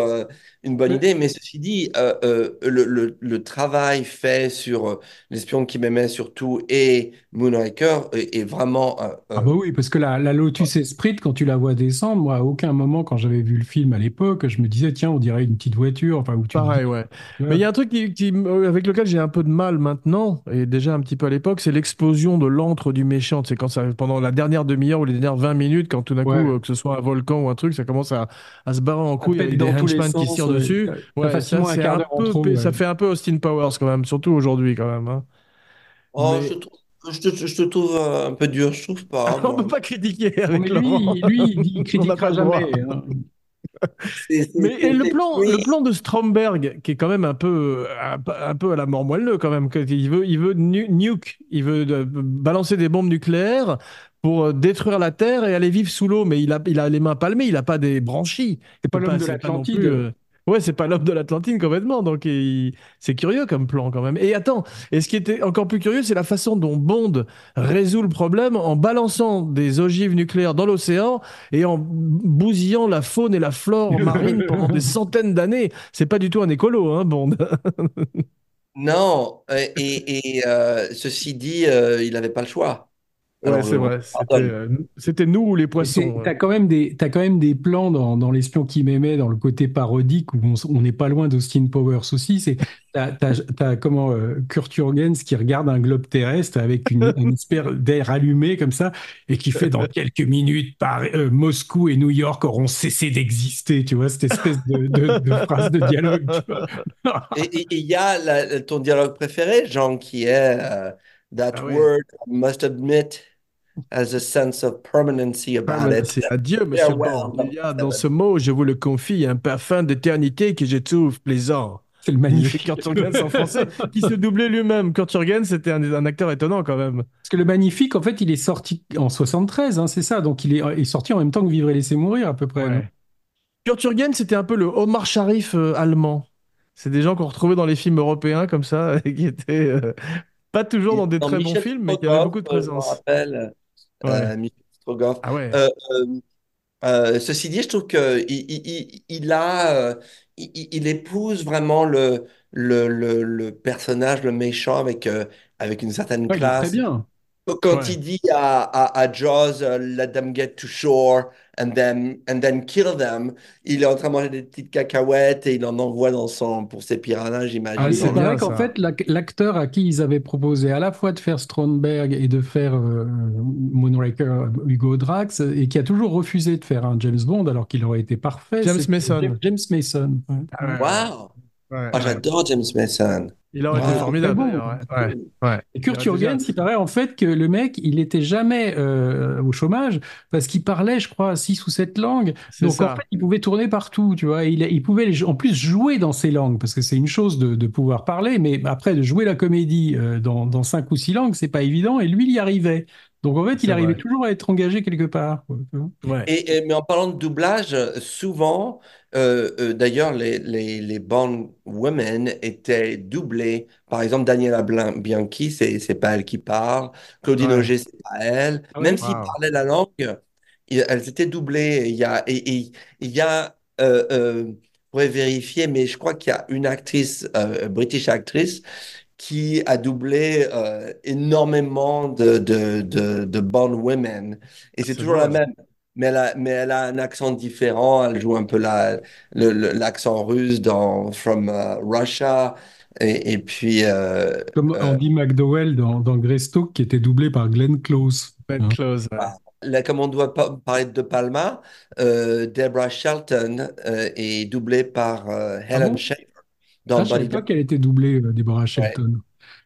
[SPEAKER 3] une bonne idée, mais ceci dit, le, le- le travail fait sur L'espion qui m'aimait surtout et Moonraker est, est vraiment. euh, euh,
[SPEAKER 2] Ah bah oui, parce que la, la Lotus Esprit, quand tu la vois descendre, moi, à aucun moment, quand j'avais vu le film à l'époque, je me disais, tiens, on dirait une petite voiture, enfin, où tu
[SPEAKER 1] Pareil,
[SPEAKER 2] dis,
[SPEAKER 1] ouais. Mais il y a un truc qui, qui- avec lequel j'ai un peu de mal maintenant, et déjà un petit peu à l'époque, c'est l'explosion de l'antre du méchant. C'est quand ça, pendant la dernière demi-heure ou les dernières 20 minutes, quand tout d'un
[SPEAKER 2] Ouais.
[SPEAKER 1] coup, euh, que ce soit un volcan ou un truc, ça commence à, à se barrer en couille avec des
[SPEAKER 2] dans tous les
[SPEAKER 1] henchmen qui se tirent dessus. Ouais, ça,
[SPEAKER 2] un
[SPEAKER 1] c'est
[SPEAKER 2] quart
[SPEAKER 1] un
[SPEAKER 2] d'heure en
[SPEAKER 1] peu,
[SPEAKER 2] trop, ouais.
[SPEAKER 1] ça fait un peu Austin Powers quand même, surtout aujourd'hui quand même. hein.
[SPEAKER 3] oh,
[SPEAKER 1] Mais-
[SPEAKER 3] je, trouve- je te, je te trouve euh, un peu dur, je trouve pas.
[SPEAKER 1] On
[SPEAKER 3] moi.
[SPEAKER 1] peut pas critiquer avec
[SPEAKER 2] mais
[SPEAKER 1] Laurent.
[SPEAKER 2] lui, lui, il,
[SPEAKER 1] n'a
[SPEAKER 2] critiquera
[SPEAKER 1] pas
[SPEAKER 2] jamais. hein.
[SPEAKER 3] C'est- c'est-
[SPEAKER 1] Mais et le plan,
[SPEAKER 3] oui.
[SPEAKER 1] le plan de Stromberg, qui est quand même un peu, un, peu- un peu à la mort moelleux quand même, il veut, il veut nu- nuke, il veut euh, balancer des bombes nucléaires pour euh, détruire la Terre et aller vivre sous l'eau, mais il a, il a les mains palmées, il a pas des branchies.
[SPEAKER 2] C'est pas
[SPEAKER 1] peut
[SPEAKER 2] l'homme de
[SPEAKER 1] pas
[SPEAKER 2] l'Atlantide.
[SPEAKER 1] Ouais, c'est pas l'homme de l'Atlantide complètement, donc il- c'est curieux comme plan quand même. Et attends, et ce qui était encore plus curieux, c'est la façon dont Bond résout le problème en balançant des ogives nucléaires dans l'océan et en bousillant la faune et la flore marine pendant des centaines d'années. C'est pas du tout un écolo, hein, Bond.
[SPEAKER 3] Non, et, euh, ceci dit, euh, il n'avait pas le choix.
[SPEAKER 1] Ouais, c'est
[SPEAKER 3] je
[SPEAKER 1] vrai. C'était euh, c'était nous ou les poissons.
[SPEAKER 2] T'as quand même des, t'as quand même des plans dans, dans L'espion qui m'aimait, dans le côté parodique, où on n'est pas loin d'Austin Powers aussi. C'est, t'as, t'as, t'as comment, euh, Kurt Jürgens qui regarde un globe terrestre avec une, une espèce d'air allumé comme ça, et qui fait dans quelques minutes, par, euh, Moscou et New York auront cessé d'exister, tu vois, cette espèce de, de, de phrase de dialogue.
[SPEAKER 3] Et il y a la- ton dialogue préféré, Jean, qui est euh, That
[SPEAKER 1] Ah oui.
[SPEAKER 3] word, I must admit, has a sense of permanency about
[SPEAKER 1] Ah,
[SPEAKER 3] it.
[SPEAKER 1] C'est adieu, monsieur. Il y a dans ce mot, je vous le confie, un parfum d'éternité que je trouve plaisant.
[SPEAKER 2] C'est le
[SPEAKER 1] C'est
[SPEAKER 2] magnifique.
[SPEAKER 1] Kurt Jürgens en français, qui se doublait lui-même. Kurt Jürgens, c'était un, un acteur étonnant quand même.
[SPEAKER 2] Parce que le magnifique, en fait, il est sorti en 73, hein, c'est ça. Donc il est, est sorti en même temps que Vivre et laisser mourir, à peu près. non?
[SPEAKER 1] Kurt Jürgens, c'était un peu le Omar Sharif euh, allemand. C'est des gens qu'on retrouvait dans les films européens comme ça, et qui étaient euh, pas toujours dans des
[SPEAKER 3] Dans
[SPEAKER 1] très bons films, mais qui avaient beaucoup de
[SPEAKER 3] euh, Je me
[SPEAKER 1] présence.
[SPEAKER 3] rappelle,
[SPEAKER 1] Ouais.
[SPEAKER 3] euh, Michel Strogoff.
[SPEAKER 1] Ah ouais.
[SPEAKER 3] Euh, euh, euh, ceci dit, je trouve qu'il il, il, a, il, il- épouse vraiment le, le, le, le personnage, le méchant, avec, euh, avec une certaine
[SPEAKER 2] Ouais, il est très
[SPEAKER 3] classe.
[SPEAKER 2] bien.
[SPEAKER 3] Quand
[SPEAKER 1] Ouais.
[SPEAKER 3] il dit à, à, à Jaws, euh, let them get to shore and then, and then kill them, il est en train de manger des petites cacahuètes et il en envoie dans son, pour ses piranhas,
[SPEAKER 1] Ah,
[SPEAKER 3] j'imagine.
[SPEAKER 1] C'est
[SPEAKER 2] vrai qu'en fait, l'ac- l'acteur à qui ils avaient proposé à la fois de faire Stromberg et de faire euh, Moonraker Hugo Drax, et qui a toujours refusé de faire un James Bond alors qu'il aurait été parfait,
[SPEAKER 1] James
[SPEAKER 2] c'est
[SPEAKER 1] Mason.
[SPEAKER 2] James, Mason. ouais,
[SPEAKER 3] Wow!
[SPEAKER 1] Ouais,
[SPEAKER 3] Ah,
[SPEAKER 1] ouais.
[SPEAKER 3] j'adore James Mason.
[SPEAKER 1] Il aurait été
[SPEAKER 3] Wow.
[SPEAKER 1] formidable
[SPEAKER 2] bon.
[SPEAKER 1] d'ailleurs. Ouais. Ouais. Ouais.
[SPEAKER 2] Et Kurt
[SPEAKER 1] été bien.
[SPEAKER 2] il paraît en fait que le mec, il était jamais euh, au chômage parce qu'il parlait, je crois, six ou sept langues. Donc en fait, il pouvait tourner partout, tu vois. Il, il pouvait les- en plus jouer dans ces langues parce que c'est une chose de, de pouvoir parler, mais après de jouer la comédie euh, dans, dans cinq ou six langues, c'est pas évident. Et lui, il y arrivait. Donc en fait, il arrivait
[SPEAKER 1] vrai.
[SPEAKER 2] toujours à être engagé quelque part.
[SPEAKER 1] Ouais.
[SPEAKER 3] Et, et- mais en parlant de doublage, euh, souvent, euh, euh, d'ailleurs, les, les, les Bond women étaient doublées. Par exemple, Daniela Bianchi, c'est, pas elle qui parle. Claudine
[SPEAKER 1] Ouais.
[SPEAKER 3] Auger, c'est pas elle.
[SPEAKER 2] Ah?
[SPEAKER 3] Même s'ils
[SPEAKER 1] Wow.
[SPEAKER 3] parlaient la langue, elles étaient doublées. Il y a, il y a euh, euh, vérifier, mais je crois qu'il y a une actrice, euh, British actrice, qui a doublé énormément de, de, de, de Bond women. Et c'est toujours la même. Mais elle a, mais elle a un accent différent. Elle joue un peu la, l'accent russe dans From euh, Russia. Et, et puis, euh,
[SPEAKER 2] Comme
[SPEAKER 3] euh,
[SPEAKER 2] Andy McDowell dans, dans Greystoke, qui était doublé par Glenn Close. Hein.
[SPEAKER 1] Close. ouais.
[SPEAKER 3] là, comme on doit parler de Palma, euh, Deborah Shelton euh, est doublée par euh,
[SPEAKER 2] Ah
[SPEAKER 3] Helen
[SPEAKER 2] bon?
[SPEAKER 3] Shaver
[SPEAKER 2] Ah,
[SPEAKER 3] dans
[SPEAKER 2] je savais
[SPEAKER 3] Bonnie
[SPEAKER 2] pas qu'elle était doublée, euh, Deborah Shelton.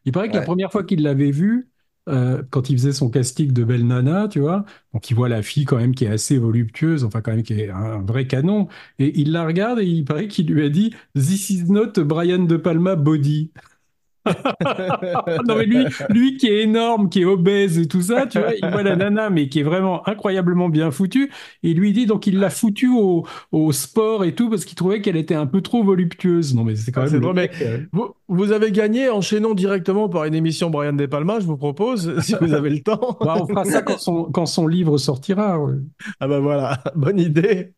[SPEAKER 2] Il paraît que la première fois qu'il l'avait vue, euh, quand il faisait son casting de Belle Nana, tu vois, donc il voit la fille quand même qui est assez voluptueuse, enfin quand même qui est un, vrai canon, et il la regarde et il paraît qu'il lui a dit This is not Brian De Palma body. Non mais lui, lui qui est énorme, qui est obèse et tout ça, tu vois, il voit la nana mais qui est vraiment incroyablement bien foutue et lui dit donc il l'a foutue au, au sport et tout parce qu'il trouvait qu'elle était un peu trop voluptueuse. Non mais c'est quand
[SPEAKER 1] Ah,
[SPEAKER 2] même
[SPEAKER 1] drôle, mais
[SPEAKER 2] euh,
[SPEAKER 1] vous, vous avez gagné, enchaînons directement par une émission Brian De Palma, je vous propose, si vous avez le temps.
[SPEAKER 2] bah, on fera ça quand son, quand son livre sortira. ouais.
[SPEAKER 1] Ah bah voilà, bonne idée.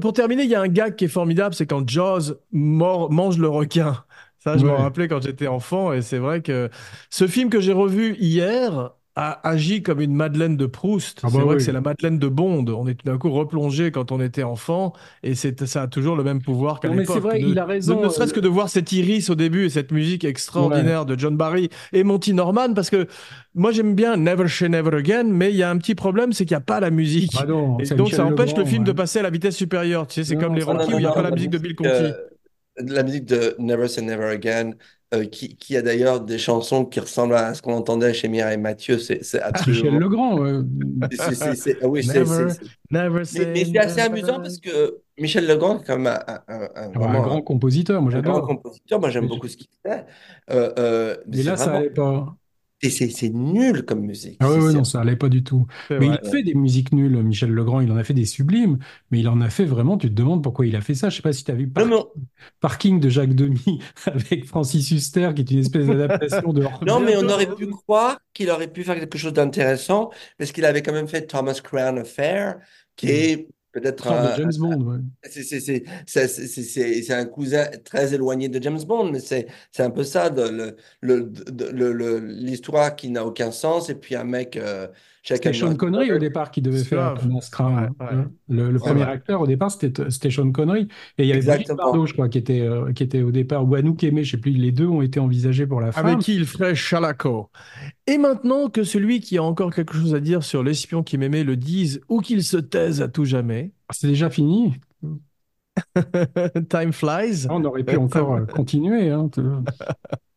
[SPEAKER 1] Pour terminer, il y a un gag qui est formidable, c'est quand Jaws mange le requin. Ça, je m'en
[SPEAKER 2] Ouais.
[SPEAKER 1] rappelais quand j'étais enfant, et c'est vrai que ce film que j'ai revu hier a agi comme une Madeleine de Proust.
[SPEAKER 2] Ah
[SPEAKER 1] c'est
[SPEAKER 2] bah
[SPEAKER 1] vrai
[SPEAKER 2] oui.
[SPEAKER 1] que c'est la Madeleine de Bond. On est tout d'un coup replongé quand on était enfant, et c'est, ça a toujours le même pouvoir qu'à l'époque.
[SPEAKER 2] c'est vrai,
[SPEAKER 1] Ne-
[SPEAKER 2] il a
[SPEAKER 1] ne,
[SPEAKER 2] raison.
[SPEAKER 1] ne serait-ce
[SPEAKER 2] euh,
[SPEAKER 1] que de voir cette iris au début et cette musique extraordinaire de John Barry et Monty Norman, parce que moi j'aime bien Never Say Never Again, mais il y a un petit problème, c'est qu'il n'y a pas la musique.
[SPEAKER 2] bah non,
[SPEAKER 1] Et
[SPEAKER 2] c'est
[SPEAKER 1] donc
[SPEAKER 2] Michel
[SPEAKER 1] ça empêche
[SPEAKER 2] Legrand,
[SPEAKER 1] le film
[SPEAKER 2] ouais.
[SPEAKER 1] de passer à la vitesse supérieure. Tu sais, c'est comme les
[SPEAKER 3] Non, non,
[SPEAKER 1] où il n'y a pas la musique de Bill Conti.
[SPEAKER 3] euh, la musique de Never Say Never Again, euh, qui, qui a d'ailleurs des chansons qui ressemblent à ce qu'on entendait chez Mireille Mathieu, c'est
[SPEAKER 2] Ah, Michel
[SPEAKER 3] absolument.
[SPEAKER 2] Legrand. ouais.
[SPEAKER 3] c'est- oui,
[SPEAKER 1] Never, never
[SPEAKER 3] Mais,
[SPEAKER 1] say
[SPEAKER 3] mais c'est assez amusant parce que Michel Legrand est quand même un, un-
[SPEAKER 2] grand compositeur, moi
[SPEAKER 3] un grand
[SPEAKER 2] j'adore.
[SPEAKER 3] compositeur. Moi, j'aime beaucoup ce qu'il fait. Euh, euh, mais
[SPEAKER 2] là, ça
[SPEAKER 3] vraiment.
[SPEAKER 2] allait pas.
[SPEAKER 3] C'est nul comme musique.
[SPEAKER 2] Ah ouais,
[SPEAKER 3] c'est-
[SPEAKER 2] non, ça allait pas du tout. Mais
[SPEAKER 1] vrai.
[SPEAKER 2] il fait des musiques nulles, Michel Legrand. Il en a fait des sublimes, mais il en a fait vraiment. Tu te demandes pourquoi il a fait ça. Je sais pas si tu as vu
[SPEAKER 3] Non,
[SPEAKER 2] Parking de Jacques Demy avec Francis Huster, qui est une espèce d'adaptation de.
[SPEAKER 3] Non, mais on aurait pu croire qu'il aurait pu faire quelque chose d'intéressant parce qu'il avait quand même fait Thomas Crown Affair, qui
[SPEAKER 2] Mm.
[SPEAKER 3] est peut-être
[SPEAKER 2] de James Bond,
[SPEAKER 3] c'est un cousin très éloigné de James Bond, mais c'est un peu ça, de- le, le, de- le- le- l'histoire qui n'a aucun sens, et puis un mec, euh,
[SPEAKER 2] C'était Sean Connery au départ qui devait faire
[SPEAKER 1] Grave.
[SPEAKER 2] Thomas Crown.
[SPEAKER 1] Ouais,
[SPEAKER 2] hein. Le, premier acteur au départ, c'était Sean Connery. Et il y avait Brigitte. Bardot, je crois, qui était, euh, qui était au départ, ou Anouk Aimé, je sais plus, les deux ont été envisagés pour la femme.
[SPEAKER 1] Avec qui il ferait Chalaco. Et maintenant que celui qui a encore quelque chose à dire sur l'espion qui m'aimait le dise ou qu'il se taise à tout jamais,
[SPEAKER 2] C'est déjà fini.
[SPEAKER 1] time flies.
[SPEAKER 2] On aurait pu encore euh, continuer. hein.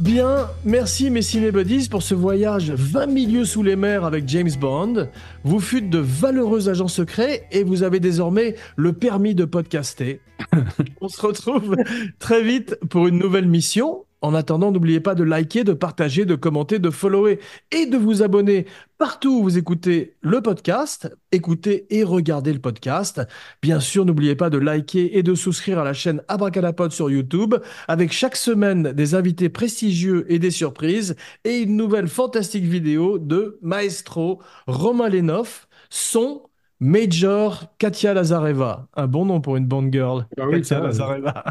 [SPEAKER 1] Bien, merci mes cinébuddies pour ce voyage 20 milieux sous les mers avec James Bond. Vous fûtes de valeureux agents secrets et vous avez désormais le permis de podcaster. On se retrouve très vite pour une nouvelle mission. En attendant, n'oubliez pas de liker, de partager, de commenter, de follower et de vous abonner partout où vous écoutez le podcast. Écoutez et regardez le podcast. Bien sûr, n'oubliez pas de liker et de souscrire à la chaîne Abracadapod sur YouTube avec chaque semaine des invités prestigieux et des surprises et une nouvelle fantastique vidéo de Maestro Romain Lenoff, son Major Katia Lazareva. Un bon nom pour une Bond girl.
[SPEAKER 2] Ah oui,
[SPEAKER 1] Katia. Lazareva.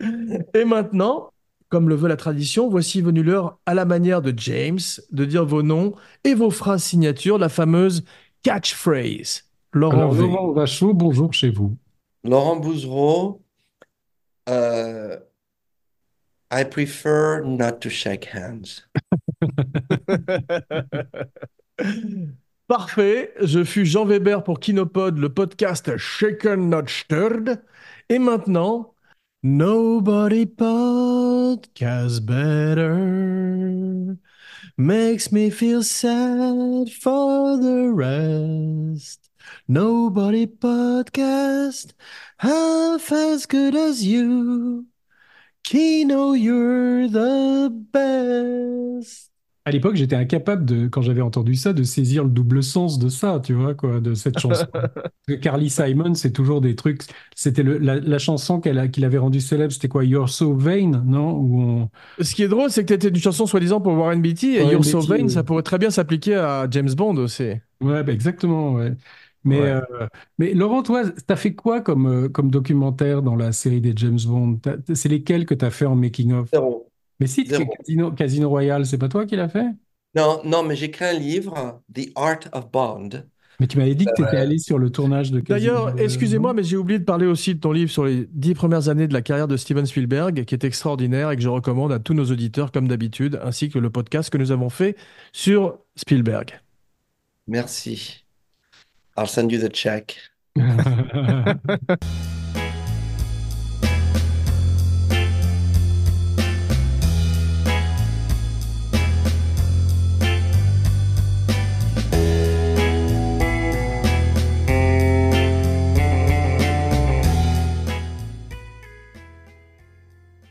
[SPEAKER 1] et maintenant, comme le veut la tradition, voici venu l'heure, à la manière de James, de dire vos noms et vos phrases signatures, la fameuse catchphrase. Laurent
[SPEAKER 2] Alors. Laurent Vachaud, bonjour chez vous.
[SPEAKER 3] Laurent Bouzereau, euh, I prefer not to shake hands.
[SPEAKER 1] Parfait, je fus Jean Weber pour Kinopod, le podcast Shaken Not Stirred. Et maintenant, Nobody podcast better. Makes me feel sad for the rest. Nobody podcast half as good as you. Kino, you're the best.
[SPEAKER 2] À l'époque, j'étais incapable de, quand j'avais entendu ça, de saisir le double sens de ça, tu vois, quoi, de cette chanson. Carly Simon, c'est toujours des trucs. C'était la, la chanson qu'elle qu'il avait rendue célèbre, c'était quoi? You're So Vain, non? Où on-
[SPEAKER 1] Ce qui est drôle, c'est que t'étais une chanson soi-disant pour Warren Beatty et
[SPEAKER 2] Warren
[SPEAKER 1] You're So Vain, ça pourrait très bien s'appliquer à James Bond aussi.
[SPEAKER 2] Ouais, bah, exactement, ouais. Mais,
[SPEAKER 1] Ouais.
[SPEAKER 2] euh, mais Laurent, toi, t'as fait quoi comme, euh, comme documentaire dans la série des James Bond? C'est lesquels que t'as fait en making-of? Mais si. Casino, Casino Royale, c'est pas toi qui l'as fait?
[SPEAKER 3] Non, non, mais j'ai écrit un livre, The Art of Bond.
[SPEAKER 2] Mais tu m'avais dit que tu étais allé sur le tournage de Casino
[SPEAKER 1] D'ailleurs, excusez-moi, mais j'ai oublié de parler aussi de ton livre sur les dix premières années de la carrière de Steven Spielberg, qui est extraordinaire et que je recommande à tous nos auditeurs, comme d'habitude, ainsi que le podcast que nous avons fait sur Spielberg.
[SPEAKER 3] Merci. I'll send you the check.